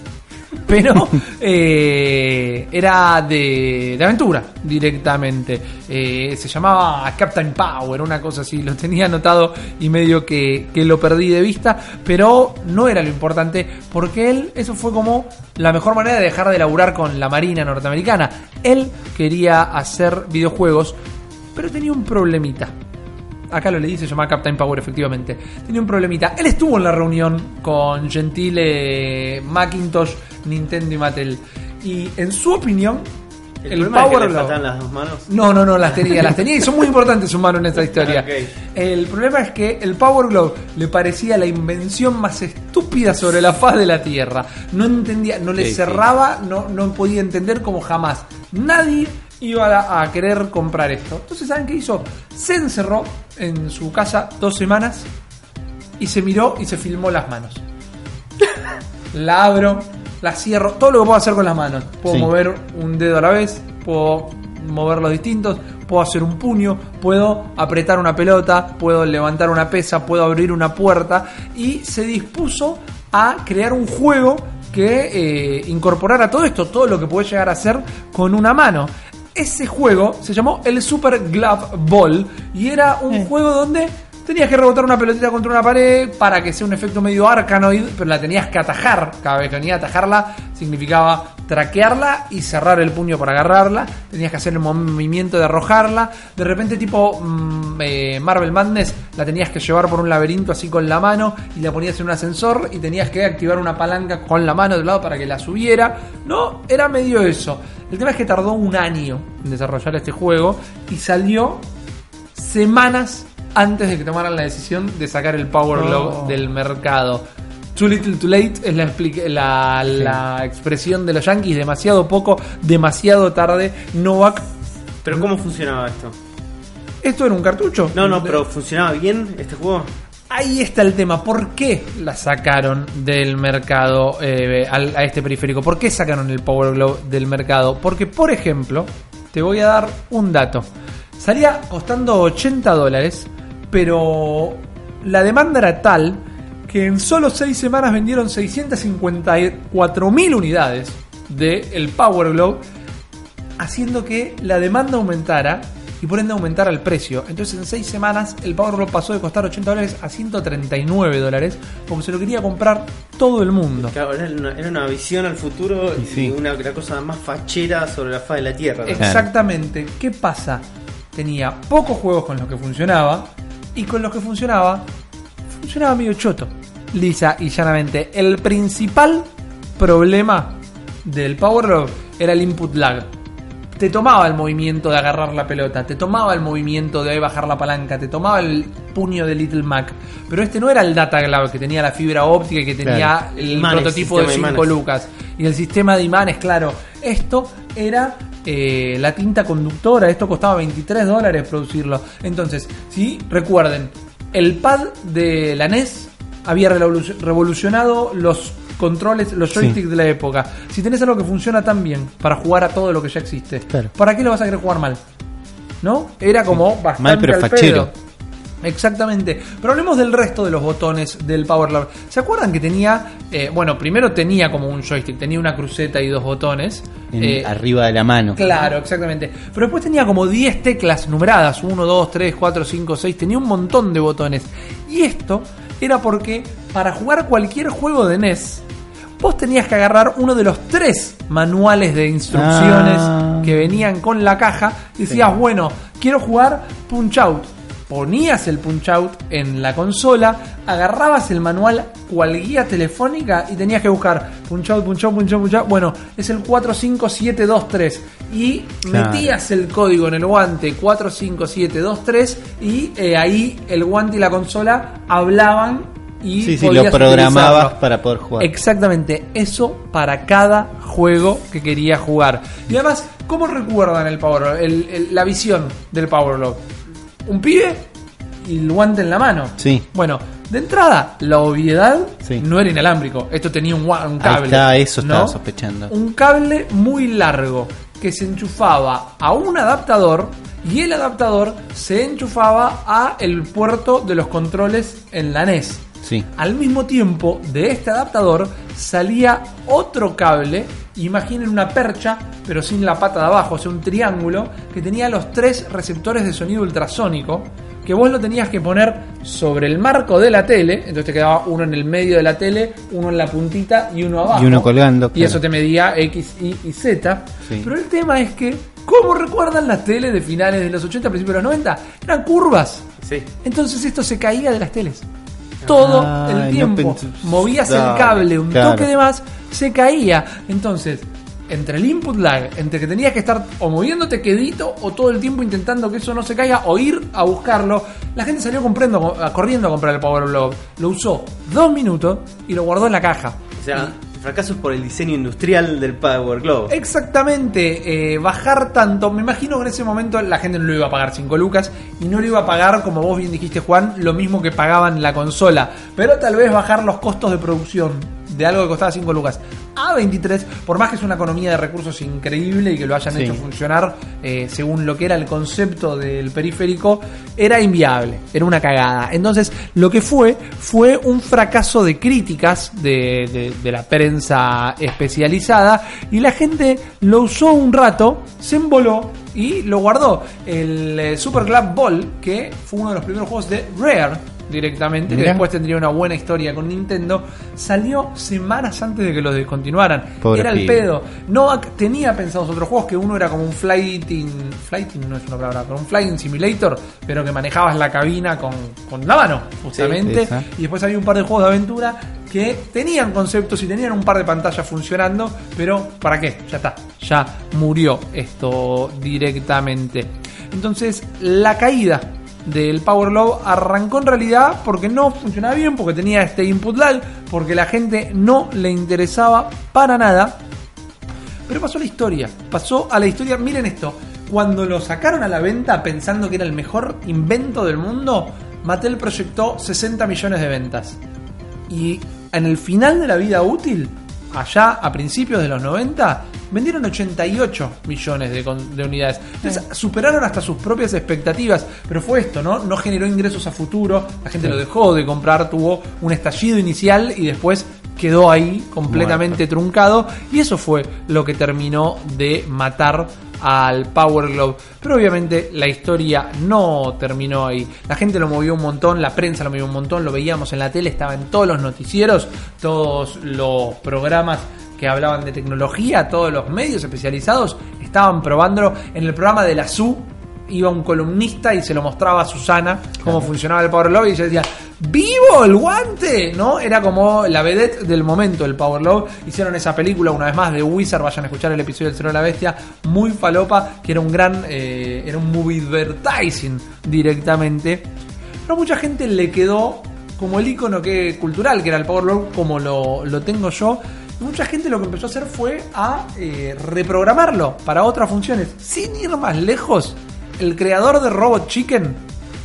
Pero eh, era de, de aventura directamente. Eh, se llamaba Captain Power, una cosa así. Lo tenía anotado y medio que, que lo perdí de vista, pero no era lo importante porque él, eso fue como la mejor manera de dejar de laburar con la Marina norteamericana. Él quería hacer videojuegos, pero tenía un problemita acá lo leí, se llamaba Captain Power, efectivamente. Tenía un problemita. Él estuvo en la reunión con Gentile, Macintosh, Nintendo y Mattel. Y en su opinión, El, el, problema es que Power le faltan las dos manos. no, no, no, las tenía, las tenía y son muy importantes sus manos en esta historia. El problema es que el Power Glove le parecía la invención más estúpida sobre la faz de la Tierra. No entendía, no le Sí, sí. cerraba, no, no podía entender como jamás. Nadie iba a, querer comprar esto. Entonces, ¿saben qué hizo? Se encerró en su casa dos semanas y se miró y se filmó las manos. La abro, la cierro, todo lo que puedo hacer con las manos. Puedo Sí. mover un dedo a la vez, puedo mover los distintos, puedo hacer un puño, puedo apretar una pelota, puedo levantar una pesa, puedo abrir una puerta y se dispuso a crear un juego que eh, incorporara todo esto, todo lo que puede llegar a hacer con una mano. Ese juego se llamó el Super Glove Ball y era un juego donde tenías que rebotar una pelotita contra una pared para que sea un efecto medio arcanoid, pero la tenías que atajar. Cada vez que venía a atajarla significaba traquearla y cerrar el puño para agarrarla. Tenías que hacer el movimiento de arrojarla. De repente, tipo mm, eh, Marvel Madness, la tenías que llevar por un laberinto así con la mano y la ponías en un ascensor y tenías que activar una palanca con la mano del lado para que la subiera. No, era medio eso. El tema es que tardó un año en desarrollar este juego y salió semanas antes de que tomaran la decisión de sacar el Power Glove Oh. del mercado. Too little too late es la, expresión de los yankees, demasiado poco, demasiado tarde. Novak, Pero ¿cómo funcionaba esto? ¿esto era un cartucho? No, no, pero ¿funcionaba bien este juego? Ahí está el tema. ¿Por qué la sacaron del mercado eh, al- a este periférico? ¿Por qué sacaron el Power Glove del mercado? Porque, por ejemplo, te voy a dar un dato. Salía costando 80 dólares, pero la demanda era tal que en solo 6 semanas vendieron 654.000 unidades del Power Glove, haciendo que la demanda aumentara y por ende aumentara el precio. Entonces en 6 semanas el Power Glove pasó de costar 80 dólares a 139 dólares porque se lo quería comprar todo el mundo. Claro, era una, era una visión al futuro Y y sí. una la cosa más fachera sobre la faz de la Tierra. ¿no? Exactamente. ¿Qué pasa? Tenía pocos juegos con los que funcionaba y con los que funcionaba, funcionaba medio choto. Lisa y llanamente. El principal problema del Power Glove era el input lag. Te tomaba el movimiento de agarrar la pelota, te tomaba el movimiento de bajar la palanca, te tomaba el puño de Little Mac. Pero este no era el Data Glove que tenía la fibra óptica y que tenía Claro. el Imanes, prototipo de sistema de 5 imanes. lucas. Y el sistema de imanes, claro. Esto era eh, la tinta conductora. Esto costaba 23 dólares producirlo. Entonces, si recuerden, el pad de la NES había revolu- revolucionado los controles, los Sí. joysticks de la época. Si tenés algo que funciona tan bien para jugar a todo lo que ya existe, Claro. ¿para qué lo vas a querer jugar mal? ¿No? Era como bastante Mal, pero al fachero. pedo. Exactamente. Pero hablemos del resto de los botones del Power Glove. ¿Se acuerdan que tenía, eh, bueno, primero tenía como un joystick, tenía una cruceta y dos botones. En- Eh, arriba de la mano. Claro, exactamente. Pero después tenía como 10 teclas numeradas, 1, 2, 3, 4, 5, 6, tenía un montón de botones. Y esto era porque para jugar cualquier juego de NES, vos tenías que agarrar uno de los tres manuales de instrucciones Ah. que venían con la caja y decías, bueno, quiero jugar Punch Out. Ponías el Punch Out en la consola, agarrabas el manual cual guía telefónica y tenías que buscar Punch Out, Punch Out, Punch Out, Punch Out. Bueno, es el 45723 y Claro. metías el código en el guante 45723 y eh, ahí el guante y la consola hablaban y Sí, sí, lo programabas utilizarlo. para poder jugar. Exactamente, eso para cada juego que quería jugar. Y además, ¿cómo recuerdan el Power Glove? El- el- la visión del Power? Un pibe y el guante en la mano. Sí. Bueno, de entrada, la obviedad Sí. no era inalámbrico. Esto tenía un, Ahí cable. está, eso estaba ¿no? sospechando. Un cable muy largo que se enchufaba a un adaptador y el adaptador se enchufaba a el puerto de los controles en la NES. Sí. Al mismo tiempo, de este adaptador salía otro cable, imaginen una percha, pero sin la pata de abajo, o sea, un triángulo, que tenía los tres receptores de sonido ultrasónico, que vos lo tenías que poner sobre el marco de la tele, entonces te quedaba uno en el medio de la tele, uno en la puntita y uno abajo. Y uno colgando, Y claro. eso te medía X, Y y Z. Sí. Pero el tema es que, ¿cómo recuerdan las teles de finales de los 80, principios de los 90? Eran curvas. Sí. Entonces esto se caía de las teles. Todo Ay, el tiempo. Movías el cable, un claro. toque de más, se caía. Entonces, entre el input lag, entre que tenías que estar o moviéndote quedito o todo el tiempo intentando que eso no se caiga o ir a buscarlo, la gente salió comprando, corriendo a comprar el Power Glove. Lo usó dos minutos y lo guardó en la caja. O sea, fracaso es por el diseño industrial del Power Glove. Exactamente, eh, bajar tanto. Me imagino que en ese momento la gente no lo iba a pagar 5 lucas y no lo iba a pagar, como vos bien dijiste, Juan, lo mismo que pagaban la consola. Pero tal vez bajar los costos de producción de algo que costaba 5 lucas a 23, por más que es una economía de recursos increíble y que lo hayan Sí. hecho funcionar eh, según lo que era el concepto del periférico, era inviable, era una cagada. Entonces, lo que fue fue un fracaso de críticas de, de- de la prensa especializada y la gente lo usó un rato, se emboló y lo guardó. El eh, Super Club Ball, que fue uno de los primeros juegos de Rare directamente, que después tendría una buena historia con Nintendo, salió semanas antes de que lo descontinuaran. Pobre era el pibe. pedo. Novak tenía pensados otros juegos que uno era como un flighting. Flighting no es una palabra, pero un flying simulator, pero que manejabas la cabina con, con la mano, justamente. y después había un par de juegos de aventura que tenían conceptos y tenían un par de pantallas funcionando, pero ¿para qué? Ya está, ya murió esto directamente. Entonces, la caída del Power Glove arrancó en realidad porque no funcionaba bien, porque tenía este input lag, porque la gente no le interesaba para nada. Pero pasó a la historia, pasó a la historia, miren esto, cuando lo sacaron a la venta pensando que era el mejor invento del mundo, Mattel proyectó 60 millones de ventas. Y en el final de la vida útil, allá a principios de los 90, vendieron 88 millones de, unidades. Entonces superaron hasta sus propias expectativas. Pero fue esto, ¿no? No generó ingresos a futuro. La gente lo dejó de comprar, tuvo un estallido inicial y después quedó ahí completamente truncado. Y eso fue lo que terminó de matar al Power Glove. Pero obviamente la historia no terminó ahí. La gente lo movió un montón, la prensa lo movió un montón, lo veíamos en la tele, estaba en todos los noticieros, todos los programas que hablaban de tecnología, todos los medios especializados estaban probándolo. En el programa de la SU iba un columnista y se lo mostraba a Susana cómo funcionaba el Power Glove y ella decía, ¡Vivo el guante! ¿No? Era como la vedette del momento, el Power Glove. Hicieron esa película una vez más de Wizard, vayan a escuchar el episodio del Cero de la Bestia, muy falopa, que era un gran, eh, era un movie advertising directamente. Pero a mucha gente le quedó como el icono que, cultural, que era el Power Glove, como lo, lo tengo yo. Mucha gente lo que empezó a hacer fue a eh, reprogramarlo para otras funciones. Sin ir más lejos, el creador de Robot Chicken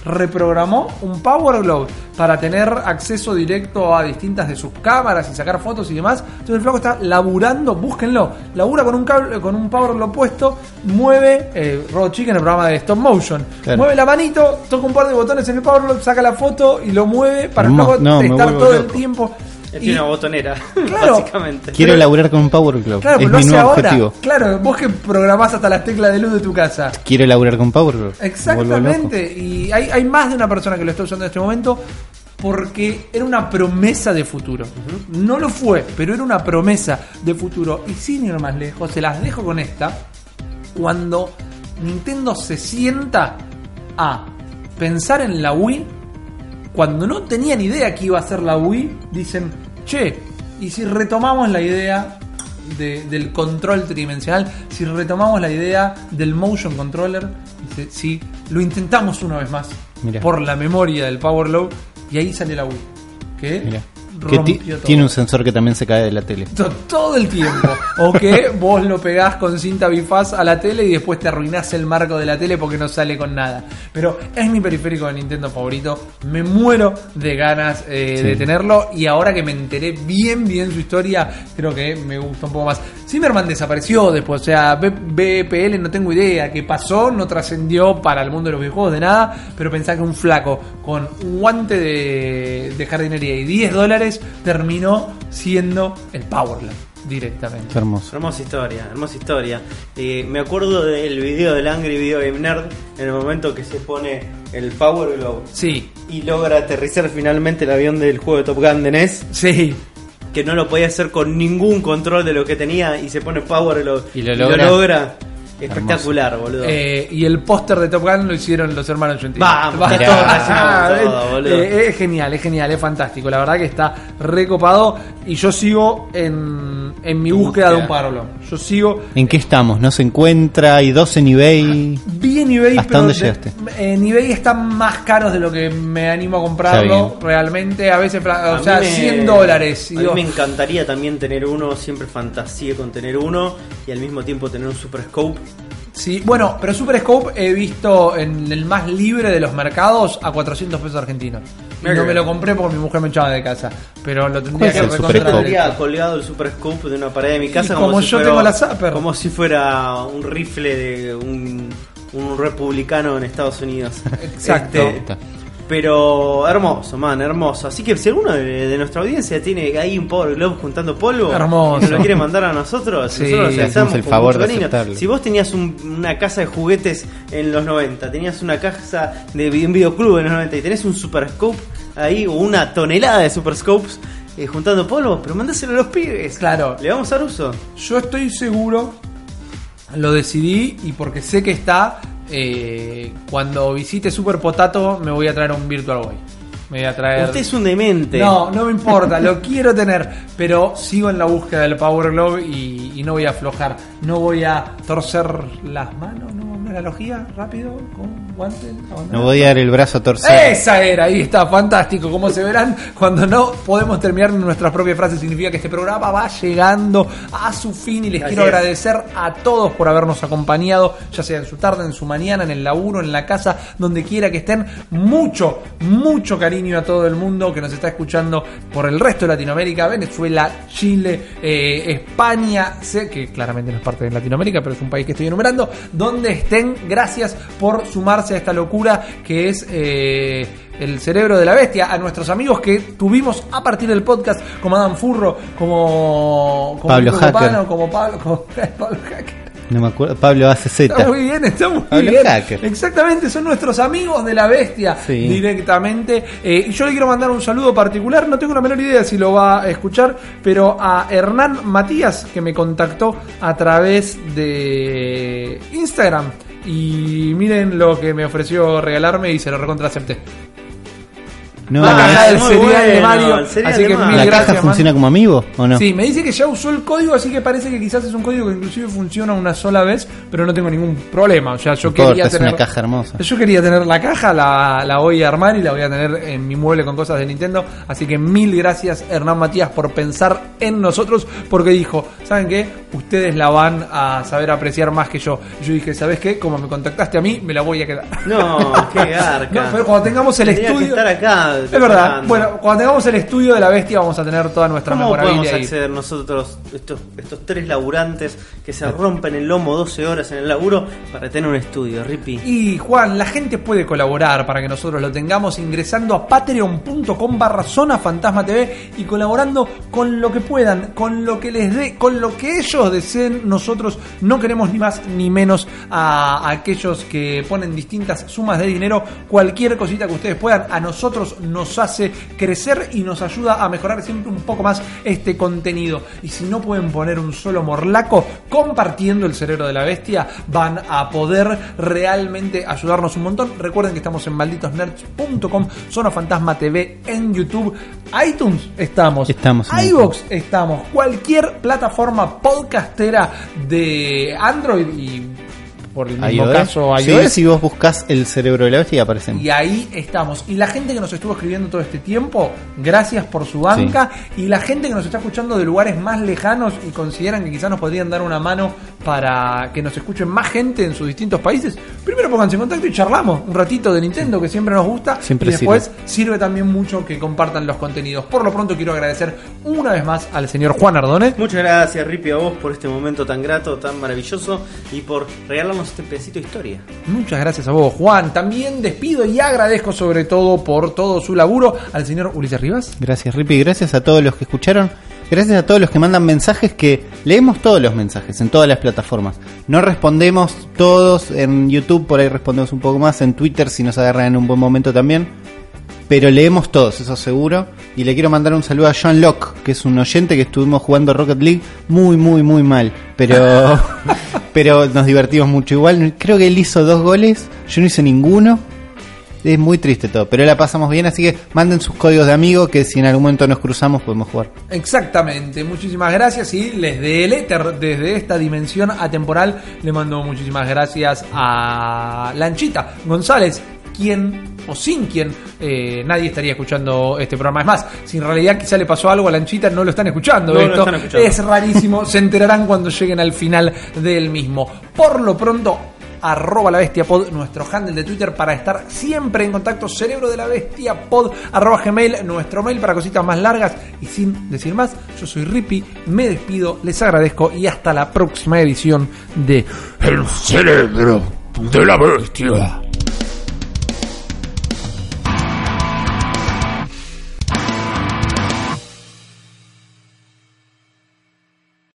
reprogramó un Power Glove para tener acceso directo a distintas de sus cámaras y sacar fotos y demás. Entonces el flaco está laburando, búsquenlo, labura con un cable, con un Power Glove puesto, mueve eh, Robot Chicken, el programa de stop motion, Claro. mueve la manito, toca un par de botones en el Power Glove, saca la foto y lo mueve para No, me estar todo el tiempo. Él tiene una botonera, Claro. básicamente. Quiero laburar con un Power Glove. Claro, es pero lo mi hace nuevo ahora. objetivo. Claro, vos que programás hasta las teclas de luz de tu casa. Quiero laburar con Power Glove. Exactamente. Y hay, hay más de una persona que lo está usando en este momento porque era una promesa de futuro. No lo fue, pero era una promesa de futuro. Y sin ir más lejos, se las dejo con esta. Cuando Nintendo se sienta a pensar en la Wii, cuando no tenían idea que iba a ser la Wii, dicen, che, ¿y si retomamos la idea de- del control tridimensional? Si retomamos la idea del motion controller, dice, sí, lo intentamos una vez más Mirá. por la memoria del Power Glove y ahí sale la Wii. Que Mirá. Que rompió todo. tiene un sensor que también se cae de la tele. To- todo el tiempo. O que vos lo pegás con cinta bifaz a la tele y después te arruinás el marco de la tele porque no sale con nada. Pero es mi periférico de Nintendo favorito. Me muero de ganas eh, de tenerlo. Y ahora que me enteré bien, bien su historia, creo que me gusta un poco más. Zimmerman desapareció después. O sea, B- BPL no tengo idea qué pasó. No trascendió para el mundo de los videojuegos de nada. Pero pensá que un flaco con un guante de, de jardinería y 10 dólares terminó siendo el Power Glove directamente. Hermoso. Hermosa historia, hermosa historia. Eh, me acuerdo del video del Angry Video Game Nerd en el momento que se pone el Power Glove Sí, y logra aterrizar finalmente el avión del juego de Top Gun de NES, sí. que no lo podía hacer con ningún control de lo que tenía y se pone Power Glove Y lo logra. logra. Espectacular, boludo. Eh, y el póster de Top Gun lo hicieron los hermanos Gentili. Vamos, Va, mirá. todo, Hacemos todo, es- boludo. eh, es genial, es genial, es fantástico. La verdad que está recopado. Y yo sigo en, en mi búsqueda de un. Parolo. Yo sigo. ¿En qué estamos? ¿No se encuentra? ¿Hay dos en eBay? Vi en eBay, ¿Hasta pero dónde de- llegaste? en eBay están más caros de lo que me animo a comprarlo. Realmente, a veces, A o sea, me- 100 dólares. A mí me encantaría también tener uno, siempre fantasía con tener uno y al mismo tiempo tener un Super Scope. Sí, bueno, pero Super Scope he visto en el más libre de los mercados a 400 pesos argentinos. Y Mira no que me lo compré porque mi mujer me echaba de casa. Pero lo tendría ¿Cuál que es el Super recontra Scope? directo. Tendría colgado el Super Scope de una pared de mi casa. Y como si yo fuera- tengo la Zapper. Como si fuera un rifle de un, un republicano en Estados Unidos. Exacto. Este, pero hermoso, man, hermoso. Así que si alguno de, de nuestra audiencia tiene ahí un Power Glove juntando polvo Hermoso. lo quiere mandar a nosotros, Sí, nosotros le hacemos el con favor mucho de cariño. aceptarlo. Si vos tenías un- una casa de juguetes en los 90, tenías una casa de un videoclub en los 90 y tenés un Super Scope ahí o una tonelada de Super Scopes eh, juntando polvo, pero mandáselo a los pibes. Claro. Le vamos a dar uso. Yo estoy seguro, lo decidí y porque sé que está, eh, cuando visite Super Potato me voy a traer un Virtual Boy. Me voy a traer... Usted es un demente. No, no me importa, lo quiero tener, pero sigo en la búsqueda del Power Glove y, y no voy a aflojar, no voy a torcer las manos, no, analogía rápido con guantes? No voy a dar el brazo a torcer. Esa era, ahí está, fantástico. Como se verán, cuando no podemos terminar nuestras propias frases, significa que este programa va llegando a su fin y les Así quiero es. agradecer a todos por habernos acompañado, ya sea en su tarde, en su mañana, en el laburo, en la casa, donde quiera que estén. Mucho, mucho cariño a todo el mundo que nos está escuchando por el resto de Latinoamérica, Venezuela, Chile, eh, España, sé que claramente no es parte de Latinoamérica, pero es un país que estoy enumerando, donde estén, gracias por sumarse a esta locura que es eh, el cerebro de la bestia, a nuestros amigos que tuvimos a partir del podcast, como Adam Furro, como, como Pablo Hacker. Copano, como Pablo, como Pablo Hacker. No me acuerdo. Pablo ACZ. Está muy bien, está muy Pablo bien. Hacker. Exactamente, son nuestros amigos de la bestia Sí. directamente. Eh, y yo le quiero mandar un saludo particular, no tengo la menor idea si lo va a escuchar, pero a Hernán Matías, que me contactó a través de Instagram. Y miren lo que me ofreció regalarme y se lo recontra acepté. No, la caja es- del cereal de Mario. el cereal Así de que Mario. mil ¿La gracias, caja man. funciona como amigo o no? Sí, me dice que ya usó el código, así que parece que quizás es un código que inclusive funciona una sola vez, pero no tengo ningún problema. O sea, yo quería es tener una caja hermosa. Yo quería tener la caja, la, la voy a armar y la voy a tener en mi mueble con cosas de Nintendo. Así que mil gracias Hernán Matías por pensar en nosotros, porque dijo, ¿saben qué? Ustedes la van a saber apreciar más que yo. Y yo dije, ¿sabes qué? Como me contactaste a mí, me la voy a quedar. No, qué garca. No, pero cuando tengamos el Tendría que estudio... estar acá. Es verdad. Bueno, cuando tengamos el estudio de la bestia vamos a tener toda nuestra ¿Cómo podemos ahí. acceder nosotros, estos, estos tres laburantes que se rompen el lomo 12 horas en el laburo para tener un estudio, Rippy? Y Juan, la gente puede colaborar para que nosotros lo tengamos ingresando a patreon.com barra zona fantasma TV y colaborando con lo que puedan, con lo que les dé, con lo que ellos deseen. Nosotros no queremos ni más ni menos a aquellos que ponen distintas sumas de dinero. Cualquier cosita que ustedes puedan, a nosotros nos hace crecer y nos ayuda a mejorar siempre un poco más este contenido. Y si no pueden poner un solo morlaco compartiendo el cerebro de la bestia, van a poder realmente ayudarnos un montón. Recuerden que estamos en malditosnerds.com, Zona Fantasma TV en YouTube, iTunes estamos, Estamos iVoox estamos, cualquier plataforma podcastera de Android y por el mismo iOS. caso Sí, iOS. si vos buscas el cerebro de la bestia aparecemos. Y ahí estamos. Y la gente que nos estuvo escribiendo todo este tiempo, gracias por su banca. Y la gente que nos está escuchando de lugares más lejanos y consideran que quizás nos podrían dar una mano para que nos escuchen más gente en sus distintos países. Primero pónganse en contacto y charlamos un ratito de Nintendo que siempre nos gusta. Siempre y después sirve. también mucho que compartan los contenidos. Por lo pronto quiero agradecer una vez más al señor Juan Ardone. Muchas gracias, Rippy, a vos por este momento tan grato, tan maravilloso y por regalarnos este pedacito de historia. Muchas gracias a vos, Juan. También despido y agradezco sobre todo por todo su laburo al señor Ulises Rivas. Gracias, Rippy. Gracias a todos los que escucharon. Gracias a todos los que mandan mensajes que leemos todos los mensajes en todas las plataformas. No respondemos todos en YouTube, por ahí respondemos un poco más, en Twitter si nos agarran en un buen momento también. Pero leemos todos, eso seguro. Y le quiero mandar un saludo a John Locke, que es un oyente que estuvimos jugando Rocket League muy, muy, muy mal. Pero, pero nos divertimos mucho. Igual creo que él hizo dos goles, yo no hice ninguno. Es muy triste todo, pero la pasamos bien, así que manden sus códigos de amigo que si en algún momento nos cruzamos podemos jugar. Exactamente, muchísimas gracias y desde el éter, desde esta dimensión atemporal, le mando muchísimas gracias a Lanchita González, quien o sin quien eh, nadie estaría escuchando este programa. Es más, si en realidad quizá le pasó algo a Lanchita, no lo están escuchando. No esto están escuchando. es rarísimo, se enterarán cuando lleguen al final del mismo. Por lo pronto, arroba la bestia pod, nuestro handle de Twitter para estar siempre en contacto, cerebro de la bestia pod, arroba gmail, nuestro mail para cositas más largas y sin decir más, yo soy Rippy, me despido, les agradezco y hasta la próxima edición de El cerebro de la bestia.